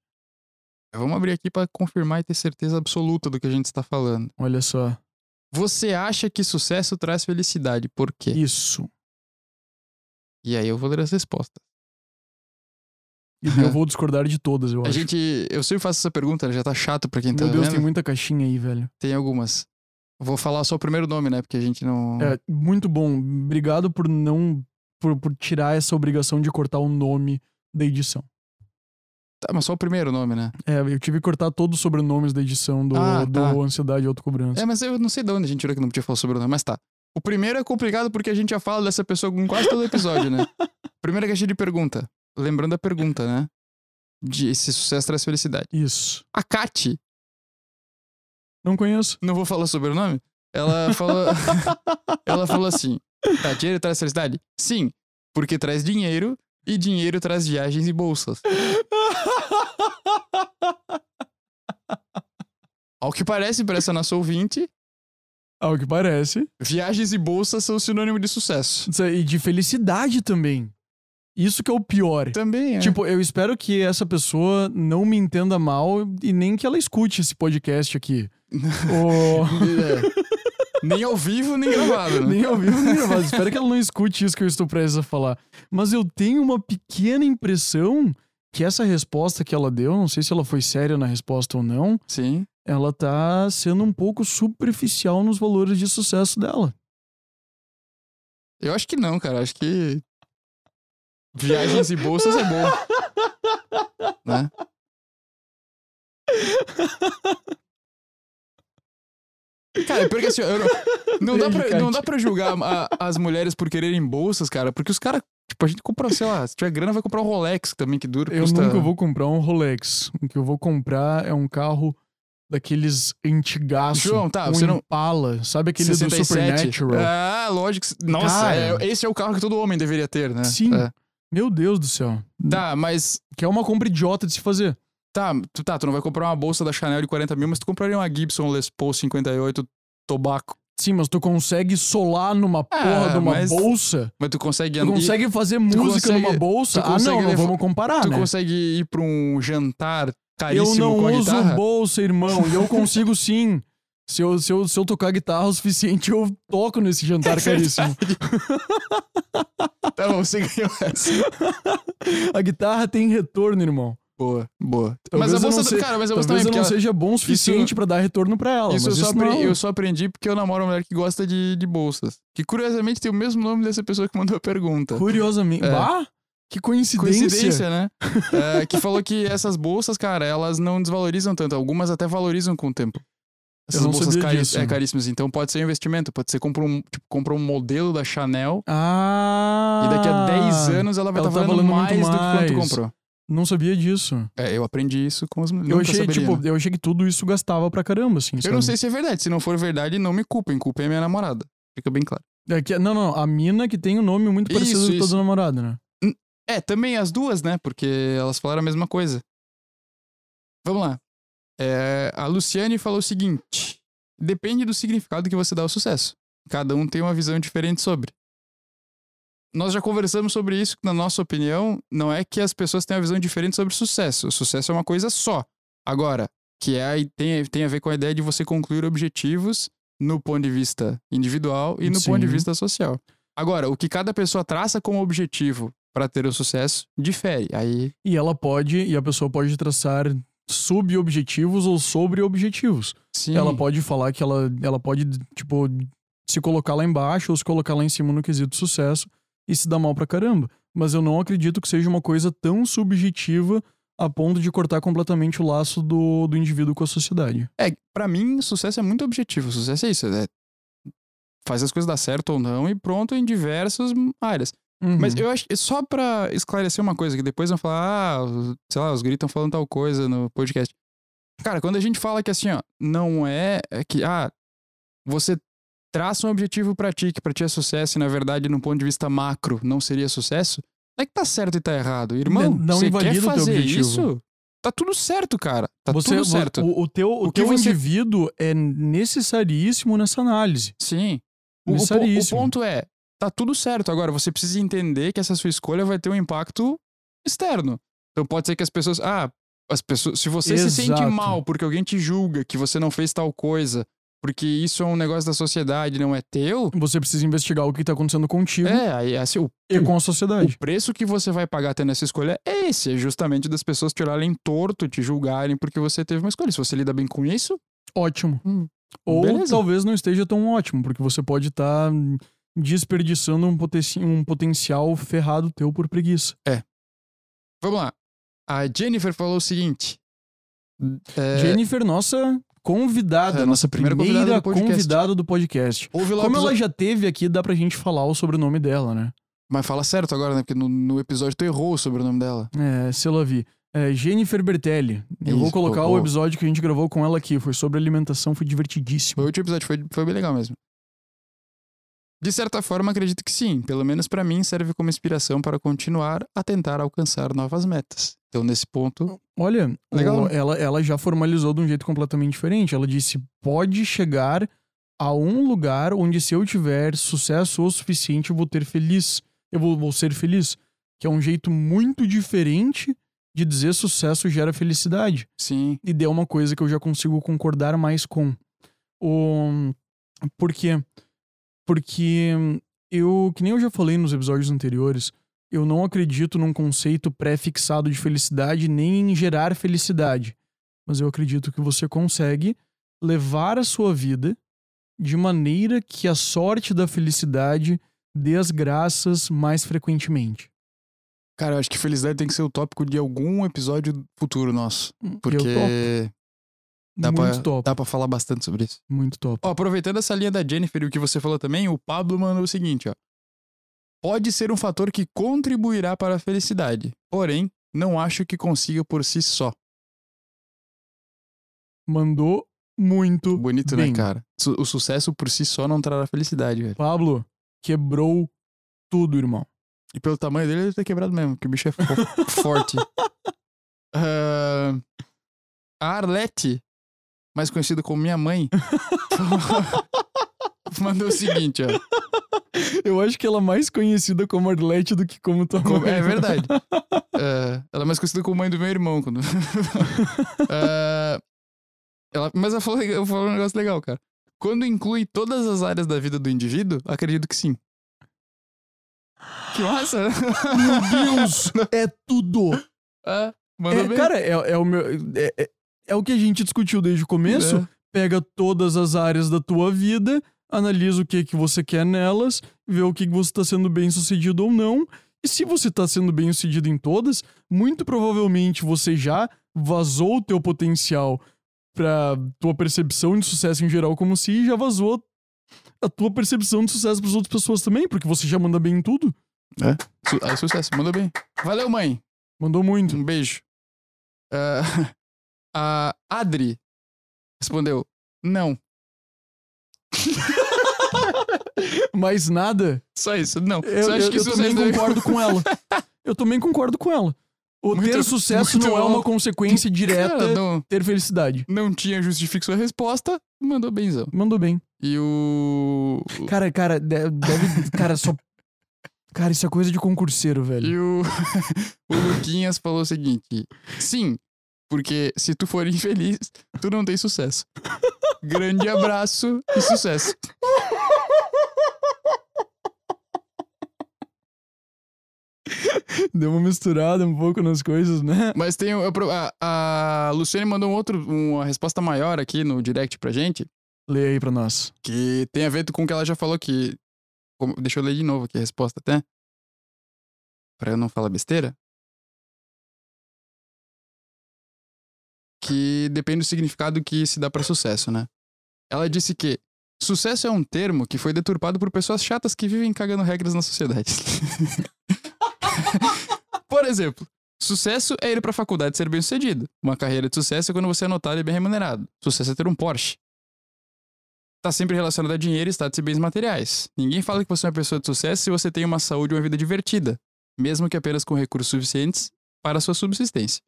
Vamos abrir aqui pra confirmar e ter certeza absoluta do que a gente está falando. Olha só. Você acha que sucesso traz felicidade? Por quê? Isso. E aí eu vou ler as respostas. E eu vou discordar de todas, eu A acho. gente. Eu sempre faço essa pergunta, já tá chato pra quem tá Meu Deus, vendo. tem muita caixinha aí, velho. Tem algumas. Vou falar só o primeiro nome, né? Porque a gente não. É, muito bom. Obrigado por não. Por, por tirar essa obrigação de cortar o nome da edição. Tá, mas só o primeiro nome, né? É, eu tive que cortar todos os sobrenomes da edição do, Ah, do tá. Ansiedade e Autocobrança. É, mas eu não sei de onde a gente tirou que não podia falar sobre o nome, mas tá. O primeiro é complicado porque a gente já fala dessa pessoa com quase todo episódio, né? Primeira caixinha de pergunta. Lembrando a pergunta, né? De se sucesso traz felicidade. Isso. A Kati, Não conheço. não vou falar sobre o nome, ela falou. ela falou assim: tá, dinheiro traz felicidade? Sim, porque traz dinheiro e dinheiro traz viagens e bolsas. Ao que parece, para essa nossa ouvinte, Ao que parece. viagens e bolsas são sinônimo de sucesso. E de felicidade também. Isso que é o pior. Também, é. Tipo, eu espero que essa pessoa não me entenda mal e nem que ela escute esse podcast aqui. Ou... É. Nem ao vivo, nem gravado, né? nem ao vivo, nem gravado. Espero que ela não escute isso que eu estou prestes a falar. Mas eu tenho uma pequena impressão que essa resposta que ela deu, não sei se ela foi séria na resposta ou não, Sim. Ela tá sendo um pouco superficial nos valores de sucesso dela. Eu acho que não, cara. Acho que. Viagens e bolsas é bom. né? Cara, porque assim, eu não, não, dá pra, não dá pra julgar a- as mulheres por quererem bolsas, cara, porque os caras, tipo, a gente compra, sei lá, se tiver grana, vai comprar um Rolex também, que dura, Eu custa... nunca vou comprar um Rolex. O que eu vou comprar é um carro daqueles antigaço. João, tá, um você não- Impala. Sabe aquele 67. do Supernatural? Ah, lógico. Nossa, Cara. é- esse é o carro que todo homem deveria ter, né? Sim. É. Meu Deus do céu. Tá, mas Que é uma compra idiota de se fazer. Tá, tu, tá, tu não vai comprar uma bolsa da Chanel de 40 mil, mas tu compraria uma Gibson Les Paul 58 Tobaco. Sim, mas tu consegue solar numa porra de uma mas bolsa? Mas tu consegue Tu andar. consegue fazer música consegue- numa bolsa? tu Ah, não, não vamos comparar, Tu né? consegue ir pra um jantar Eu caríssimo não com a uso guitarra? bolsa, irmão, e eu consigo sim. Se eu, se, eu, se eu tocar guitarra o suficiente, eu toco nesse jantar É caríssimo. Tá bom, você ganhou essa. A guitarra tem retorno, irmão. Boa, boa. Talvez mas a eu não bolsa, sei- cara, mas a bolsa Talvez também, eu não ela- seja bom o suficiente pra dar retorno pra ela. Isso, eu só, isso não apre- é- eu só aprendi porque eu namoro uma mulher que gosta de, de bolsas. Que curiosamente tem o mesmo nome dessa pessoa que mandou a pergunta. Curiosamente. É. Bah, que coincidência. Coincidência, né? É, que falou que essas bolsas, cara, elas não desvalorizam tanto. Algumas até valorizam com o tempo. Essas bolsas cari- disso. é, caríssimas. Então pode ser um investimento. Pode ser comprar um, tipo, compra um modelo da Chanel Ah. e daqui a 10 anos ela vai estar tá valendo, valendo muito mais do que quanto mais. comprou. Não sabia disso. É, eu aprendi isso com os Eu achei, saberia, tipo, né? eu achei que tudo isso gastava pra caramba, assim. Eu não sei se é verdade. Se não for verdade, não me culpem. Culpem a minha namorada. Fica bem claro. É que, não, não, a mina que tem um nome muito parecido Isso, com isso. do namorado, né? É, também as duas, né? Porque elas falaram a mesma coisa. Vamos lá. É, a Luciane falou o seguinte: depende do significado que você dá ao sucesso. Cada um tem uma visão diferente sobre. Nós já conversamos sobre isso, que na nossa opinião, não é que as pessoas têm uma visão diferente sobre sucesso. O sucesso é uma coisa só. Agora, que é, tem, tem a ver com a ideia de você concluir objetivos no ponto de vista individual e no ponto de Sim. vista social. Agora, o que cada pessoa traça como objetivo para ter o sucesso difere. Aí, E ela pode, e a pessoa pode traçar sub-objetivos ou sobre-objetivos. sim. Ela pode falar que ela, ela pode, tipo, se colocar lá embaixo ou se colocar lá em cima no quesito sucesso e se dar mal pra caramba. Mas eu não acredito que seja uma coisa tão subjetiva a ponto de cortar completamente o laço do, do indivíduo com a sociedade. É, pra mim, sucesso é muito objetivo. Sucesso é isso. É fazer as coisas dar certo ou não e pronto em diversas áreas. Uhum. Mas eu acho só pra esclarecer uma coisa, que depois vão falar, ah, sei lá, os estão falando tal coisa no podcast. Cara, quando a gente fala que assim, ó, não é é que, ah, você traça um objetivo pra ti, que pra ti é sucesso e na verdade, num ponto de vista macro, não seria sucesso, não é que tá certo e tá errado. Irmão, Não- não você quer o teu fazer objetivo. isso? Tá tudo certo, cara. Tá você, tudo certo. O, o teu, o O teu você- indivíduo é necessaríssimo nessa análise. Sim. O, o, ponto é, tá tudo certo. Agora, você precisa entender que essa sua escolha vai ter um impacto externo. Então pode ser que as pessoas. Ah, as pessoas. Se você se sente Exato. mal porque alguém te julga que você não fez tal coisa, porque isso é um negócio da sociedade, não é teu. Você precisa investigar o que tá acontecendo contigo É, aí assim, o, e com a o sociedade. preço que você vai pagar tendo essa escolha é esse. É justamente das pessoas te olharem torto, te julgarem porque você teve uma escolha. Se você lida bem com isso, Ótimo. Hum, Ou beleza. talvez não esteja tão ótimo, porque você pode estar desperdiçando um, poten- um potencial ferrado teu por preguiça. vamos lá. A Jennifer falou o seguinte. é, Jennifer, nossa convidada, É, nossa primeira primeira, convidada do podcast. convidada do podcast. Como ela episódio- já teve aqui, dá pra gente falar o sobrenome dela, né? Mas fala certo agora, né? Porque no, no episódio tu errou o nome dela. É, se ela vi. É, Jennifer Bertelli. Eu vou colocar boa. o episódio que a gente gravou com ela aqui. Foi sobre alimentação, foi divertidíssimo. Foi o último episódio, foi, foi bem legal mesmo. De certa forma, acredito que sim. Pelo menos pra mim, serve como inspiração para continuar a tentar alcançar novas metas. Então, nesse ponto, Olha, Legal, o- ela, ela já formalizou de um jeito completamente diferente. Ela disse: pode chegar a um lugar onde, se eu tiver sucesso o suficiente, eu vou ter feliz. Eu vou, vou ser feliz. Que é um jeito muito diferente de dizer sucesso gera felicidade. sim. E deu uma coisa que eu já consigo concordar mais com. O... Por quê? Porque eu, que nem eu já falei nos episódios anteriores, eu não acredito num conceito pré-fixado de felicidade nem em gerar felicidade. Mas eu acredito que você consegue levar a sua vida de maneira que a sorte da felicidade dê as graças mais frequentemente. Cara, eu acho que felicidade tem que ser o tópico de algum episódio futuro nosso. eu Porque. Dá, muito pra, top. dá pra falar bastante sobre isso. Muito top. Ó, aproveitando essa linha da Jennifer e o que você falou também, o Pablo mandou o seguinte, ó. Pode ser um fator que contribuirá para a felicidade, porém, não acho que consiga por si só. Mandou muito Bonito, bem. né, cara? O sucesso por si só não trará felicidade, velho. Pablo, quebrou tudo, irmão. E pelo tamanho dele, ele deve ter quebrado mesmo, que o bicho é fo- forte. Ah, a Arlete, mais conhecida como minha mãe, mandou o seguinte, ó. Eu acho que ela é mais conhecida como Arlete do que como tua Como- mãe. é verdade. Ah, ela é mais conhecida como mãe do meu irmão. Quando... Ah, Ela, mas ela falou, ela falou um negócio legal, cara. Quando inclui todas as áreas da vida do indivíduo, acredito que sim. Que massa! Meu Deus! é tudo! É, É, cara, é, é o meu. É, é- é o que a gente discutiu desde o começo. É. Pega todas as áreas da tua vida, analisa o que que você quer nelas, vê o que que você tá sendo bem sucedido ou não. E se você tá sendo bem sucedido em todas, muito provavelmente você já vazou o teu potencial pra tua percepção de sucesso em geral como se já vazou a tua percepção de sucesso pras outras pessoas também, porque você já manda bem em tudo. Su aí, sucesso, mandou bem. Valeu, mãe. Mandou muito. Um beijo. Ah, a Adri respondeu: Não. Mais nada. Só isso, não. Eu, Só acho eu- que eu também sucesso é- concordo com ela. Eu também concordo com ela. O Muito- ter sucesso não é uma consequência direta Cara, não, ter felicidade. não tinha justifique sua resposta, mandou benzão. Mandou bem. E o. Cara, cara, de- deve. Cara, só. Cara, isso é coisa de concurseiro, velho. E o, o Luquinhas falou o seguinte: Sim, porque se tu for infeliz, tu não tem sucesso. Grande abraço e sucesso. Deu uma misturada um pouco nas coisas, né? Mas tem. o- A, a Luciane mandou um outro, uma resposta maior aqui no direct pra gente, Lê aí pra nós. que tem a ver com o que ela já falou que. como- deixa eu ler de novo aqui a resposta até. Pra eu não falar besteira. Que depende do significado que se dá pra sucesso, né? Ela disse que sucesso é um termo que foi deturpado por pessoas chatas que vivem cagando regras na sociedade. por exemplo, sucesso é ir pra faculdade e ser bem sucedido. Uma carreira de sucesso é quando você é notado e bem remunerado. Sucesso é ter um Porsche. Tá sempre relacionado a dinheiro, status e bens materiais. Ninguém fala que você é uma pessoa de sucesso se você tem uma saúde e uma vida divertida, mesmo que apenas com recursos suficientes para a sua subsistência.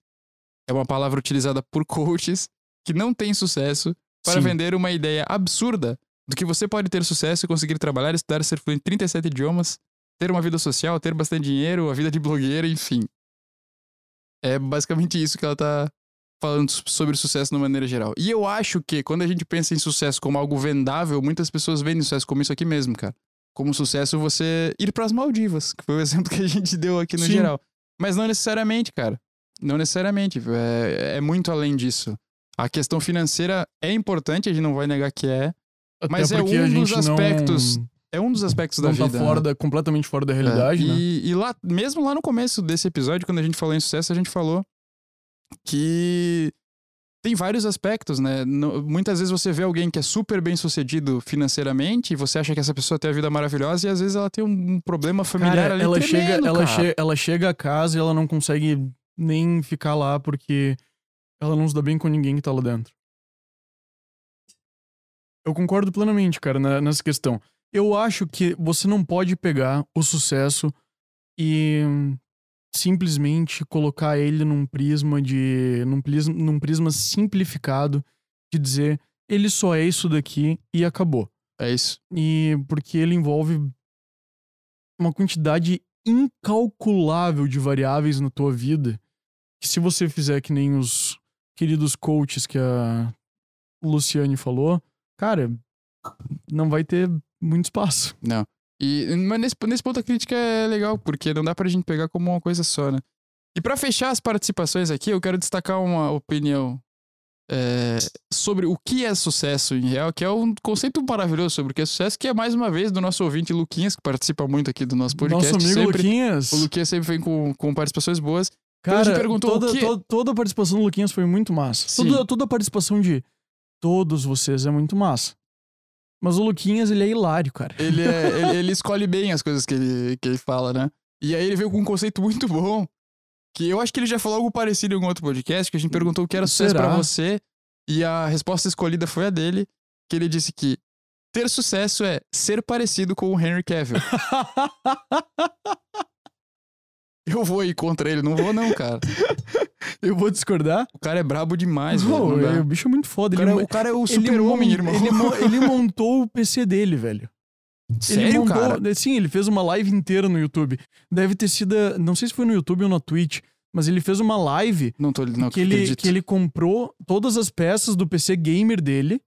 É uma palavra utilizada por coaches que não têm sucesso para Sim. vender uma ideia absurda do que você pode ter sucesso e conseguir trabalhar, estudar, ser fluente em 37 idiomas, ter uma vida social, ter bastante dinheiro, a vida de blogueira, enfim. É basicamente isso que ela tá falando sobre sucesso de uma maneira geral. E eu acho que quando a gente pensa em sucesso como algo vendável, muitas pessoas veem sucesso como isso aqui mesmo, cara. Como sucesso você ir pras Maldivas, que foi o exemplo que a gente deu aqui no Sim. geral. Mas não necessariamente, cara. Não necessariamente. É, é muito além disso. A questão financeira é importante, a gente não vai negar que é. Até Mas é um dos aspectos não, É um dos aspectos não da tá vida. fora né? da, completamente fora da realidade, É, né? e, e lá, mesmo lá no começo desse episódio, quando a gente falou em sucesso, a gente falou que tem vários aspectos, né? No- muitas vezes você vê alguém que é super bem sucedido financeiramente e você acha que essa pessoa tem a vida maravilhosa e às vezes ela tem um, um problema familiar Cara, ali ela tremendo, chega, ela, cara. che ela chega a casa e ela não consegue nem ficar lá porque ela não se dá bem com ninguém que tá lá dentro. Eu concordo plenamente, cara, na- nessa questão. Eu acho que você não pode pegar o sucesso e simplesmente colocar ele num prisma de. num prisma, num prisma simplificado de dizer ele só é isso daqui e acabou. É isso. E porque ele envolve uma quantidade incalculável de variáveis na tua vida. Que se você fizer que nem os queridos coaches que a Luciane falou, cara, não vai ter muito espaço. Não. E, mas nesse, nesse ponto a crítica é legal, porque não dá pra gente pegar como uma coisa só, né? E pra fechar as participações aqui, eu quero destacar uma opinião é, sobre o que é sucesso em real, que é um conceito maravilhoso sobre o que é sucesso, que é mais uma vez do nosso ouvinte Luquinhas, que participa muito aqui do nosso podcast. Nosso amigo sempre, Luquinhas. O Luquinhas sempre vem com, com participações boas. Cara, gente perguntou toda, o que- to- toda a participação do Luquinhas foi muito massa. Sim. Toda, toda a participação de todos vocês é muito massa. Mas o Luquinhas, ele é hilário, cara. Ele, é- ele, ele escolhe bem as coisas que ele, que ele fala, né? E aí ele veio com um conceito muito bom, que eu acho que ele já falou algo parecido em algum outro podcast, que a gente perguntou o que era sucesso Será? pra você, e a resposta escolhida foi a dele, que ele disse que ter sucesso é ser parecido com o Henry Cavill. Eu vou ir contra ele, não vou não, cara. Eu vou discordar. O cara é brabo demais, velho. Não dá. é, o bicho é muito foda. O ele cara, mo- o cara é o ele super-homem, irmão. Ele, ele montou o PC dele, velho. ele Sério, montou, cara? Sim, ele fez uma live inteira no YouTube. Deve ter sido. Não sei se foi no YouTube ou na Twitch, Mas ele fez uma live Não tô não que, ele, acredito. que ele comprou todas as peças do PC gamer dele.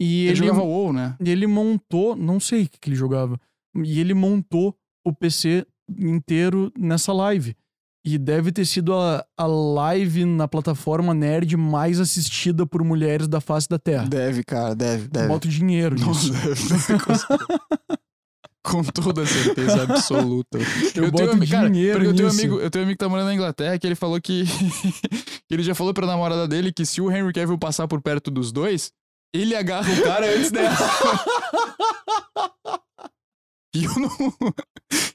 E Ele ele, jogava WoW, né? e ele montou, não sei o que, que ele jogava, e ele montou o PC inteiro nessa live. E deve ter sido a, a live na plataforma nerd mais assistida por mulheres da face da Terra. Deve, cara, deve, deve. Boto dinheiro Não nisso. deve. Com toda certeza absoluta. Eu, tenho boto ami- cara, dinheiro eu tenho, nisso. amigo, eu tenho um amigo que tá morando na Inglaterra que ele falou que. que ele já falou pra namorada dele que se o Henry Cavill passar por perto dos dois, ele agarra o cara antes dela. e eu não.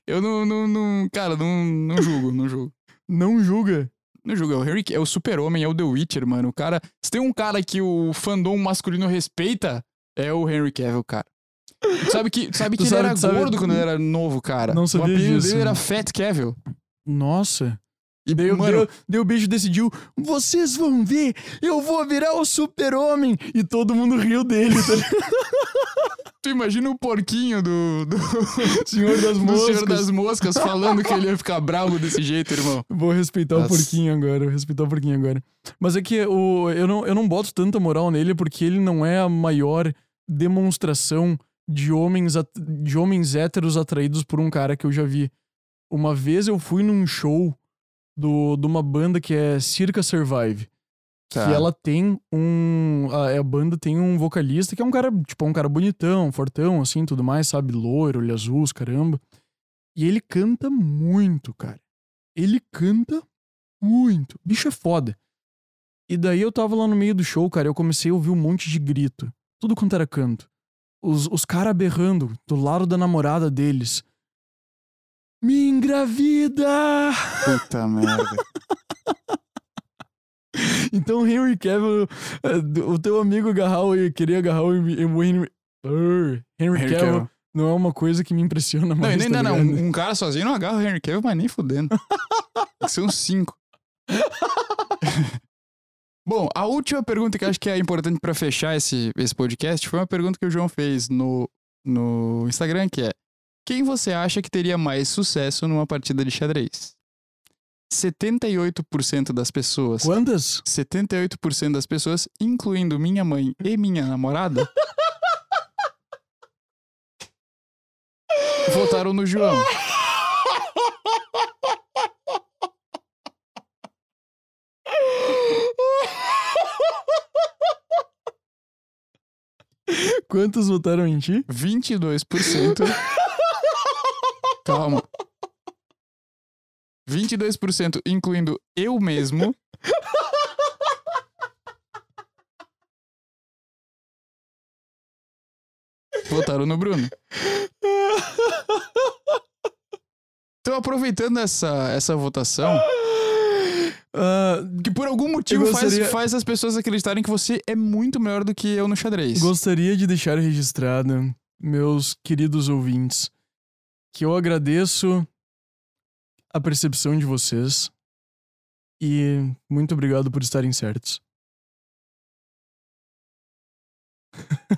Eu não. não, não- cara, não, não julgo, não julgo. Não julga. Não julgo, é o Henry, é o super-homem, é o The Witcher, mano. O cara. Se tem um cara que o fandom masculino respeita, é o Henry Cavill, cara. Tu sabe que, sabe Tu que sabe- ele era tu sabe- gordo quando ele era novo, cara. Não o sabia apelido disso. dele era Fat Cavill. Nossa. E, Daí, o- mano, daí, o- daí o bicho decidiu: vocês vão ver, eu vou virar o super-homem. E todo mundo riu dele, tá tu imagina o porquinho do, do, Senhor das Moscas. Senhor das Moscas falando que ele ia ficar bravo desse jeito, irmão. Vou respeitar Nossa. o porquinho agora, vou respeitar o porquinho agora. Mas é que o, eu, não, eu não boto tanta moral nele porque ele não é a maior demonstração de homens, de homens héteros atraídos por um cara que eu já vi. Uma vez eu fui num show do, de uma banda que é Circa Survive. Tá. Que ela tem um. A, a banda tem um vocalista que é um cara, tipo, um cara bonitão, fortão, assim, tudo mais, sabe? Loiro, olho azul, caramba. E ele canta muito, cara. Ele canta muito. Bicho é foda. E daí eu tava lá no meio do show, cara, eu comecei a ouvir um monte de grito. Tudo quanto era canto. Os, os caras berrando do lado da namorada deles. Me engravida! Puta merda. Então Henry Cavill, do- o teu amigo agarrar o, queria agarrar o Henry, Henry, Cavill não é uma coisa que me impressiona Não, mais. e nem tá não, não. Um, cara sozinho não agarra o Henry Cavill, mas nem fudendo. Uns cinco. Bom, a última pergunta que eu acho que é importante pra fechar esse, esse podcast foi uma pergunta que o João fez no, no Instagram, que é quem você acha que teria mais sucesso numa partida de xadrez? 78% das pessoas Quantas? 78% das pessoas, incluindo minha mãe e minha namorada, votaram no João. Quantos votaram em ti? 22%. Calma. 22%, incluindo eu mesmo. Votaram no Bruno. Então, aproveitando essa, essa votação, Ah, que por algum motivo Eu faz, gostaria- faz as pessoas acreditarem que você é muito melhor do que eu no xadrez. gostaria de deixar registrado, meus queridos ouvintes, que eu agradeço a percepção de vocês e muito obrigado por estarem certos.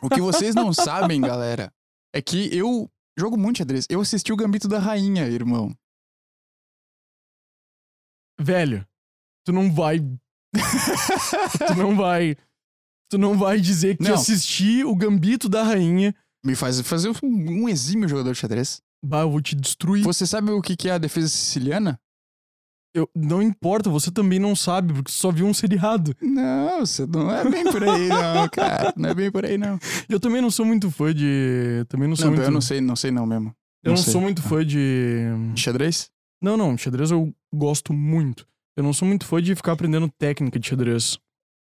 O que vocês não sabem, galera, é que eu jogo muito xadrez. Eu assisti o Gambito da Rainha, irmão. Velho, tu não vai. tu não vai. Tu não vai dizer que Não. assistir o Gambito da Rainha. Me faz fazer um, um exímio jogador de xadrez. Bah, eu vou te destruir. Você sabe o que que é a defesa siciliana? Eu, não importa, você também não sabe, porque só viu um seriado. Não, você não é bem por aí, não, cara. Não é bem por aí, não. Eu também não sou muito fã de. Também não sou Não, muito. eu não sei, não sei não mesmo. eu não sei. sou muito fã de. De xadrez? Não, não, xadrez eu gosto muito. Eu não sou muito fã de ficar aprendendo técnica de xadrez.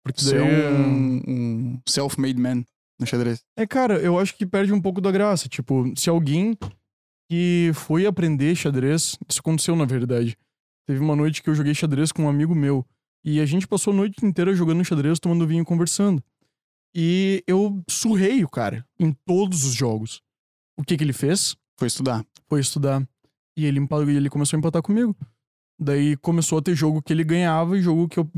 Porque Você é um, um self-made man no xadrez. É, cara, eu acho que perde um pouco da graça. Tipo, se alguém que foi aprender xadrez, isso aconteceu na verdade. Teve uma noite que eu joguei xadrez com um amigo meu. E a gente passou a noite inteira jogando xadrez, tomando vinho e conversando. E eu surrei o cara em todos os jogos. O que que ele fez? Foi estudar. Foi estudar. E ele, e ele começou a empatar comigo. Daí começou a ter jogo que ele ganhava e jogo que eu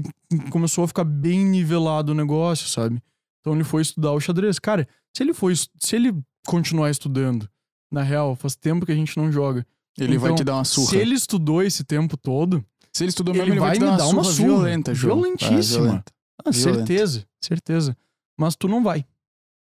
começou a ficar bem nivelado o negócio, sabe? Então ele foi estudar o xadrez. Cara, se ele foi, se ele continuar estudando, na real, faz tempo que a gente não joga. Ele vai Então, te dar uma surra. Se ele estudou esse tempo todo, Se ele estudou Ele mesmo, ele vai, vai te dar me uma dar uma surra surra. violenta, João. Violentíssima. É, violenta. Ah, certeza, certeza. Mas tu não vai.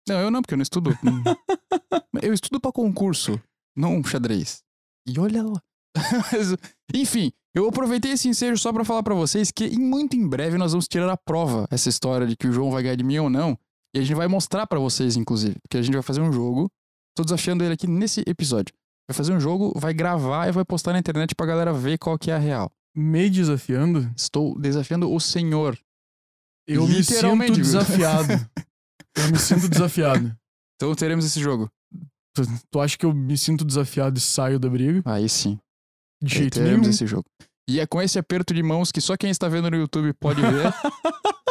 Não, eu não, porque eu não estudo. Eu estudo pra concurso, não xadrez. E olha lá. Enfim, eu aproveitei esse ensejo só pra falar pra vocês que em muito em breve nós vamos tirar a prova essa história de que o João vai ganhar de mim ou não. E a gente vai mostrar pra vocês, inclusive. Porque a gente vai fazer um jogo. Tô desafiando ele aqui nesse episódio. Vai fazer um jogo, vai gravar e vai postar na internet pra galera ver qual que é a real. Me desafiando, Estou desafiando o senhor. eu me sinto desafiado. eu me sinto desafiado. Então teremos esse jogo. Tu, tu acha que eu me sinto desafiado e saio da briga? Aí sim. De jeito teremos nenhum. esse jogo. E é com esse aperto de mãos que só quem está vendo no YouTube pode ver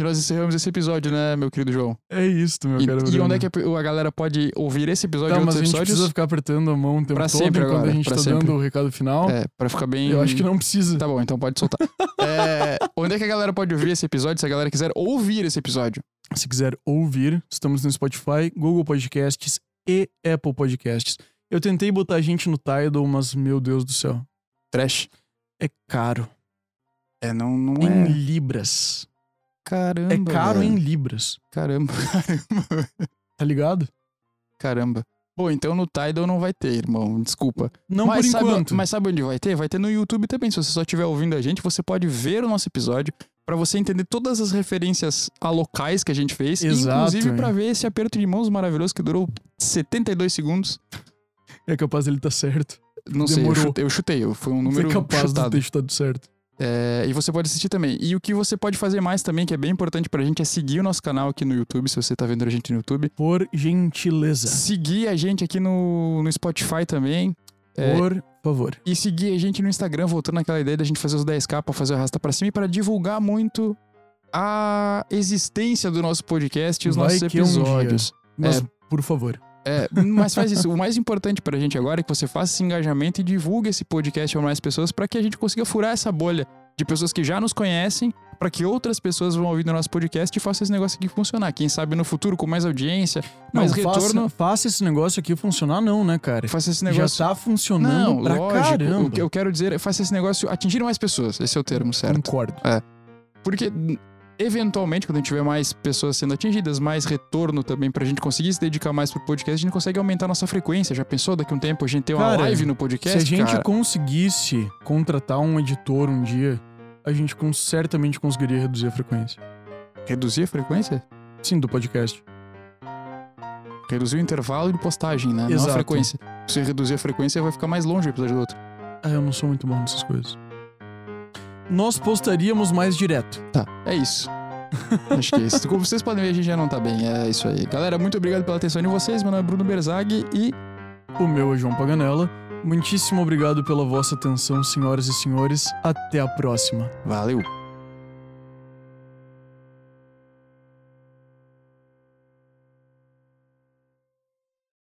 que nós encerramos esse episódio, né, meu querido João? É isso, meu E, cara. e onde é que a, galera pode ouvir esse episódio Tá, mas a gente precisa ficar apertando a mão o tempo Pra todo sempre enquanto agora, a gente tá sempre. dando o recado final. É, pra ficar bem. Eu acho que não precisa. Tá bom, então pode soltar. É, onde é que a galera pode ouvir esse episódio, se a galera quiser ouvir esse episódio? Se quiser ouvir, estamos no Spotify, Google Podcasts e Apple Podcasts. Eu tentei botar a gente no Tidal, mas meu Deus do céu. Trash. É caro. É, não, não Em é. libras. Caramba. É caro em libras. Caramba, caramba. Tá ligado? Caramba. Bom, então no Tidal não vai ter, irmão. Desculpa. Não mas por sabe, enquanto. Mas sabe onde vai ter? Vai ter no YouTube também. Se você só estiver ouvindo a gente, você pode ver o nosso episódio pra você entender todas as referências a locais que a gente fez. Exato, inclusive pra ver esse aperto de mãos maravilhoso que durou 72 segundos. É capaz ele tá certo. Não sei, eu Demorou. chutei, eu chutei. Foi um Você número é capaz chutado. de ter chutado certo. É, e você pode assistir também. E o que você pode fazer mais também, que é bem importante pra gente, é seguir o nosso canal aqui no YouTube, se você tá vendo a gente no YouTube. Por gentileza. Seguir a gente aqui no, no Spotify também. É, Por favor. E seguir a gente no Instagram, voltando naquela ideia da gente fazer os 10k pra fazer o arrasta pra cima e para divulgar muito a existência do nosso podcast e os Vai nossos que um episódios. Mas, por favor. É, mas faz isso. O mais importante pra gente agora é que você faça esse engajamento e divulgue esse podcast a mais pessoas pra que a gente consiga furar essa bolha de pessoas que já nos conhecem, pra que outras pessoas vão ouvir o nosso podcast e façam esse negócio aqui funcionar. Quem sabe no futuro, com mais audiência, mais não, retorno, faça, faça esse negócio aqui funcionar, não, né, cara? faça esse negócio. Já tá funcionando Não, pra lógico. caramba. O que eu quero dizer é faça esse negócio atingir mais pessoas. Esse é o termo certo. Concordo. Porque, eventualmente, quando a gente tiver mais pessoas sendo atingidas, mais retorno também pra gente conseguir se dedicar mais pro podcast, a gente consegue aumentar nossa frequência. Já pensou daqui a um tempo a gente ter uma Cara, live no Se podcast? a gente cara? conseguisse contratar um editor um dia, a gente com- certamente conseguiria reduzir a frequência. Reduzir a frequência? Sim, do podcast. Reduzir o intervalo de postagem, né? Não a Exato. frequência. Se você reduzir a frequência, vai ficar mais longe o episódio do outro. Ah, eu não sou muito bom nessas coisas. Nós postaríamos mais direto. Tá, é isso. Acho que é isso. Como vocês podem ver, a gente já não tá bem. É isso aí. Galera, muito obrigado pela atenção de vocês. Meu nome é Bruno Berzag e O meu é João Paganella. Muitíssimo obrigado pela vossa atenção, senhoras e senhores. Até a próxima. valeu!